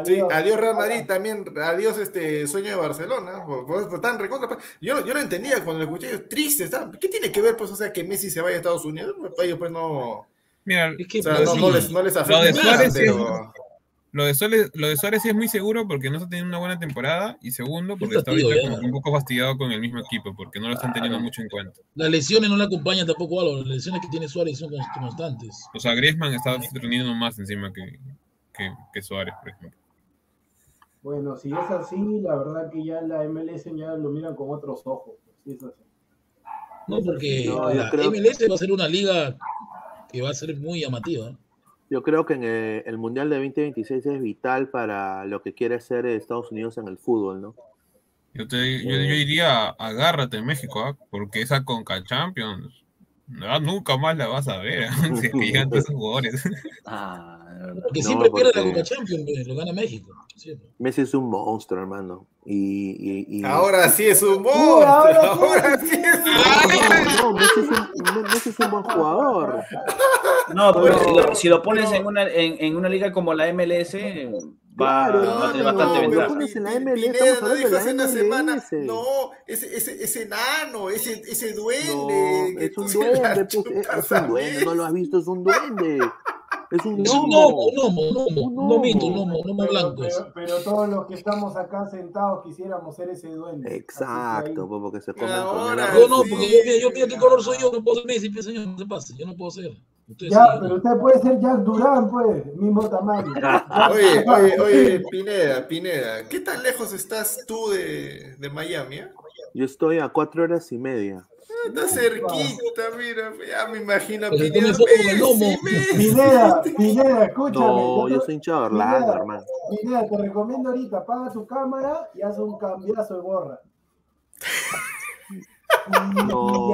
Sí, Adiós. adiós Real Madrid, también adiós este sueño de Barcelona. Por- por eso están recontra. Yo, yo lo entendía cuando lo escuché, yo, triste. ¿qué tiene que ver, pues, o sea, que Messi se vaya a Estados Unidos? Pues, para ellos, pues, no, Mira, Es que o sea, pues, no, sí. no les, no les Lo afecta de nada, Suárez sí. pero... Lo de, Suárez, lo de Suárez sí es muy seguro porque no está teniendo una buena temporada y segundo porque está ahorita como un poco fastidiado con el mismo equipo porque no lo están teniendo mucho en cuenta. Las lesiones no le acompañan tampoco algo. Las lesiones que tiene Suárez son const- constantes. O sea, Griezmann está rindiendo más encima que, que, que Suárez, por ejemplo. Bueno, si es así, la verdad que ya la MLS ya lo miran con otros ojos. Si es así. No, porque No, la creo- MLS va a ser una liga que va a ser muy llamativa. ¿no? Yo creo que en el, el Mundial de 2026 es vital para lo que quiere hacer Estados Unidos en el fútbol, ¿no? Yo, te, yo, yo diría, agárrate México, ¿ah? porque esa Conca Champions no, nunca más la vas a ver, si es que llegan todos esos jugadores. Ah. Porque No, siempre pierde la Copa Champions, pues, lo gana México. siempre. Messi es un monstruo, hermano. Y, y- y- Ahora sí es un Uy, monstruo, ahora sí. ahora sí es un No, no, Messi es un, Messi es un buen jugador. No, pero Pero- si lo, si lo pones en una, en, en una liga como la MLS, Claro, va a tener no, bastante ventaja. pones en la Pi- MLS, Pineda, estamos no hablando dijo de la hace una semana, MLS. no, ese, ese, ese nano, ese, ese No, duende. que es un duende, pues, es un duende, no lo has visto, es un duende. Es un gnomo. gnomo, gnomo, gnomito, gnomo. gnomo, gnomo Pero, pero- todos los que estamos acá sentados quisiéramos ser ese duende. Exacto, ahí- pues, porque se comen con Ahora el Yo no, porque yo, yo mira qué color soy yo, no puedo ser Messi, pues, señor, no se pase, yo no puedo ser. Ya, pero usted puede ser Jack Durán, pues, mismo tamaño. Oye, oye, oye, Pineda, Pineda, ¿qué tan lejos estás tú de, de Miami? eh? Yo estoy a cuatro horas y media. Está cerquita, mira, ya me imagino Pineda. Messi, Messi. Pineda, Pineda, escúchame. No, yo soy hincha de Orlando, Pineda, hermano. Pineda, te recomiendo ahorita, apaga tu cámara y haz un cambiazo de borra. No,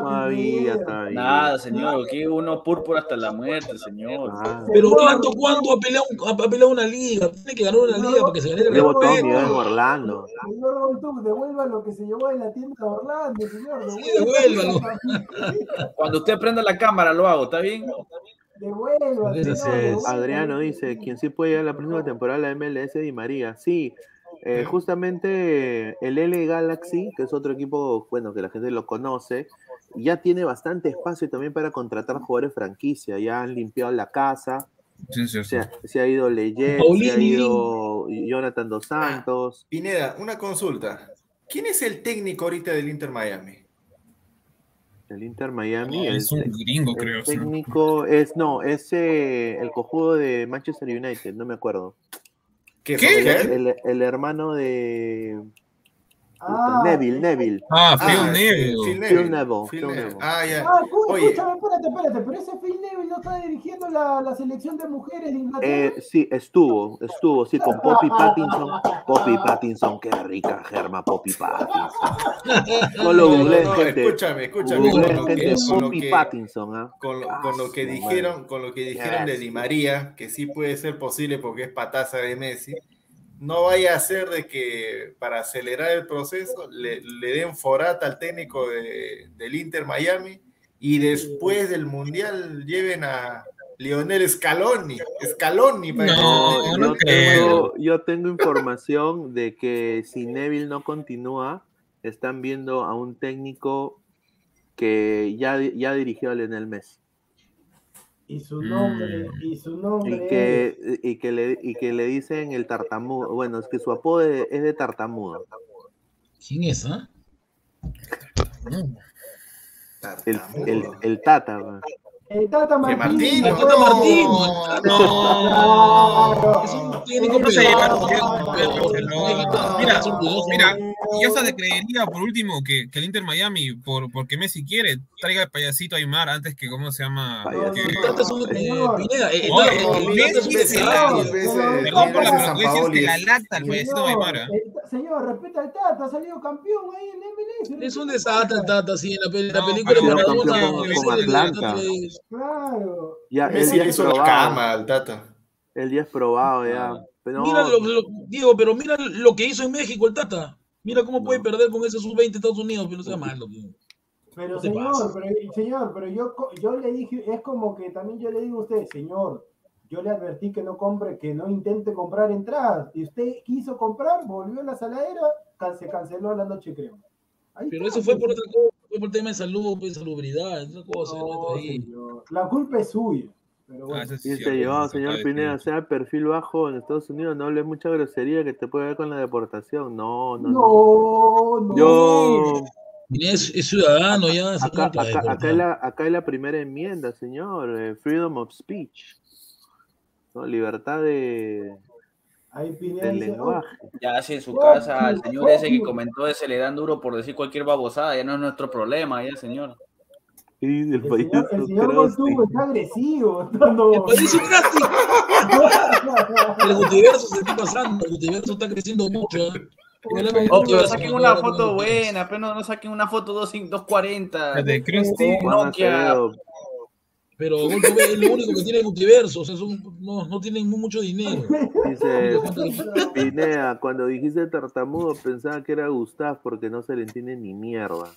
Todavía, todavía. Nada, señor, aquí uno púrpura hasta la muerte, señor. Ah, Pero Orlando, ¿cuándo ha peleado, ha peleado una liga? Tiene que ganar una liga para que se gane el Orlando. Señor Goltú, devuelva lo que se llevó de la tienda de Orlando, señor. Sí, devuélvalo. Cuando usted prenda la cámara lo hago, ¿está bien? Devuelva. Adriano dice, quien sí puede llegar a la próxima temporada de la MLS Di María. Sí, eh, justamente el L Galaxy, que es otro equipo, bueno, que la gente lo conoce, ya tiene bastante espacio también para contratar jugadores franquicia. Ya han limpiado la casa, Sí, sí, sí. se ha, se ha ido Leyen, se ha ido Jonathan Dos Santos. Pineda, una consulta. ¿Quién es el técnico ahorita del Inter Miami? El Inter Miami, el, es un gringo, el creo. sí. técnico es, no, es eh, el cojudo de Manchester United, no me acuerdo. ¿Qué? ¿Qué? Solskjaer? El, el hermano de Ah, Neville, Neville. Ah, Phil Ah, Neville. Phil Phil Neville, Phil Neville. Neville. Ah, ya. Ah, Oye. escúchame, espérate, espérate, pero ese Phil Neville no está dirigiendo la, la selección de mujeres de Inglaterra. Eh, sí, estuvo, estuvo, sí, con Poppy Pattinson. Poppy Pattinson, qué rica germa Poppy Pattinson. No lo No, no, no, gente. escúchame, escúchame. Con gente, que, con lo Poppy que- Pattinson, ¿ah? con lo, Ah, con lo que su dijeron, con lo que dijeron de Yes. Di María, que sí puede ser posible porque es pataza de Messi, no vaya a ser de que para acelerar el proceso le, le den forata al técnico de- del Inter Miami y después del Mundial lleven a Lionel Scaloni, Scaloni para que No, tengo, yo tengo información de que si Neville no continúa, están viendo a un técnico que ya, ya dirigió a Lionel Messi. Y su nombre, y su nombre Y que, y, que le, y que le dicen el tartamudo. Bueno, es que su apodo es es de tartamudo. ¿Quién es, ah? El, el, el Tata. man. el Tata. Martino, El Tata Martino. No. Es un técnico No se privado. Mira, mira, y hasta te creería, por último, que, que el Inter Miami, por, porque Messi quiere, traiga el payasito Aymar antes que, ¿cómo se llama? El eh, eh, el- el el Perdón por la pero San que es Paoli que la es- lacta el payasito de Aymar. el- señor, respeta al Tata, ha salido campeón ahí en MLS. Es un desastre el Tata, sí, en la, película de el Claro. Ya, Messi hizo la cama al Tata. Él ya es probado, ya. Mira lo, lo- Diego, pero mira lo que hizo en México el Tata. Mira cómo puede perder con ese sub-20 Estados Unidos, pero no sea malo. tío. Pero ¿Qué te señor, pero, señor, pero yo, yo le dije, es como que también yo le digo a usted, señor, yo le advertí que no compre, que no intente comprar entradas. Y usted quiso comprar, volvió a la saladera, can- se canceló la noche creo. Ahí Pero está, eso fue por otra cosa, fue por tema de salud, pues, salubridad, esa cosa. No, ¿no? Ahí. señor, La culpa es suya. Pero Ah, bueno. sí se señor Pineda, sea perfil bajo en Estados Unidos, no hable mucha grosería que te puede ver con la deportación. No, no, no. no, no. Yo, Pineda Es, es ciudadano ya. acá, acá, acá, es la, acá es la primera enmienda, señor. eh, freedom of speech. ¿no? Libertad de, Ahí Pineda del dice, lenguaje. Ya si en su Oh, casa al oh, señor ese que oh. comentó ese le dan duro por decir cualquier babosada, ya no es nuestro problema, ya señor. Y dice el El señor, el payaso señor está agresivo. está no- El país es casi. El se está pasando, el Gutiérrez está creciendo mucho. ¿eh? Oh, pero saquen una foto buena, apenas no saquen una foto 2, 240. La de Krusty. Nokia. Acevedo, Pero es lo único que tiene el Gutiérrez, o sea, son- no, no tienen mucho dinero. Dice Pineda, cuando dijiste tartamudo pensaba que era Gustav porque no se le entiende ni mierda.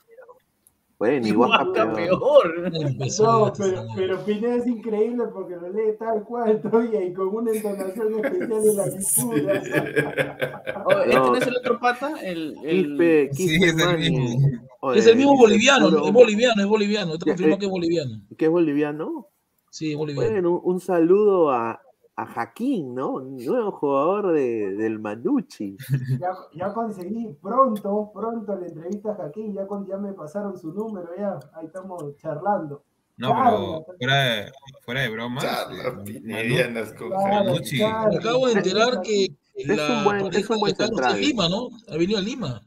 Bueno, igual Guaca peor. Empezó No, pero, pero Pineda es increíble porque lo lee tal cual, todavía, y con una entonación especial en la lectura. Oh, ¿Este No. es el otro pata? El, el... Quispe, Sí, Quispe es el mismo. Oye, Es el mismo boliviano, puro- es boliviano, es boliviano. Está Ya, confirmado eh. que es boliviano. ¿Que es boliviano? Sí, boliviano. Bueno, un, un saludo a, a Jaquín, ¿no? Nuevo jugador de, del Manucci. Ya, ya conseguí pronto, pronto la entrevista a Jaquín, ya, con- ya me pasaron su número, ya, ahí estamos charlando. No, Claro. pero fuera de, fuera de eh, Manu- con Claro, Manucci. Me acabo de enterar que Es la un buen- pareja es un buen central. está en Lima, ¿no? Ha venido a Lima.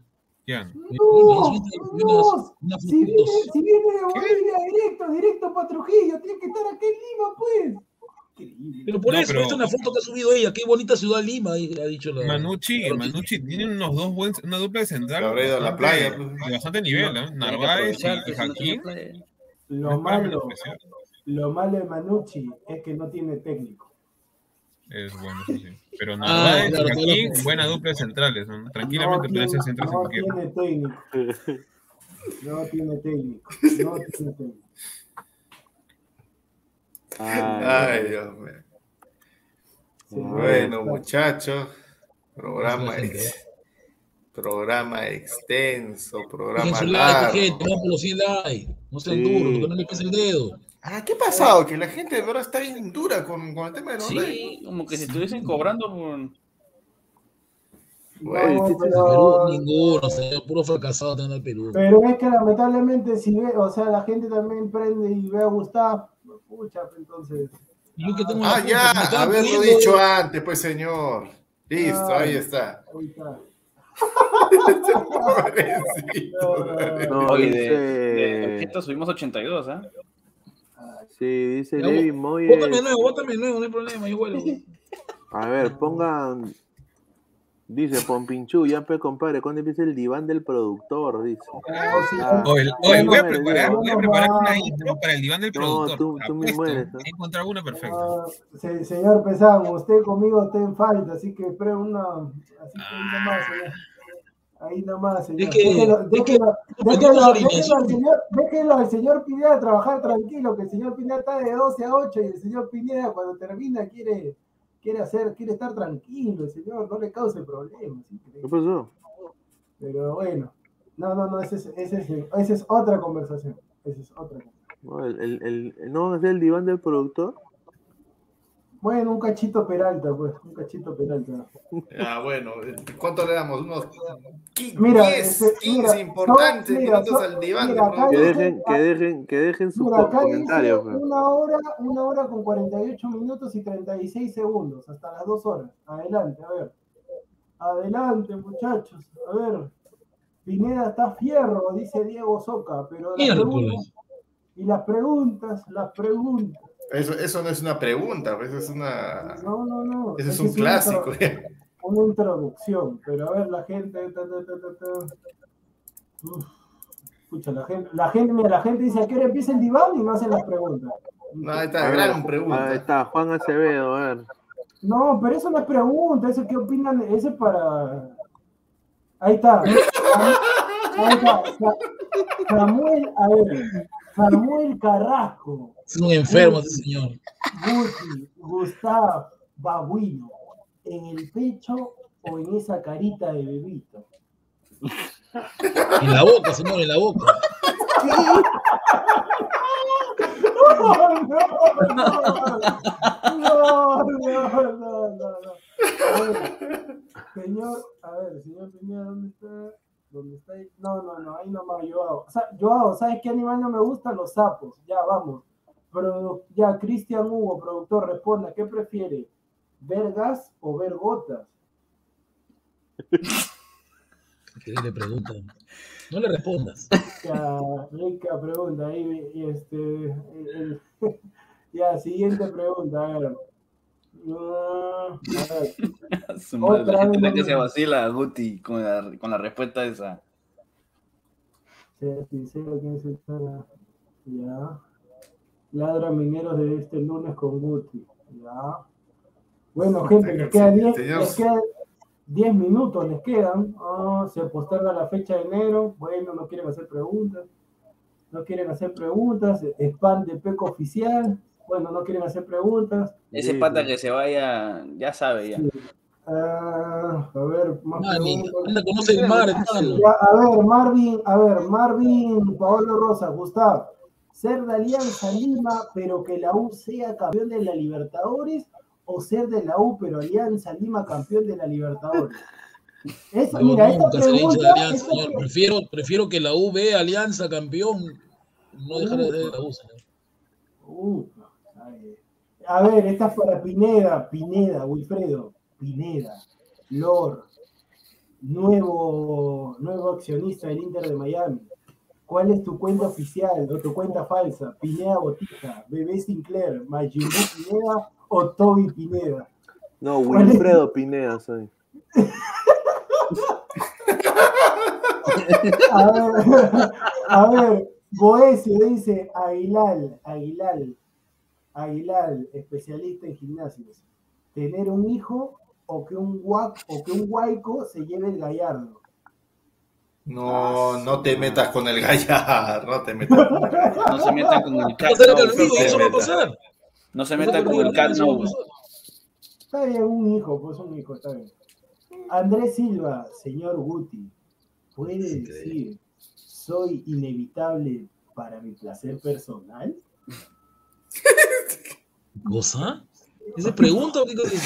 ya. No, si viene, si viene de Bolivia directo, directo para Trujillo, tiene que estar aquí en Lima, pues. Increíble. Pero por No, eso, pero- esta es una foto que ha subido ella. Qué bonita ciudad Lima, y- ha dicho la. Manucci, Manucci tiene unos dos buen, una dupla de central. Ido a la bastante- playa, pues. De bastante nivel, que Narváez y, Jaquín. Lo malo, lo malo de Manucci es que no tiene técnico. Es bueno, eso sí. Pero Ah, Narváez claro, y Jaquín, claro. buena dupla de centrales. ¿no? Tranquilamente pueden ser en no tiene técnico. No tiene técnico. No tiene técnico. Ay, Ay, Dios mío. Sí, Bueno, no, muchachos, programa, ex- programa extenso, programa su like, largo. gente. Vamos por los 100 likes. No sean Sí. duros, que no le pese el dedo. Ah, ¿qué ha pasado? Que la gente de verdad está bien dura con, con el tema de los likes. Sí, como que si estuviesen cobrando por... Bueno, no, pero- Perú, ninguno, puro fracasado tener el Perú. Pero es que lamentablemente si ve, o sea, la gente también prende y ve a Gustavo, pucha, entonces. Yo que tengo Ah, ya, haberlo pidiendo- dicho antes, pues señor. Listo, Ah. ahí está. Ahí está. No, Oye, de, de subimos 82, ¿ah? sí, dice Levi Bótame Moyes. nuevo, bótame nuevo, no hay problema, yo vuelvo. A ver, pongan. Dice Pompinchu, ya pe compadre, ¿cuándo empieza el diván del productor? Dice. Ah, Oye, oye, voy a no, preparar, no, voy a no, preparar no. una intro para el diván del No, productor. tú- tú me mueres, ¿no? He encontrado una perfecta. Ah, se- señor Pesán, usted conmigo está en falta, así que espero una. Así que ahí nomás, señor. Ahí nomás, señor. Es que- déjelo, es que- déjelo, déjelo, déjelo al señor Pineda trabajar tranquilo, que el señor Pineda está de 12 a 8 y el señor Pineda cuando termina quiere, quiere hacer, quiere estar tranquilo, el señor, no le cause problemas. ¿sí? ¿Qué pasó? Pero bueno, no, no, no, esa es, ese es, es otra conversación. Esa es otra conversación. No, el, el, el- ¿no hacer el diván del productor? Bueno, un cachito Peralta, pues, un cachito Peralta. Ah, bueno, ¿cuánto le damos? Unos 15, Mira, 10, este, 15 mira, importantes no, mira, minutos so- al diván. mira, Que dejen, que dejen, que dejen sus Mira, acá dice comentarios. pues. una hora, una hora con 48 minutos y 36 segundos, hasta las dos horas. Adelante, a ver. Adelante, muchachos. A ver. Pineda está fierro, dice Diego Soca, pero las preguntas, y las preguntas, las preguntas. Eso, eso no es una pregunta, pues, eso es una. No, no, no. Ese es un una clásico. intro- Una introducción, pero a ver, la gente. ta, ta, ta, ta, ta. Uf, Escucha, la gente, la gente, mira, la gente dice a qué hora empieza el diván y no hacen las preguntas. No, ahí está, ver, gran Ahí pregunta. está, Juan Acevedo, a ver. No, pero eso no es pregunta, eso qué opinan, ese es para. Ahí está. Ahí está. Sa- Samuel, a ver, Samuel Carrasco, Es un enfermo ese señor. Guti, Gustav, Babuino, ¿en el pecho o en esa carita de bebito? En la boca, señor, en la boca. No, no, no, no, no, no, no. A ver, señor, a ver, señor Pineda, ¿dónde está? ¿Dónde está? ahí? No, no, no, ahí nomás, Joao. O sea, Joao, ¿sabes qué animal no me gusta? Los sapos. Ya, vamos. Pero ya, Cristian Hugo, productor, responda, ¿qué prefiere? ¿Ver gas o ver gotas? Que le preguntan. No le respondas. Ya, rica pregunta. Ahí, y este, el- el- ya, siguiente pregunta. A ver. A ver. Su madre, Otra la gente vez que se vacila Guti con la, con la respuesta esa. Sea sincero, ¿quién se está? Ya. Ladra mineros de este lunes con Guti. Ya. Bueno, gente, les quedan 10 Señor- les quedan 10 minutos, les quedan. Ah, se posterga la fecha de enero. Bueno, no quieren hacer preguntas. No quieren hacer preguntas. Spam de Peco oficial. Bueno, no quieren hacer preguntas. Ese Sí, pata sí. que se vaya, ya sabe ya. Ah, a ver, más mar, a ver, Marvin, a ver, Marvin, Paolo Rosa, Gustavo, ser de Alianza Lima, pero que la U sea campeón de la Libertadores, o ser de la U, pero Alianza Lima campeón de la Libertadores. Yo mira, esta pregunta, Alianza, esta Prefiero, prefiero que la U vea Alianza campeón. No dejar de ser la U, señor. Uh. A ver, esta es para Pineda, Pineda, Wilfredo, Pineda, Lor, nuevo, nuevo accionista del Inter de Miami. ¿Cuál es tu cuenta oficial o tu cuenta falsa? Pineda Botija, Bebé Sinclair, Majimbu Pineda o Toby Pineda. No. Wilfredo Pineda soy. A ver, a ver, Boesio dice Aguilar, Aguilar, Aguilar, especialista en gimnasios. Tener un hijo o que un guac o que un guaico se lleve el gallardo. No, no te metas con el gallar, no te metas con el. No se metan con el cat. No se metan no, conmigo, se eso va a metan. pasar. No se No metan con el cat. Está bien, un hijo, pues un hijo, está bien. Andrés Silva, señor Guti, puede decir, soy inevitable para mi placer personal. ¿Cosa? ¿Esa pregunta o qué cosa es?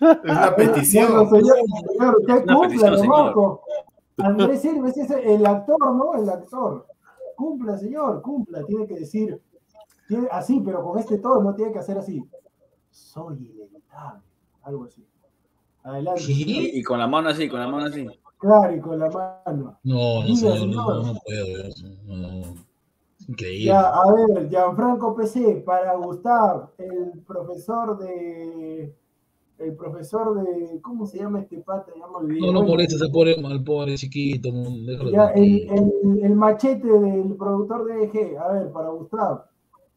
Es una petición. Bueno, señor, señor, usted cumpla. Marco. Andrés Silva ese es el actor, ¿no? El actor. Cumpla, señor, cumpla. Tiene que decir, tiene- así, pero con este tono tiene que hacer así. Soy inevitable. Algo así. Adelante. Y, y con la mano así, con la mano así. Claro, y con la mano. No, no, Diga, señor, señor. no, no puedo. No, no. Increíble. Ya, a ver, Gianfranco PC, para Gustav, el profesor de. El profesor de. ¿Cómo se llama este pata? Ya me. No, no molestes al pobre, al pobre chiquito. Ya, el, el- el machete del productor de EG, a ver, para Gustavo,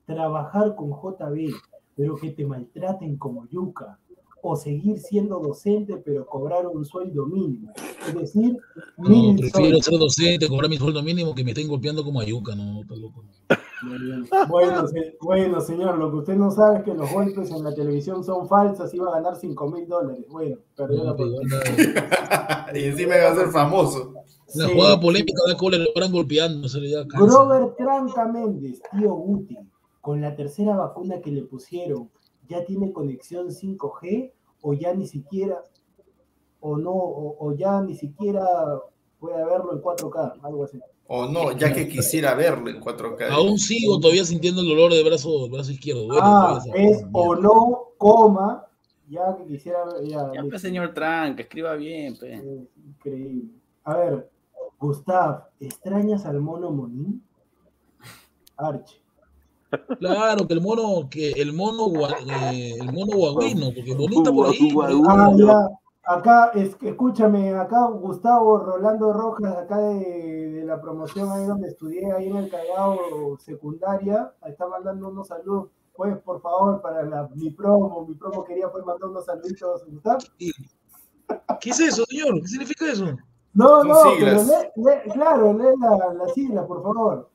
trabajar con JB, pero que te maltraten como yuca, o seguir siendo docente, pero cobrar un sueldo mínimo. Es decir, No, mil prefiero soles. ser docente, cobrar mi sueldo mínimo que me estén golpeando como ayuca, no, está loco. Muy bien. Bueno, se- bueno, señor, lo que usted no sabe es que los golpes en la televisión son falsas, iba a ganar 5 mil dólares. Bueno, perdió la No, oportunidad. y encima va a ser famoso. La Sí. jugada polémica de cole lo van golpeando, se le. Grover Tranca Méndez, tío Guti, con la tercera vacuna que le pusieron, ¿ya tiene conexión 5G o ya ni siquiera, o no, o, o ya ni siquiera puede verlo en 4K, algo así? O no, ya que quisiera verlo en 4K. Aún sigo todavía sintiendo el dolor del brazo, brazo izquierdo. duele ah, es o no, coma, ya que quisiera ver, ya, Ya, pues, señor Tranca, escriba bien. Eh, increíble. A ver, Gustav, ¿extrañas al mono Monín? Archie. Claro, que el mono, que el mono, gua- eh, el mono guaguino, porque bonita por ahí. Ah. Acá, es, escúchame, acá Gustavo Rolando Rojas, acá de, de la promoción ahí donde estudié, ahí en el Callao secundaria, ahí está mandando unos saludos. Pues, por favor, para la- mi promo, mi promo quería pues mandar unos saluditos, Gustavo. ¿Qué es eso, señor? ¿Qué significa eso? No, no, pero lee, lee- claro, lee la, la sigla, por favor.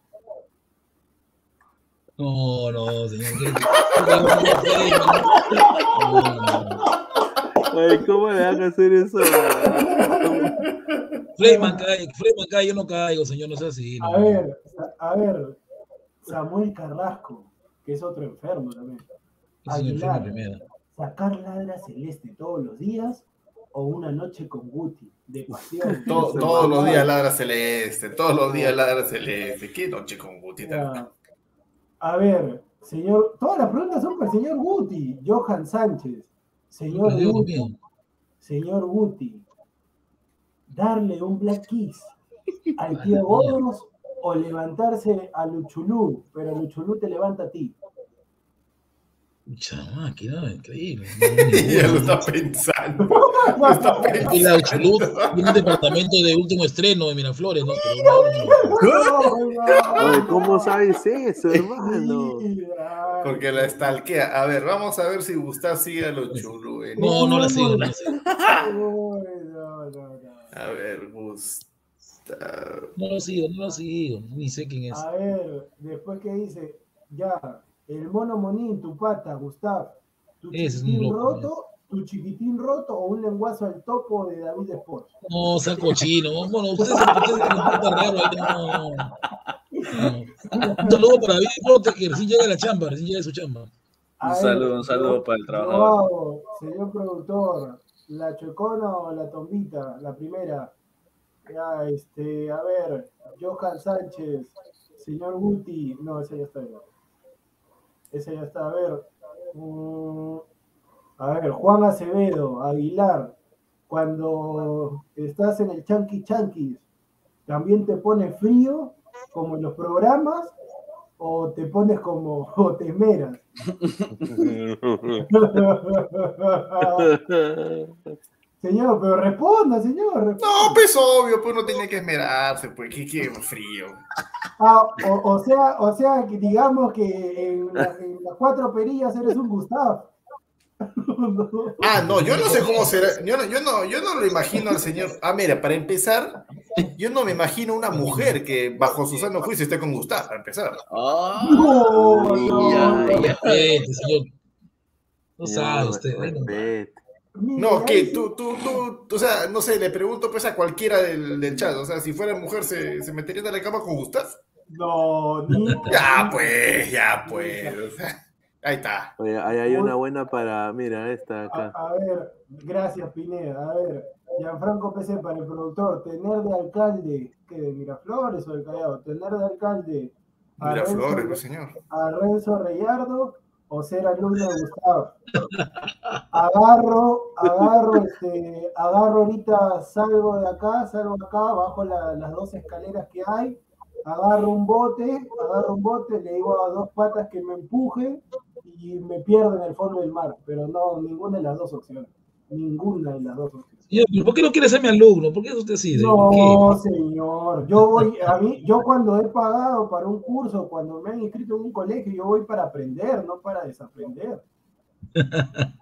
No, no, señor. ¿qué- No, no. Ay, ¿cómo le van a hacer eso? Freyman cae, Freyman cae, yo no caigo, señor, no sea así. no. A ver, a ver, Samuel Carrasco, que es otro enfermo también. Aguilar, sacar ladra celeste todos los días o una noche con Guti de pasión. Todos los días ladra celeste, todos los días ladra celeste. Qué noche con Guti. Ya. A ver, señor, todas las preguntas son para el señor Guti, Johan Sánchez. Señor Guti, señor Guti, darle un black kiss al tío Boros o levantarse a Luchulú, pero Luchulú te levanta a ti. Pucha máquina, increíble. ya lo está pensando. Lo está Y la pensando. Tiene un departamento de último estreno de Miraflores, ¿no? No, no. ¿Cómo sabes eso, hermano? Porque la stalkea. A ver, vamos a ver si Gustav sigue a los chulú. eh. No, no la sigo, no la sigo. No, no, no. A ver, Gustav. No lo sigo, no lo sigo. Ni sé quién es. A ver, después que dice, ya, el mono monín, tu pata, Gustav, tu es un chiquitín loco, roto, tu chiquitín roto o un lenguazo al topo de David Sports. No, sea cochino. Bueno, ustedes se comportan raro ahí. No, no. Un saludo para David Rote, que recién llega a la chamba, recién llega de su chamba. A Un ver, saludo, un saludo para el trabajador. hago, señor productor, la chocona o la tombita, la primera. Ya, este, a ver, Johan Sánchez, señor Guti, no, ese ya está. ya. Ese ya está, a ver. mm, a ver, Juan Acevedo, Aguilar, cuando estás en el Chanqui Chanquis, ¿también te pone frío como en los programas o te pones como o te esmeras? señor, pero responda, señor. responda. No, pues obvio, pues uno tiene que esmerarse, pues qué, qué frío. Ah, o, o sea, o sea, que digamos que en, la- en las cuatro perillas eres un Gustavo. Ah, no, yo no sé cómo será. Yo no, yo no, yo no lo imagino al señor. Ah, mira, para empezar, yo no me imagino una mujer que bajo su sano juicio esté con Gustav, para empezar. Ah, No, no, ya, no. ya. Respete, señor. No Señor, sabe usted. bueno. respete. No, que tú, tú, tú, o sea, no sé, le pregunto pues a cualquiera del, del chat, o sea, si fuera mujer, ¿se, se metería en la cama con Gustav? No, ni. Ya pues, ya pues, o sea, ahí está. Oye, ahí hay una buena para, mira, esta A, acá. a ver, gracias Pineda. A ver, Gianfranco PC para el productor, tener de alcalde, que de Miraflores o del Callao, tener de alcalde a Miraflores, Renzo- pues señor. a Renzo Reyardo o ser alumno de Gustavo. Agarro, agarro, este, agarro ahorita, salgo de acá, salgo acá, bajo la- las dos escaleras que hay, agarro un bote, agarro un bote, le digo a dos patas que me empujen y me pierdo en el fondo del mar, pero no, ninguna de las dos opciones. Ninguna de las dos opciones. ¿por qué no quiere ser mi alumno? ¿Por qué es usted así? ¿De- ¿Por qué? No, señor. Yo voy, a mí, yo cuando he pagado para un curso, cuando me han inscrito en un colegio, yo voy para aprender, no para desaprender.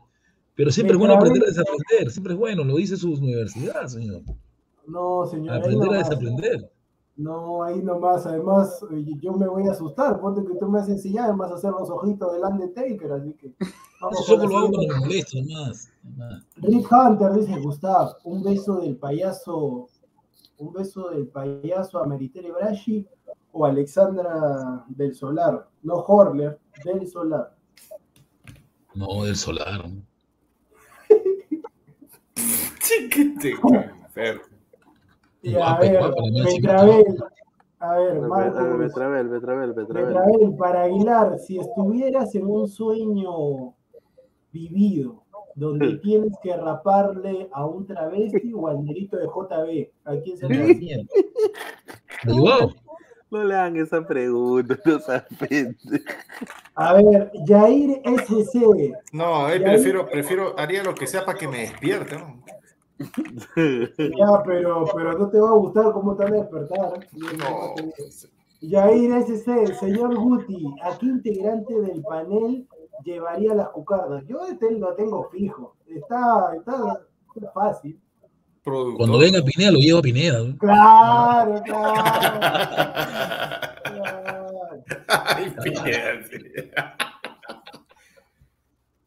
Pero siempre es bueno aprender a desaprender. Siempre es bueno, lo dice su universidad, señor. No, señor. Aprender a desaprender. No, ahí nomás. Además, eh, yo me voy a asustar. Ponte que tú me has enseñado, vas a hacer los ojitos del Undertaker, así que. Vamos Eso solo lo hago me molesto, más. más. Rick Hunter dice, Gustav, un beso del payaso, un beso del payaso a Meritere Braschi o Alexandra del Solar, no Horler, del Solar. No, del solar. Chiquete. Y No, a pues, ver, Betravel, a ver, Marcos, Betravel, Betravel, Betravel. Betravel, para Aguilar, si estuvieras en un sueño vivido, donde tienes que raparle a un travesti o al delito de JB. ¿A quién se le Mierda. ¿Me ayudó? No le hagan esa pregunta, no pendejo. A ver, Jair SC. No, él ahí- prefiero, prefiero, haría lo que sea para que me despierte, ¿no? Ya, pero, pero no te va a gustar cómo te van a despertar. No. Yair SC, señor Guti, ¿a qué integrante del panel llevaría las cucardas? Yo este lo tengo fijo. Está, está, está fácil. Productor. Cuando venga Pineda, lo llevo a Pineda. ¿no? Claro, claro. claro. Ay, Pineda.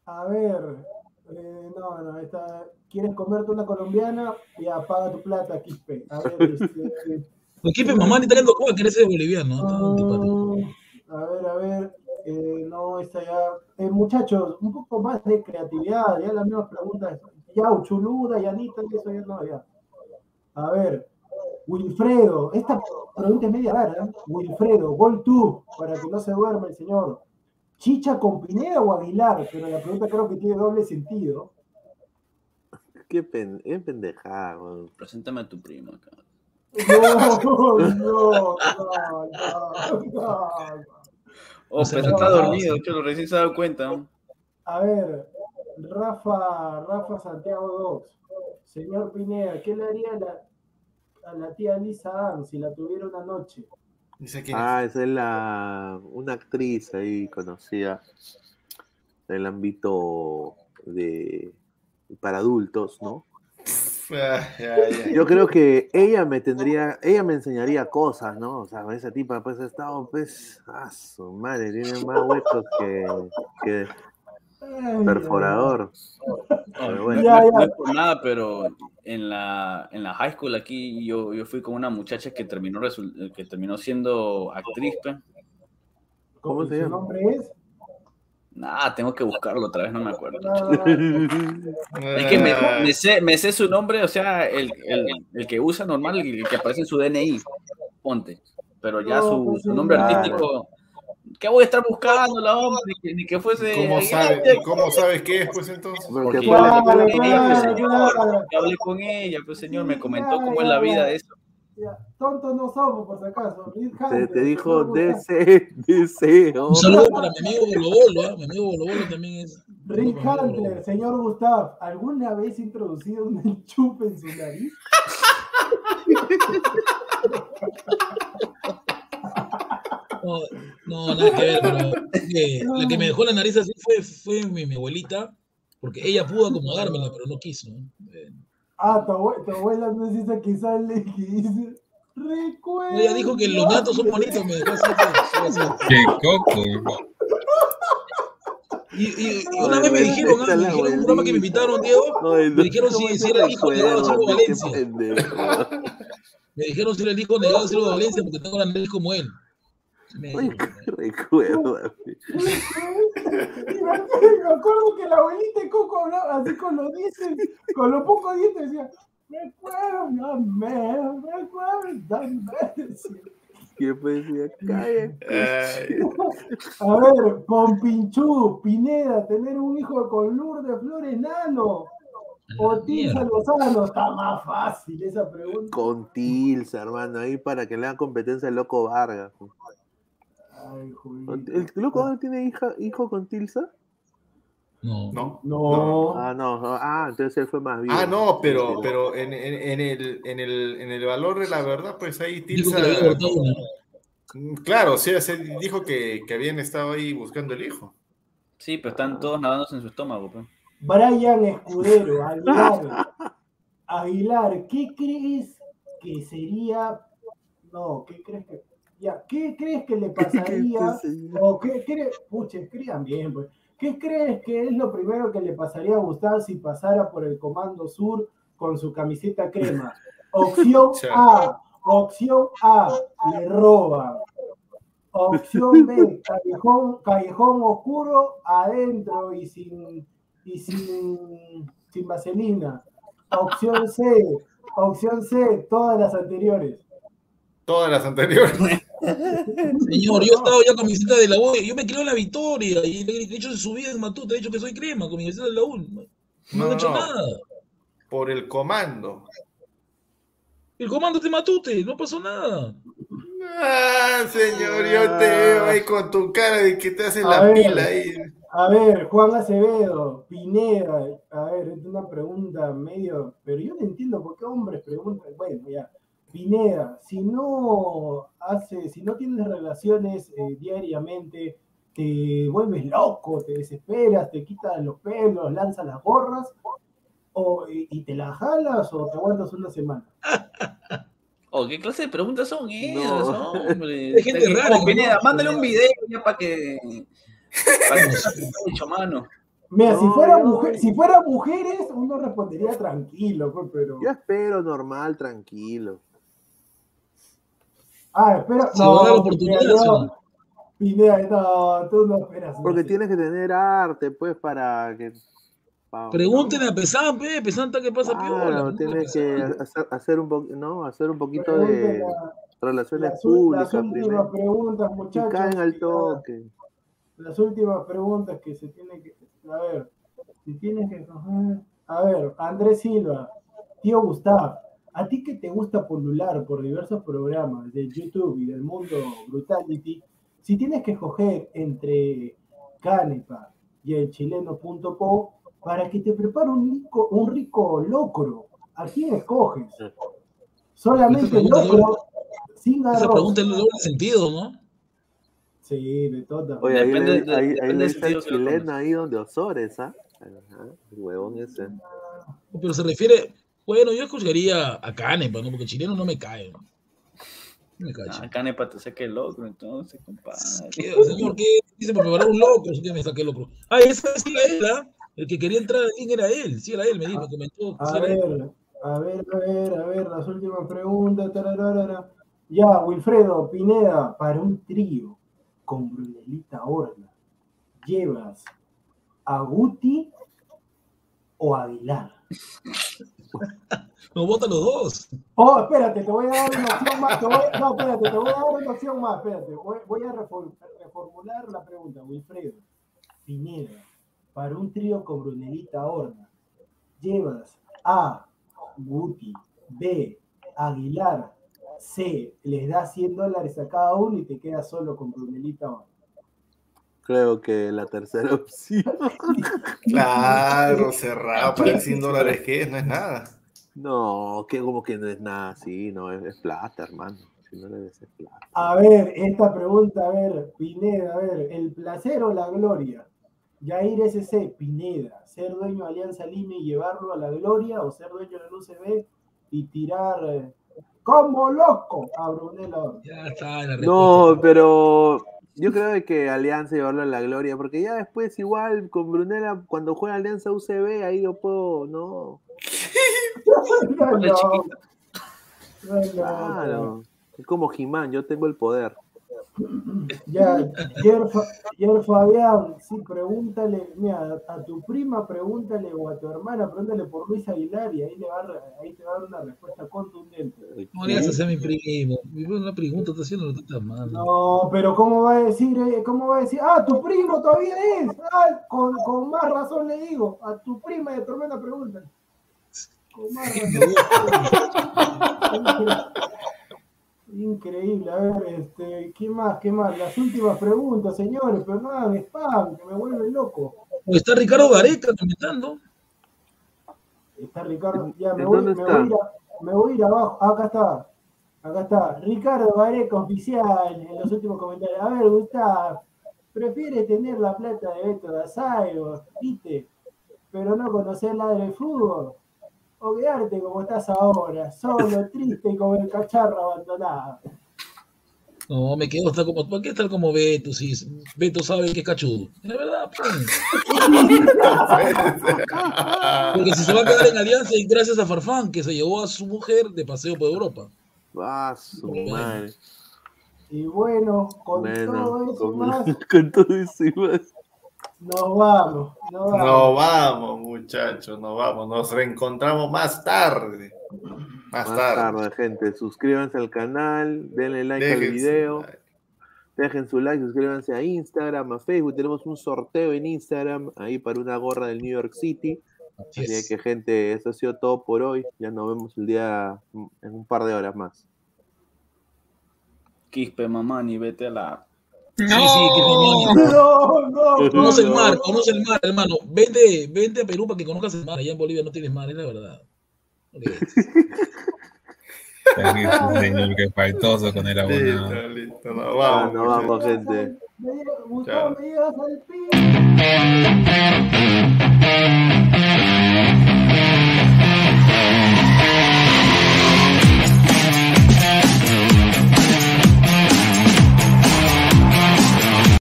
A ver, eh, no, no, esta, ¿quieres comerte una colombiana? Ya, paga tu plata, Quispe. A ver, este, ¿Por qué, pe, mamá, ni está viendo Cuba, que eres boliviano? Está. Mm, A ver, a ver. Eh, no, esta ya. Eh, muchachos, un poco más de creatividad. Ya las mismas preguntas. Ya, Uchuluda, Yanita, y eso ya no, ya. A ver, Wilfredo. Esta pregunta es media rara. ¿eh? Wilfredo, gol tú, para que no se duerma el señor. ¿Chicha con Pineda o Aguilar? Pero la pregunta creo que tiene doble sentido. Qué pen, qué pendejada. Preséntame a tu primo acá. No, no, no, no, no. Oh, pero está dormido, que lo recién se ha dado cuenta. A ver, Rafa, Rafa Santiago 2. Señor Pineda, ¿qué le haría a la, a la tía Lisa Ann si la tuviera una noche? Dice. Ah, esa es la, una actriz ahí conocida del ámbito de para adultos, ¿no? Ah. Yo creo que ella me tendría, ella me enseñaría cosas, ¿no? O sea, esa tipa pues ha estado, pues, ah, su madre, tiene más huecos que, que perforador. Pero bueno. Ya, no, ya. no es por nada, pero en la, en la high school aquí yo, yo fui con una muchacha que terminó, que terminó siendo actriz. ¿Cómo se ¿Su llama? nombre es? Nah, tengo que buscarlo otra vez, no me acuerdo. Ah, Es que me, Ah, me sé, me sé su nombre, o sea, el, el, el que usa normal, el que aparece en su DNI, ponte. Pero ya su, pues su nombre artístico, ¿qué voy a estar buscando, la hombre? Ni que, ni que fuese. ¿Cómo cómo sabes qué es, pues entonces? Porque Porque fue yo la- hablé con Claro, ella, pues, señor. Yo hablé con ella, pues señor, me comentó cómo es la vida de eso. Tontos no somos, por si acaso. Te, te dijo. DC, DC. Un saludo para mi amigo Bolo Bolo, ¿ah? Mi amigo Bolo Bolo también es. Rick Hunter, señor Gustav, ¿alguna vez introducido un enchufe en su nariz? No, no, nada que ver, pero la que me dejó la nariz así fue, fue mi, mi abuelita, porque ella pudo acomodármela, pero no quiso. Eh, Ah, tu, abue- tu abuela no es esa que sale que dice, recuerda. Ella dijo que los gatos son bonitos, me dejó así. pues. Qué coco. Y, y- y una vez me dijeron, me dijeron un programa que me invitaron, Diego, me dijeron si, ¿cómo si era el hijo negado de Silvio Valencia. Me dijeron si era el hijo negado de Silvio Valencia porque tengo la nariz como él. Me- recuerdo. Y me, acuerdo que la abuelita de Coco hablaba así con los dientes, con los pocos dientes, decía, recuérdame, recuérdame. Que pues decía, cállate. Ay, A ver, con Pinchú, Pineda, tener un hijo con Lourdes Flores Nano. O Tilsa. Lozano, está más fácil esa pregunta. Con Tilsa, hermano, ahí para que le hagan competencia al Loco Vargas. Ay. ¿El Loco Vargas tiene hija, hijo con Tilsa? No. no. No. Ah, no, no, ah, entonces él fue más bien. Ah, no, pero, pero en, en, en el, en, el, en el valor de la verdad, pues ahí Dijo Tilsa. Mm, Claro, sí, se dijo que, que habían estado ahí buscando el hijo. Sí, pero están todos nadándose en su estómago. pues. Brian Escudero, Aguilar. Aguilar, ¿qué crees que sería? No, ¿qué crees que.? Ya, ¿qué crees que le pasaría? o qué crees. Pucha, escriban bien, pues. ¿Qué crees que es lo primero que le pasaría a Gustavo si pasara por el Comando Sur con su camiseta crema? Opción. A. Opción A, le roban. Opción B, callejón, callejón oscuro, adentro y sin, y sin, sin vaselina. Opción C, opción C, todas las anteriores. Todas las anteriores. Señor, yo estaba ya con mi cita de la U, yo me creo en la victoria, y de hecho en su vida en Matute, he dicho que soy crema, con mi cita de la U. No, No, hecho no. nada. Por el comando. El comando de Matute, no pasó nada. Ah, señor, yo te veo ahí con tu cara de que te haces A la ver. pila ahí. A ver, Juan Acevedo, Pineda, a ver, es una pregunta medio, pero yo no entiendo por qué hombres preguntan, bueno, ya, Pineda, si no hace, si no tienes relaciones eh, diariamente, te vuelves loco, te desesperas, te quitas los pelos, lanzas las gorras, o, y, y te las jalas o te aguantas una semana. Oh, ¿qué clase de preguntas son esas, No. hombre? Hay gente rara, Pineda, ¿no? mándale un video ya para que. Para que hecho mano. Mira, si No, fuera mujer, si fuera mujeres, uno respondería tranquilo, pues, pero. Yo espero normal, tranquilo. Ah, espera. Se va a dar la oportunidad, Pineda, ¿sí o no. no? Pineda, no, tú no esperas. Porque no. tienes que tener arte, pues, para que. Pregúntenle a Pesán, pe, Pesán está que pasa Claro, piola. tienes que hacer, hacer un po- no, hacer un poquito de a- relaciones Las, públicas las últimas primero. preguntas, Y muchachos. caen al toque. Las últimas preguntas que se tienen que. A ver, si tienes que coger. A ver, Andrés Silva, tío Gustav, a ti que te gusta pulular por diversos programas de YouTube y del mundo Brutality, si tienes que escoger entre Canepa y el chileno.co para que te prepare un rico, un rico locro, ¿a quién escoges? Solamente pregunta locro, sin Esa arroz. pregunta es de doble sentido, ¿no? Sí, de todas. Oye, ahí Depende le, de- ahí, le dice el chileno ahí donde Osores, ¿ah? Ajá, el huevón ese. Pero se refiere, bueno, yo escucharía a Canepa, ¿no? Porque chileno no me cae. ¿no? No me cae. Ah, Canepa te saque el loco, entonces, compadre. ¿Qué, señor, ¿qué dice para preparar un loco? ¿Eso que me saqué loco? Ah, ese sí era él, ¿ah? El que quería entrar al link era él, sí era él, me dijo, me comentó. A él. ver, a ver, a ver, a ver, las últimas preguntas. tararara. Ya, Wilfredo, Pineda, para un trío con Brunelita Horna, ¿llevas a Guti o a Aguilar? Nos votan los dos. Oh, espérate, te voy a dar una opción más. no, espérate, te voy a dar una opción más. Espérate, voy, a refor- reformular la pregunta, Wilfredo. Pineda, para un trío con Brunelita Horna, ¿llevas A, Guti, B, Aguilar, C, les das 100 dólares a cada uno y te quedas solo con Brunelita Horna? Creo que la tercera opción. Claro, cerrado para el 100 dólares que no es nada. No, que como que no es nada así, no, es, es plata, hermano. Si no le des es plata. A ver, esta pregunta, a ver, Pineda, a ver, ¿el placer o la gloria? Yair SC, Pineda, ser dueño de Alianza Lima y llevarlo a la gloria o ser dueño del UCB y tirar eh, como loco a Brunel Horna? Ya está la No, pero yo creo que Alianza llevarlo a la gloria, porque ya después igual con Brunella, cuando juega Alianza UCB, ahí yo puedo, no. No, no, Claro. Es como Jimán, yo tengo el poder. Ya, Yer, Fa- Yer Fabián, sí, pregúntale, mira, a tu prima pregúntale o a tu hermana pregúntale por Luis Aguilar y ahí, le va, ahí te va a dar una respuesta contundente. No le hagas a mi primo. Mi primo una pregunta está haciendo lo que está mal. No, pero ¿cómo va a decir, eh, cómo va a decir, ah, tu primo todavía es? Ah, con, con más razón le digo, a tu prima y a tu hermana preguntan. Con más razón. Increíble, a ver, este, ¿qué más? ¿Qué más? Las últimas preguntas, señores, pero no hagan spam, que me vuelven loco. O está Ricardo Gareca comentando. Está Ricardo, ya me ¿En voy, me voy a me voy a ir abajo, acá está, acá está, Ricardo Gareca oficial en los últimos comentarios. A ver, Gustavo, prefiere tener la plata de Beto Dazayo, viste, pero no conocer la del fútbol. O quedarte como estás ahora, solo, triste y como el cacharro abandonado. No, me quedo hasta como. ¿Por qué estar como Beto? Si Beto sabe que es cachudo. Es verdad, pues. Porque si se va a quedar en alianza y gracias a Farfán, que se llevó a su mujer de paseo por Europa. Ah, su madre. Y bueno, con Bueno, todo eso con, más, con todo eso y más. Nos vamos, nos vamos. Nos vamos, muchachos, nos vamos. Nos reencontramos más tarde. Más, Más tarde. tarde, gente. Suscríbanse al canal, denle like al Dejen video. like. Dejen su like, suscríbanse a Instagram, a Facebook. Tenemos un sorteo en Instagram ahí para una gorra del New York City. Así Así es. que, gente, eso ha sido todo por hoy. Ya nos vemos el día en un par de horas más. Quispe, mamá, ni vete a la. Sí, sí, que hermano. No, no, Conoce el no. mar, conoce el mar, hermano. Vente, vente a Perú para que conozcas el mar. Allá en Bolivia no tienes mar, es la verdad. Ok. Señor, que faltoso con el abonado. Listo, listo, Ah, vamos. nos vamos, gente. Chao.